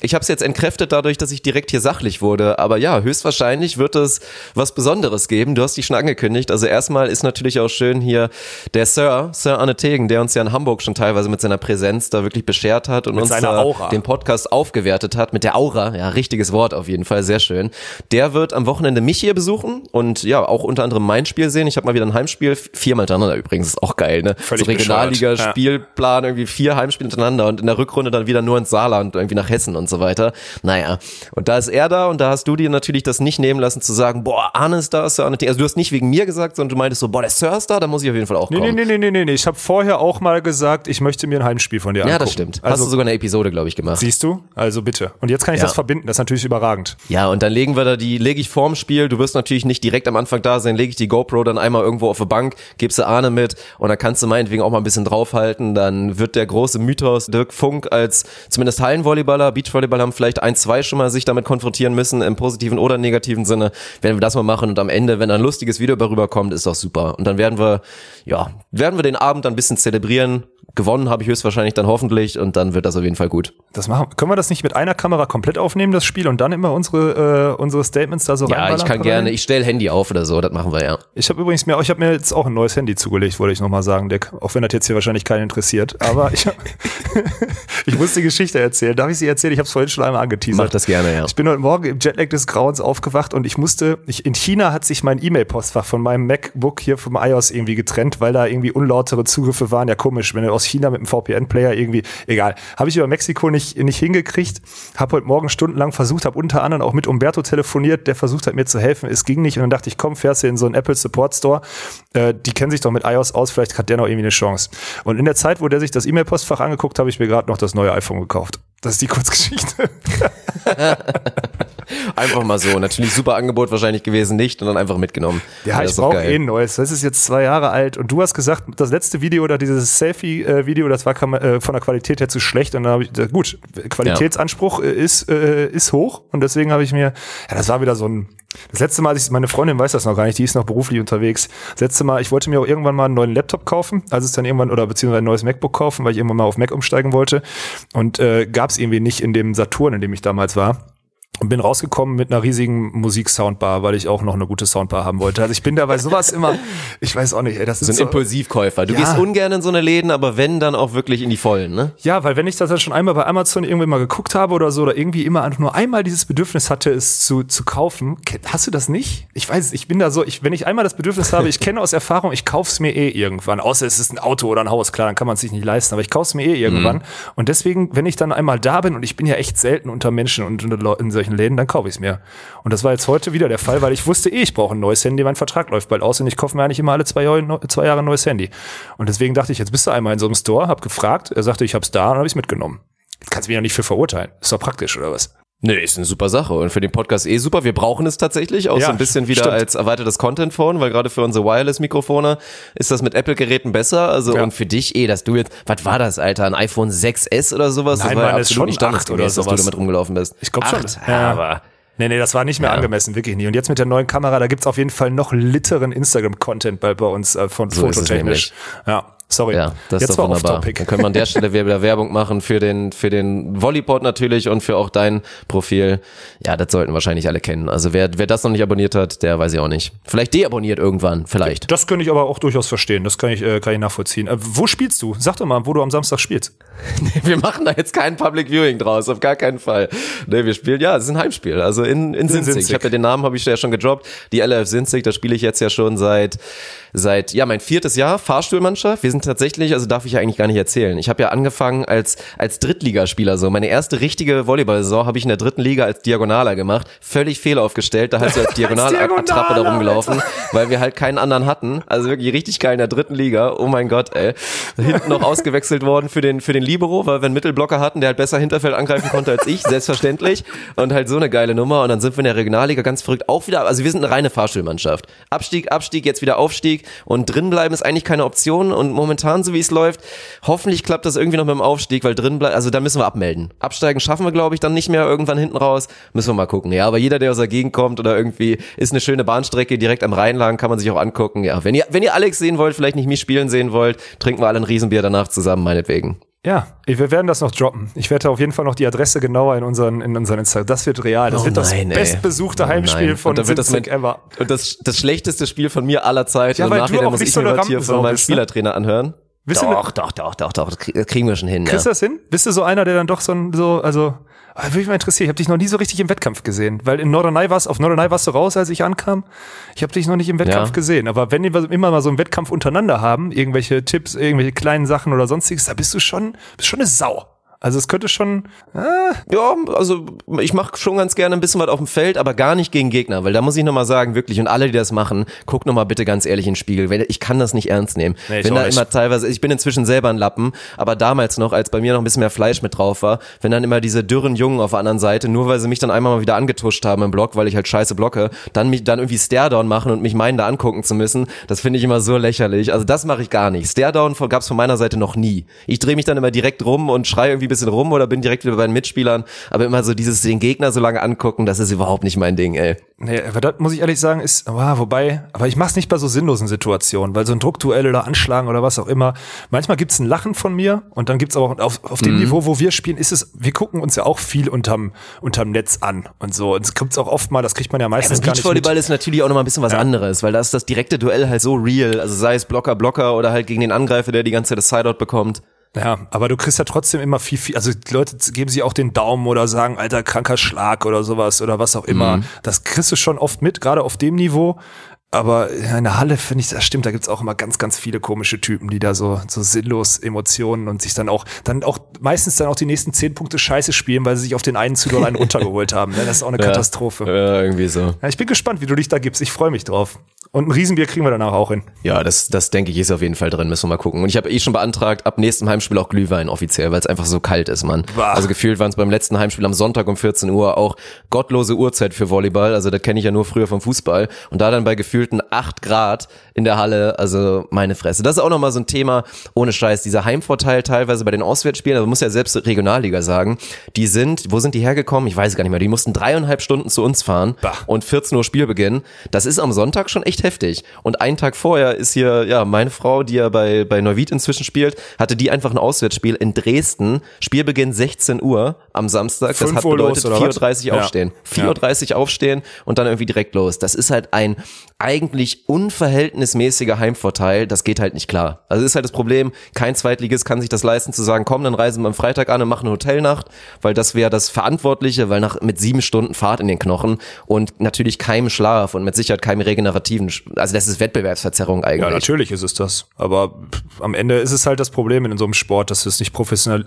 ich hab's jetzt entkräftet dadurch, dass ich direkt hier sachlich wurde. Aber ja, höchstwahrscheinlich wird es was Besonderes geben. Du hast dich schon angekündigt. Also erstmal ist natürlich auch schön hier der Sir, Sir Arne Tegen, der uns ja in Hamburg schon teilweise mit seiner Präsenz da wirklich beschert hat und Mit uns da Aura. den Podcast aufgewertet hat. Mit der Aura. Ja, richtiges Wort auf jeden Fall. Sehr schön. Der wird am Wochenende mich hier besuchen und ja, auch unter anderem mein Spiel sehen. Ich habe mal wieder ein Heimspiel. Viermal hintereinander übrigens. Ist auch geil, ne? Völlig so Regionalliga, bescheuert. Ja. Spielplan, irgendwie vier Heimspiele hintereinander und in der Rückrunde dann wieder nur ins Saarland, irgendwie nach Hessen und so weiter. Naja, und da ist er da und da hast du dir natürlich das nicht nehmen lassen zu sagen, boah, Arne ist da, Sir Arne. Also du hast nicht wegen mir gesagt, sondern du meintest so, boah, der Sir ist da, da muss ich auf jeden Fall auch Nee, kommen. nee, nee, nee, nee, nee. Ich habe vorher auch mal gesagt, ich möchte mir ein Heimspiel von dir angucken. Ja, das stimmt. hast Also, du sogar eine Episode, glaube ich, gemacht. siehst du? Also bitte. Und jetzt kann ich Ja. das verbinden. Das ist natürlich überragend. Ja, und dann legen wir da die, lege ich vorm Spiel, du wirst natürlich nicht direkt am Anfang da sein, lege ich die GoPro dann einmal irgendwo auf die Bank, gibst du Arne mit und dann kannst du meinetwegen auch mal ein bisschen draufhalten, dann wird der große Mythos Dirk Funk als zumindest Hallenvolleyballer, Beachvolleyballer haben vielleicht ein, zwei schon mal sich damit konfrontieren müssen, im positiven oder negativen Sinne, werden wir das mal machen und am Ende, wenn ein lustiges Video darüber kommt, ist doch super. Und dann werden wir, ja, werden wir den Abend ein bisschen zelebrieren, gewonnen habe ich höchstwahrscheinlich dann hoffentlich und dann wird das auf jeden Fall gut. Das machen, können wir das nicht mit einer Kamera komplett aufnehmen, das Spiel, und dann immer unsere, äh, unsere Statements da so Ja, ich kann gerne, ich stelle Handy auf oder so, das machen wir ja. Ich habe übrigens mir, ich habe mir jetzt auch ein neues Handy zugelegt, wollte ich nochmal sagen, Dick. Auch wenn das jetzt hier wahrscheinlich keinen interessiert. Aber ich, hab, ich muss die Geschichte erzählen. Darf ich sie erzählen? Ich habe es vorhin schon einmal angeteasert. Mach das gerne, ja. Ich bin heute Morgen im Jetlag des Grauens aufgewacht und ich musste, ich, in China hat sich mein E-Mail-Postfach von meinem MacBook hier vom iOS irgendwie getrennt, weil da irgendwie unlautere Zugriffe waren. Ja, komisch, wenn du aus China mit einem VPN-Player irgendwie, egal. Habe ich über Mexiko nicht, nicht hingekriegt. Habe heute Morgen stundenlang versucht, habe unter anderem auch mit Umberto telefoniert, der versucht hat, mir zu helfen. Es ging nicht und dann dachte ich, komm, fährst du in so einen Apple Support Store. Äh, die kennen sich doch mit iOS aus, vielleicht hat der noch irgendwie eine Chance. Und in der Zeit, wo der sich das E-Mail-Postfach angeguckt, habe ich mir gerade noch das neue iPhone gekauft. Das ist die Kurzgeschichte. Einfach mal so. Natürlich super Angebot wahrscheinlich gewesen, nicht und dann einfach mitgenommen. Ja, das ich brauche eh ein neues. Das ist jetzt zwei Jahre alt und du hast gesagt, das letzte Video oder dieses Selfie-Video, das war äh, von der Qualität her zu schlecht und dann habe ich, äh, gut, Qualitätsanspruch äh, ist, ist hoch und deswegen habe ich mir, ja, das war wieder so ein, das letzte Mal, ich, meine Freundin weiß das noch gar nicht, die ist noch beruflich unterwegs. Das letzte Mal, ich wollte mir auch irgendwann mal einen neuen Laptop kaufen, also es dann irgendwann, oder beziehungsweise ein neues MacBook kaufen, weil ich irgendwann mal auf Mac umsteigen wollte und äh, gab es irgendwie nicht in dem Saturn, in dem ich damals war. Und bin rausgekommen mit einer riesigen Musik-Soundbar, weil ich auch noch eine gute Soundbar haben wollte. Also ich bin da bei sowas immer, ich weiß auch nicht, ey, das So ist ein so, Impulsivkäufer. Du Ja. gehst ungern in so eine Läden, aber wenn, dann auch wirklich in die Vollen, ne? Ja, weil wenn ich das dann schon einmal bei Amazon irgendwie mal geguckt habe oder so, oder irgendwie immer nur einmal dieses Bedürfnis hatte, es zu, zu kaufen, hast du das nicht? Ich weiß, ich bin da so, ich, wenn ich einmal das Bedürfnis habe, ich kenne aus Erfahrung, ich kauf's mir eh irgendwann. Außer es ist ein Auto oder ein Haus, klar, dann kann man es sich nicht leisten, aber ich kauf's mir eh irgendwann. Und deswegen, wenn ich dann einmal da bin und ich bin ja echt selten unter Menschen und Leu- in solchen Läden, dann kaufe ich's mir. Und das war jetzt heute wieder der Fall, weil ich wusste eh, ich brauche ein neues Handy, mein Vertrag läuft bald aus und ich kaufe mir eigentlich immer alle zwei Jahre, zwei Jahre ein neues Handy. Und deswegen dachte ich, jetzt bist du einmal in so einem Store, hab gefragt, er sagte, ich hab's da und habe ich's mitgenommen. Kannst mich ja nicht für verurteilen. Ist doch praktisch, oder was? Nee, ist eine super Sache und für den Podcast eh super. Wir brauchen es tatsächlich auch Ja, so ein bisschen wieder stimmt. als erweitertes Content-Phone, weil gerade für unsere Wireless-Mikrofone ist das mit Apple-Geräten besser. Also Ja. und für dich eh, dass du jetzt, was war das, Alter, ein iPhone 6S oder sowas? Nein, das war ja absolut schon nicht acht oder standesgemäß, dass du sowas. damit rumgelaufen bist. Ich glaub schon. Ja. aber Nee, nee, das war nicht mehr Ja. angemessen, wirklich nie. Und jetzt mit der neuen Kamera, da gibt's auf jeden Fall noch litteren Instagram-Content bei, bei uns äh, von So ist es fototechnisch. Ja, sorry. Ja, das jetzt ist doch wunderbar. Dann können wir an der Stelle wieder Werbung machen für den, für den Volleypod natürlich und für auch dein Profil. Ja, das sollten wahrscheinlich alle kennen. Also wer, wer das noch nicht abonniert hat, der weiß ich auch nicht. Vielleicht deabonniert irgendwann, vielleicht. Das könnte ich aber auch durchaus verstehen. Das kann ich, äh, kann ich nachvollziehen. Äh, wo spielst du? Sag doch mal, wo du am Samstag spielst. Wir machen da jetzt kein Public Viewing draus, auf gar keinen Fall. Nee, wir spielen, ja, es ist ein Heimspiel, also in, in Sinzig. Sinzig. Ich habe ja den Namen, habe ich ja schon gedroppt. Die LF Sinzig, da spiele ich jetzt ja schon seit, seit, ja, mein viertes Jahr, Fahrstuhlmannschaft. Wir sind tatsächlich, also darf ich ja eigentlich gar nicht erzählen. Ich habe ja angefangen als, als Drittligaspieler so. Meine erste richtige Volleyball-Saison habe ich in der dritten Liga als Diagonaler gemacht. Völlig fehlaufgestellt, da halt so als Diagonalattrappe da rumgelaufen, weil wir halt keinen anderen hatten. Also wirklich richtig geil in der dritten Liga. Oh mein Gott, ey. Hinten noch ausgewechselt worden für den, für den Libero, weil wir einen Mittelblocker hatten, der halt besser Hinterfeld angreifen konnte als ich, selbstverständlich. Und halt so eine geile Nummer. Und dann sind wir in der Regionalliga ganz verrückt auch wieder, also wir sind eine reine Fahrstuhlmannschaft. Abstieg, Abstieg, jetzt wieder Aufstieg und drinbleiben ist eigentlich keine Option. Und momentan, so wie es läuft, hoffentlich klappt das irgendwie noch mit dem Aufstieg, weil drinbleiben, also da müssen wir abmelden. Absteigen schaffen wir, glaube ich, dann nicht mehr irgendwann hinten raus. Müssen wir mal gucken. Ja, aber jeder, der aus der Gegend kommt oder irgendwie ist eine schöne Bahnstrecke direkt am Rheinlagen, kann man sich auch angucken. Ja, wenn ihr, wenn ihr Alex sehen wollt, vielleicht nicht mich spielen sehen wollt, trinken wir alle ein Riesenbier danach zusammen, meinetwegen. Ja, wir werden das noch droppen. Ich werde auf jeden Fall noch die Adresse genauer in unseren, in unseren Instagram. Das wird real. Das Oh wird das nein, ey. bestbesuchte Oh Heimspiel nein. von Und wird das mein- ever. Und das, das schlechteste Spiel von mir aller Zeiten. Ja, Im weil du Nachhinein auch muss nicht ich so mir was hier von meinem ne? Spielertrainer anhören. Bist du doch, doch, doch, doch, doch, das krieg- kriegen wir schon hin. Kriegst ja. du das hin? Bist du so einer, der dann doch so, ein- so also, würde mich mal interessieren. Ich habe dich noch nie so richtig im Wettkampf gesehen, weil in Norderney warst, auf Norderney warst du raus, als ich ankam. Ich habe dich noch nicht im Wettkampf Ja. gesehen. Aber wenn wir immer mal so einen Wettkampf untereinander haben, irgendwelche Tipps, irgendwelche kleinen Sachen oder sonstiges, da bist du schon, bist schon eine Sau. Also es könnte schon, Ja, also ich mache schon ganz gerne ein bisschen was auf dem Feld, aber gar nicht gegen Gegner, weil da muss ich nochmal sagen, wirklich, und alle, die das machen, guckt nochmal bitte ganz ehrlich in den Spiegel, weil ich kann das nicht ernst nehmen. Nee, ich wenn da nicht. immer teilweise, ich bin inzwischen selber ein Lappen, aber damals noch, als bei mir noch ein bisschen mehr Fleisch mit drauf war, wenn dann immer diese dürren Jungen auf der anderen Seite, nur weil sie mich dann einmal mal wieder angetuscht haben im Block, weil ich halt scheiße blocke, dann mich dann irgendwie Staredown machen und mich meinen, da angucken zu müssen, das finde ich immer so lächerlich. Also das mache ich gar nicht. Staredown gab's von meiner Seite noch nie. Ich drehe mich dann immer direkt rum und schreie irgendwie ein bisschen rum oder bin direkt wieder bei den Mitspielern, aber immer so dieses den Gegner so lange angucken, das ist überhaupt nicht mein Ding, ey. nee, aber das muss ich ehrlich sagen, ist, ah, wobei, aber ich mach's nicht bei so sinnlosen Situationen, weil so ein Druckduell oder Anschlagen oder was auch immer, manchmal gibt's ein Lachen von mir und dann gibt's aber auch auf, auf dem Mhm. Niveau, wo wir spielen, ist es, wir gucken uns ja auch viel unterm, unterm Netz an und so. Und es gibt's auch oft mal, das kriegt man ja meistens Das gar nicht Beachvolleyball ist natürlich auch nochmal ein bisschen was anderes, weil da ist das direkte Duell halt so real, also sei es Blocker, Blocker oder halt gegen den Angreifer, der die ganze Zeit das Sideout bekommt. Ja, aber du kriegst ja trotzdem immer viel, viel, also die Leute geben sich auch den Daumen oder sagen, alter, kranker Schlag oder sowas oder was auch immer. Mhm. Das kriegst du schon oft mit, gerade auf dem Niveau. Aber in der Halle finde ich, das stimmt, da gibt's auch immer ganz, ganz viele komische Typen, die da so, so sinnlos Emotionen und sich dann auch, dann auch meistens dann auch die nächsten zehn Punkte Scheiße spielen, weil sie sich auf den einen zu doll einen runtergeholt haben. ne? Das ist auch eine Katastrophe. Ja, irgendwie so. Ja, ich bin gespannt, wie du dich da gibst. Ich freue mich drauf. Und ein Riesenbier kriegen wir danach auch hin. Ja, das, das denke ich ist auf jeden Fall drin, müssen wir mal gucken. Und ich habe eh schon beantragt, ab nächstem Heimspiel auch Glühwein offiziell, weil es einfach so kalt ist, Mann. Bah. Also gefühlt waren es beim letzten Heimspiel am Sonntag um 14 Uhr auch gottlose Uhrzeit für Volleyball. Also das kenne ich ja nur früher vom Fußball. Und da dann bei gefühlten 8 Grad in der Halle, also meine Fresse. Das ist auch nochmal so ein Thema, ohne Scheiß, dieser Heimvorteil teilweise bei den Auswärtsspielen, also man muss ja selbst Regionalliga sagen, die sind, wo sind die hergekommen? Ich weiß gar nicht mehr. Die mussten dreieinhalb Stunden zu uns fahren Bah. und 14 Uhr Spielbeginn. Das ist am Sonntag schon echt heftig. Und einen Tag vorher ist hier, ja, meine Frau, die ja bei, bei Neuwied inzwischen spielt, hatte die einfach ein Auswärtsspiel in Dresden. Spielbeginn 16 Uhr am Samstag. Das 5 hat bedeutet los, oder was? 4.30 Uhr aufstehen. Ja. 4.30 Uhr aufstehen und dann irgendwie direkt los. Das ist halt ein eigentlich unverhältnismäßiger Heimvorteil. Das geht halt nicht klar. Also ist halt das Problem. Kein Zweitligist kann sich das leisten zu sagen, komm, dann reisen wir am Freitag an und machen eine Hotelnacht, weil das wäre das Verantwortliche, weil nach, mit sieben Stunden Fahrt in den Knochen und natürlich keinem Schlaf und mit Sicherheit keinem regenerativen, also das ist Wettbewerbsverzerrung Ja, eigentlich. natürlich ist es das. Aber am Ende ist es halt das Problem in so einem Sport, dass du es nicht professionell,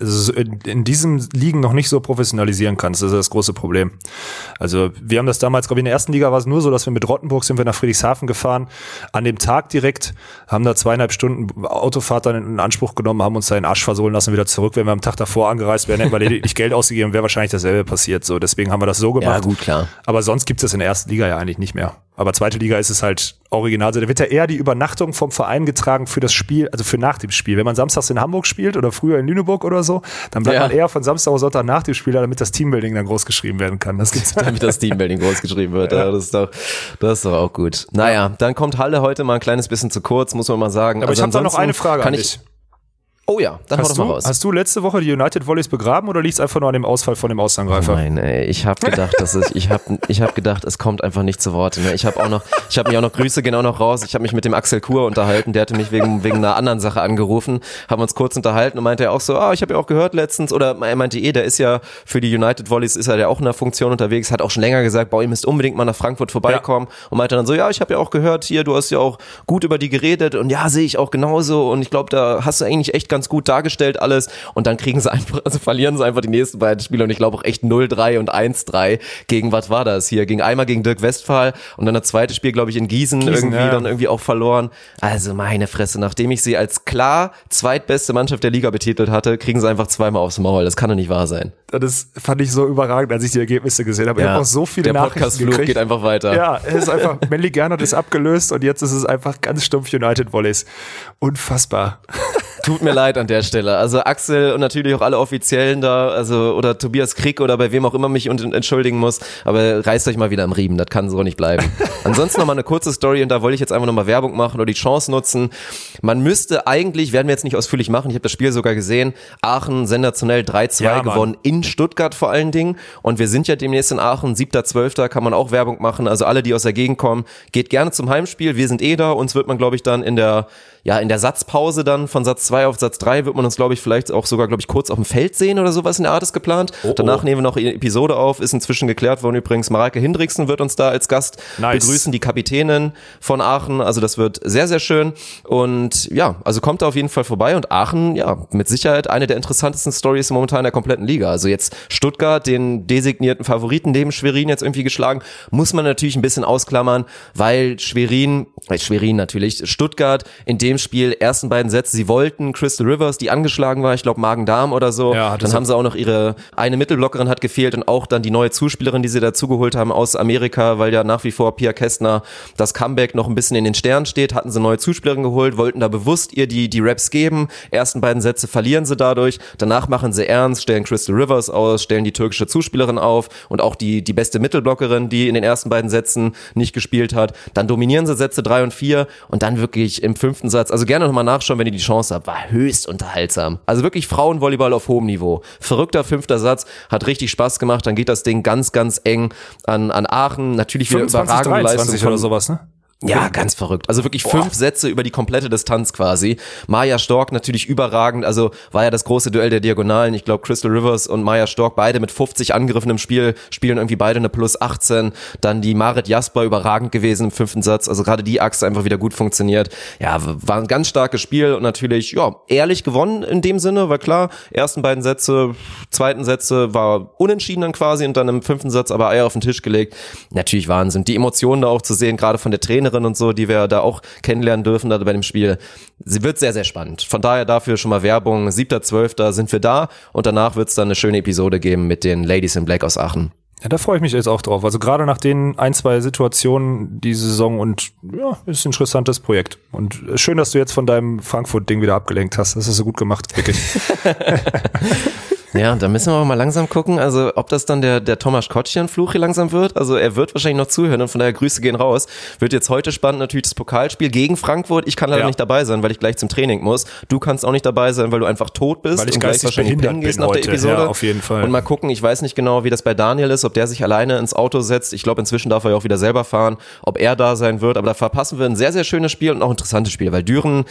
in diesem Ligen noch nicht so professionalisieren kannst. Das ist das große Problem. Also wir haben das damals, glaube ich, in der ersten Liga war es nur so, dass wir mit Rottenburg sind wir nach Friedrichshafen gefahren. An dem Tag direkt haben da zweieinhalb Stunden Autofahrt dann in Anspruch genommen, haben uns da in den Arsch versohlen lassen, wieder zurück. Wenn wir am Tag davor angereist wären, hätten wir lediglich Geld ausgegeben, wäre wahrscheinlich dasselbe passiert. So, deswegen haben wir das so gemacht. Ja, gut, klar. Aber sonst gibt es das in der ersten Liga ja eigentlich nicht mehr. Aber zweite Liga ist es halt original. so. Da wird ja eher die Übernachtung vom Verein getragen für das Spiel, also für nach dem Spiel. Wenn man samstags in Hamburg spielt oder früher in Lüneburg oder so, dann bleibt Ja. man eher von Samstag auf Sonntag nach dem Spiel, da, damit das Teambuilding dann groß geschrieben werden kann. Das gibt's damit das Teambuilding groß geschrieben wird. Ja. das, ist doch, das ist doch auch gut. Naja, dann kommt Halle heute mal ein kleines bisschen zu kurz, muss man mal sagen. Aber ich habe da noch eine Frage kann an ich, dich. Oh ja, dann hau Hast doch mal du, raus. hast du letzte Woche die United Volleys begraben oder liegt es einfach nur an dem Ausfall von dem Außenangreifer? Nein, ey, ich habe gedacht, dass es, ich habe, ich habe gedacht, es kommt einfach nicht zu Worte. Ne? Ich habe auch noch, ich habe mich auch noch Grüße genau noch raus. Ich habe mich mit dem Axel Kur unterhalten. Der hatte mich wegen wegen einer anderen Sache angerufen, haben uns kurz unterhalten und meinte er auch so, ah, ich habe ja auch gehört letztens oder er meinte eh, der ist ja für die United Volleys ist er ja auch in der Funktion unterwegs, hat auch schon länger gesagt, boah, ihr müsst unbedingt mal nach Frankfurt vorbeikommen und meinte dann so, ja, ich habe ja auch gehört hier, du hast ja auch gut über die geredet und ja, sehe ich auch genauso und ich glaube, da hast du eigentlich echt ganz gut dargestellt alles und dann kriegen sie einfach, also verlieren sie einfach die nächsten beiden Spiele und ich glaube auch echt 0-3 und 1-3 gegen, was war das hier, gegen einmal gegen Dirk Westphal und dann das zweite Spiel, glaube ich, in Gießen, Gießen, irgendwie ja. dann irgendwie auch verloren. Also meine Fresse, nachdem ich sie als klar zweitbeste Mannschaft der Liga betitelt hatte, kriegen sie einfach zweimal aufs Maul. Das kann doch nicht wahr sein. Das fand ich so überragend, als ich die Ergebnisse gesehen habe. Ich habe auch so viele der Nachrichten Podcast-Flug gekriegt. geht einfach weiter. Ja, es ist einfach, Melly Gernot ist abgelöst und jetzt ist es einfach ganz stumpf United Volleys. Unfassbar. Tut mir leid an der Stelle. Also Axel und natürlich auch alle Offiziellen da, also oder Tobias Krieg oder bei wem auch immer mich und entschuldigen muss, aber reißt euch mal wieder am Riemen, das kann so nicht bleiben. Ansonsten noch mal eine kurze Story und da wollte ich jetzt einfach noch mal Werbung machen oder die Chance nutzen. Man müsste eigentlich, werden wir jetzt nicht ausführlich machen, ich habe das Spiel sogar gesehen, Aachen sensationell 3-2 Ja, gewonnen, in Stuttgart vor allen Dingen und wir sind ja demnächst in Aachen, 7.12. kann man auch Werbung machen, also alle, die aus der Gegend kommen, geht gerne zum Heimspiel, wir sind eh da, uns wird man glaube ich dann in der ja, in der Satzpause dann von Satz 2 auf Satz 3 wird man uns, glaube ich, vielleicht auch sogar, glaube ich, kurz auf dem Feld sehen oder sowas in der Art ist geplant. Oh, Danach oh. nehmen wir noch eine Episode auf, ist inzwischen geklärt worden übrigens. Mareike Hindriksen wird uns da als Gast Nice. begrüßen, die Kapitänin von Aachen. Also das wird sehr, sehr schön. Und ja, also kommt da auf jeden Fall vorbei. Und Aachen, ja, mit Sicherheit eine der interessantesten Stories momentan in der kompletten Liga. Also jetzt Stuttgart, den designierten Favoriten neben Schwerin jetzt irgendwie geschlagen, muss man natürlich ein bisschen ausklammern, weil Schwerin, äh, Schwerin natürlich, Stuttgart in dem Spiel ersten beiden Sätze, sie wollten Crystal Rivers, die angeschlagen war, ich glaube Magen-Darm oder so. Ja, dann haben sie auch noch ihre eine Mittelblockerin hat gefehlt und auch dann die neue Zuspielerin, die sie dazugeholt haben aus Amerika, weil ja nach wie vor Pia Kästner das Comeback noch ein bisschen in den Sternen steht, hatten sie neue Zuspielerin geholt, wollten da bewusst ihr die die Raps geben. Ersten beiden Sätze verlieren sie dadurch, danach machen sie ernst, stellen Crystal Rivers aus, stellen die türkische Zuspielerin auf und auch die die beste Mittelblockerin, die in den ersten beiden Sätzen nicht gespielt hat. Dann dominieren sie Sätze drei und vier und dann wirklich im fünften Satz, also gerne nochmal nachschauen, wenn ihr die Chance habt, war höchst unterhaltsam. Also wirklich Frauenvolleyball auf hohem Niveau. Verrückter fünfter Satz, hat richtig Spaß gemacht, dann geht das Ding ganz, ganz eng an, an Aachen. Natürlich wieder 25, überragende Leistung 23 von, oder sowas, ne? Ja, ganz verrückt. Also wirklich fünf Sätze über die komplette Distanz quasi. Maja Stork natürlich überragend. Also war ja das große Duell der Diagonalen. Ich glaube, Crystal Rivers und Maja Stork beide mit 50 Angriffen im Spiel, spielen irgendwie beide eine plus 18. Dann die Marit Jasper überragend gewesen im fünften Satz. Also gerade die Achse einfach wieder gut funktioniert. Ja, war ein ganz starkes Spiel und natürlich, ja, ehrlich gewonnen in dem Sinne, weil klar, ersten beiden Sätze, zweiten Sätze war unentschieden dann quasi und dann im fünften Satz aber Eier auf den Tisch gelegt. Natürlich Wahnsinn. Die Emotionen da auch zu sehen, gerade von der Trainerin Trainerin und so, die wir da auch kennenlernen dürfen da bei dem Spiel. Sie wird sehr, sehr spannend. Von daher dafür schon mal Werbung. 7.12. sind wir da und danach wird es dann eine schöne Episode geben mit den Ladies in Black aus Aachen. Ja, da freue ich mich jetzt auch drauf. Also gerade nach den ein, zwei Situationen diese Saison und ja, ist ein interessantes Projekt. Und schön, dass du jetzt von deinem Frankfurt-Ding wieder abgelenkt hast. Das ist so gut gemacht, wirklich. Ja, da müssen wir mal langsam gucken, also ob das dann der, der Thomas Kotschan-Fluch hier langsam wird. Also er wird wahrscheinlich noch zuhören und von daher Grüße gehen raus. Wird jetzt heute spannend natürlich das Pokalspiel gegen Frankfurt. Ich kann leider Ja. nicht dabei sein, weil ich gleich zum Training muss. Du kannst auch nicht dabei sein, weil du einfach tot bist Weil ich und gleich wahrscheinlich pennen gehst nach der heute. Episode. Ja, auf jeden Fall. Und mal gucken, ich weiß nicht genau, wie das bei Daniel ist, ob der sich alleine ins Auto setzt. Ich glaube, inzwischen darf er ja auch wieder selber fahren, ob er da sein wird. Aber da verpassen wir ein sehr, sehr schönes Spiel und auch ein interessantes Spiel, weil Düren,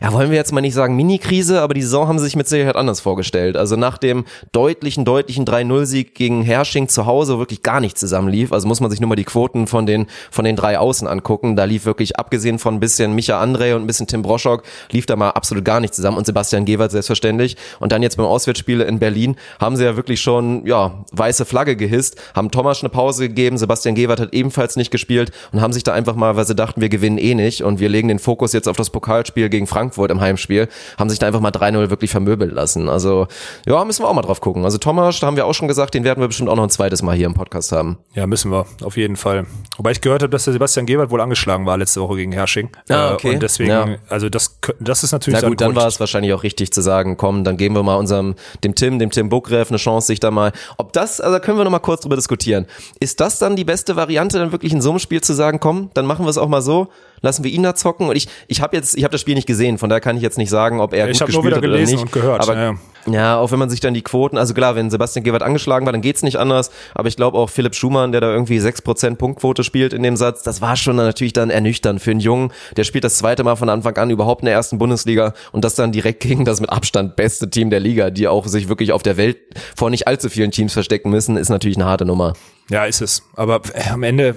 ja, wollen wir jetzt mal nicht sagen Mini-Krise, aber die Saison haben sie sich mit Sicherheit anders vorgestellt. Also nach dem deutlichen, deutlichen 3-0-Sieg gegen Hersching zu Hause wirklich gar nicht zusammenlief. Also muss man sich nur mal die Quoten von den, von den drei Außen angucken. Da lief wirklich, abgesehen von ein bisschen Micha André und ein bisschen Tim Broschok, lief da mal absolut gar nicht zusammen und Sebastian Gewert selbstverständlich. Und dann jetzt beim Auswärtsspiel in Berlin haben sie ja wirklich schon, ja, weiße Flagge gehisst, haben Thomas eine Pause gegeben, Sebastian Gewert hat ebenfalls nicht gespielt und haben sich da einfach mal, weil sie dachten, wir gewinnen eh nicht und wir legen den Fokus jetzt auf das Pokalspiel gegen Frankfurt im Heimspiel, haben sich da einfach mal 3-0 wirklich vermöbeln lassen. Also, ja, müssen wir auch mal drauf gucken. Also Thomas, da haben wir auch schon gesagt, den werden wir bestimmt auch noch ein zweites Mal hier im Podcast haben. Ja, müssen wir, auf jeden Fall. Wobei ich gehört habe, dass der Sebastian Gebert wohl angeschlagen war letzte Woche gegen Hersching. Ah, Äh, okay. Und deswegen, Ja. also das, das ist natürlich Na gut, dann Grund. war es wahrscheinlich auch richtig zu sagen, komm, dann geben wir mal unserem, dem Tim, dem Tim Bukrev eine Chance, sich da mal, ob das, also können wir noch mal kurz drüber diskutieren. Ist das dann die beste Variante, dann wirklich in so einem Spiel zu sagen, komm, dann machen wir es auch mal so, lassen wir ihn da zocken und ich, ich habe jetzt, ich habe das Spiel nicht gesehen, von daher kann ich jetzt nicht sagen, ob er Ich gut hab nur gespielt wieder hat oder gelesen nicht. und gehört, Aber, ja. ja, auch wenn man sich dann die Quoten, also klar, wenn Sebastian Gewert angeschlagen war, dann geht's nicht anders, aber ich glaube auch Philipp Schumann, der da irgendwie 6% Punktquote spielt in dem Satz, das war schon natürlich dann ernüchternd für einen Jungen, der spielt das zweite Mal von Anfang an überhaupt in der ersten Bundesliga und das dann direkt gegen das mit Abstand beste Team der Liga, die auch sich wirklich auf der Welt vor nicht allzu vielen Teams verstecken müssen, ist natürlich eine harte Nummer. Ja, ist es. Aber äh, am Ende,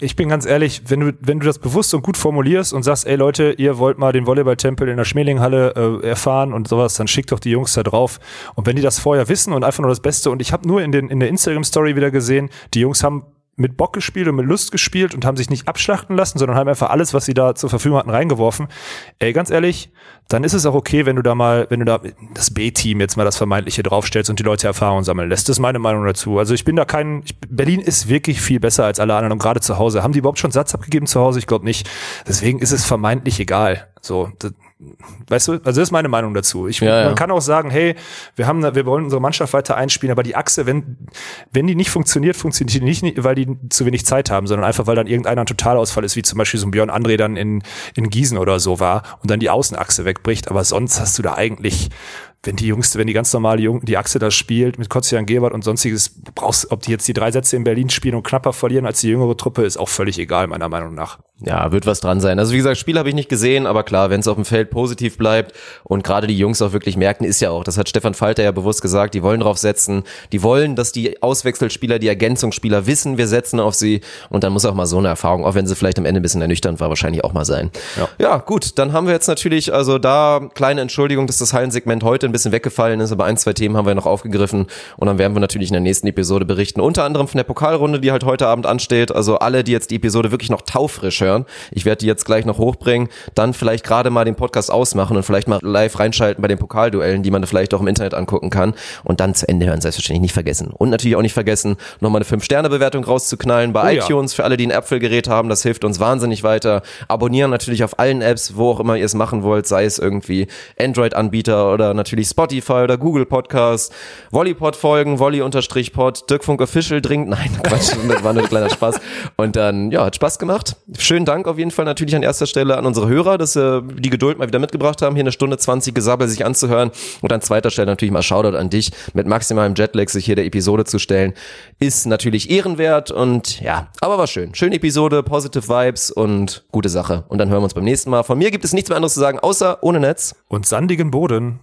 ich bin ganz ehrlich, wenn du, wenn du das bewusst und gut formulierst und sagst, ey Leute, ihr wollt mal den Volleyballtempel in der Schmelinghalle äh, erfahren und sowas, dann schickt doch die Jungs da drauf. Und wenn die das vorher wissen und einfach nur das Beste, und ich habe nur in, den, in der Instagram-Story wieder gesehen, die Jungs haben mit Bock gespielt und mit Lust gespielt und haben sich nicht abschlachten lassen, sondern haben einfach alles, was sie da zur Verfügung hatten, reingeworfen. Ey, ganz ehrlich, dann ist es auch okay, wenn du da mal, wenn du da das B-Team jetzt mal das Vermeintliche draufstellst und die Leute Erfahrung sammeln lässt. Das ist meine Meinung dazu. Also ich bin da kein, ich, Berlin ist wirklich viel besser als alle anderen und gerade zu Hause. Haben die überhaupt schon Satz abgegeben zu Hause? Ich glaube nicht. Deswegen ist es vermeintlich egal. So, das, weißt du, also das ist meine Meinung dazu. Ich, Ja, ja. man kann auch sagen, hey, wir haben, wir wollen unsere Mannschaft weiter einspielen, aber die Achse, wenn, wenn die nicht funktioniert, funktioniert die nicht, weil die zu wenig Zeit haben, sondern einfach, weil dann irgendeiner ein Totalausfall ist, wie zum Beispiel so ein Björn André dann in, in Gießen oder so war und dann die Außenachse wegbricht. Aber sonst hast du da eigentlich, wenn die Jungs, wenn die ganz normale Jung, die Achse da spielt mit Kotzian Gebert und sonstiges, brauchst, ob die jetzt die drei Sätze in Berlin spielen und knapper verlieren als die jüngere Truppe, ist auch völlig egal, meiner Meinung nach. Ja, wird was dran sein. Also wie gesagt, Spiel habe ich nicht gesehen, aber klar, wenn es auf dem Feld positiv bleibt und gerade die Jungs auch wirklich merken, ist ja auch, das hat Stefan Falter ja bewusst gesagt, die wollen drauf setzen, die wollen, dass die Auswechselspieler, die Ergänzungsspieler wissen, wir setzen auf sie und dann muss auch mal so eine Erfahrung, auch wenn sie vielleicht am Ende ein bisschen ernüchternd war, wahrscheinlich auch mal sein. Ja. ja gut, dann haben wir jetzt natürlich, also da kleine Entschuldigung, dass das Hallensegment heute ein bisschen weggefallen ist, aber ein, zwei Themen haben wir noch aufgegriffen und dann werden wir natürlich in der nächsten Episode berichten, unter anderem von der Pokalrunde, die halt heute Abend ansteht, also alle, die jetzt die Episode wirklich noch taufrisch hören, ich werde die jetzt gleich noch hochbringen, dann vielleicht gerade mal den Podcast ausmachen und vielleicht mal live reinschalten bei den Pokalduellen, die man vielleicht auch im Internet angucken kann und dann zu Ende hören, selbstverständlich nicht vergessen. Und natürlich auch nicht vergessen, nochmal eine 5-Sterne-Bewertung rauszuknallen bei Oh ja. iTunes für alle, die ein Apple-Gerät haben, das hilft uns wahnsinnig weiter. Abonnieren natürlich auf allen Apps, wo auch immer ihr es machen wollt, sei es irgendwie Android-Anbieter oder natürlich Spotify oder Google Podcast, Volleypod folgen, Volley-Pod, Dirk Funk Official dringend, nein, Quatsch, das war nur ein kleiner Spaß. Und dann, ja, hat Spaß gemacht. Schönen Dank auf jeden Fall natürlich an erster Stelle an unsere Hörer, dass sie die Geduld mal wieder mitgebracht haben, hier eine Stunde 20 Gesabbel sich anzuhören. Und an zweiter Stelle natürlich mal Shoutout an dich, mit maximalem Jetlag sich hier der Episode zu stellen. Ist natürlich ehrenwert und ja, aber war schön. Schöne Episode, positive Vibes und gute Sache. Und dann hören wir uns beim nächsten Mal. Von mir gibt es nichts mehr anderes zu sagen, außer ohne Netz. Und sandigen Boden.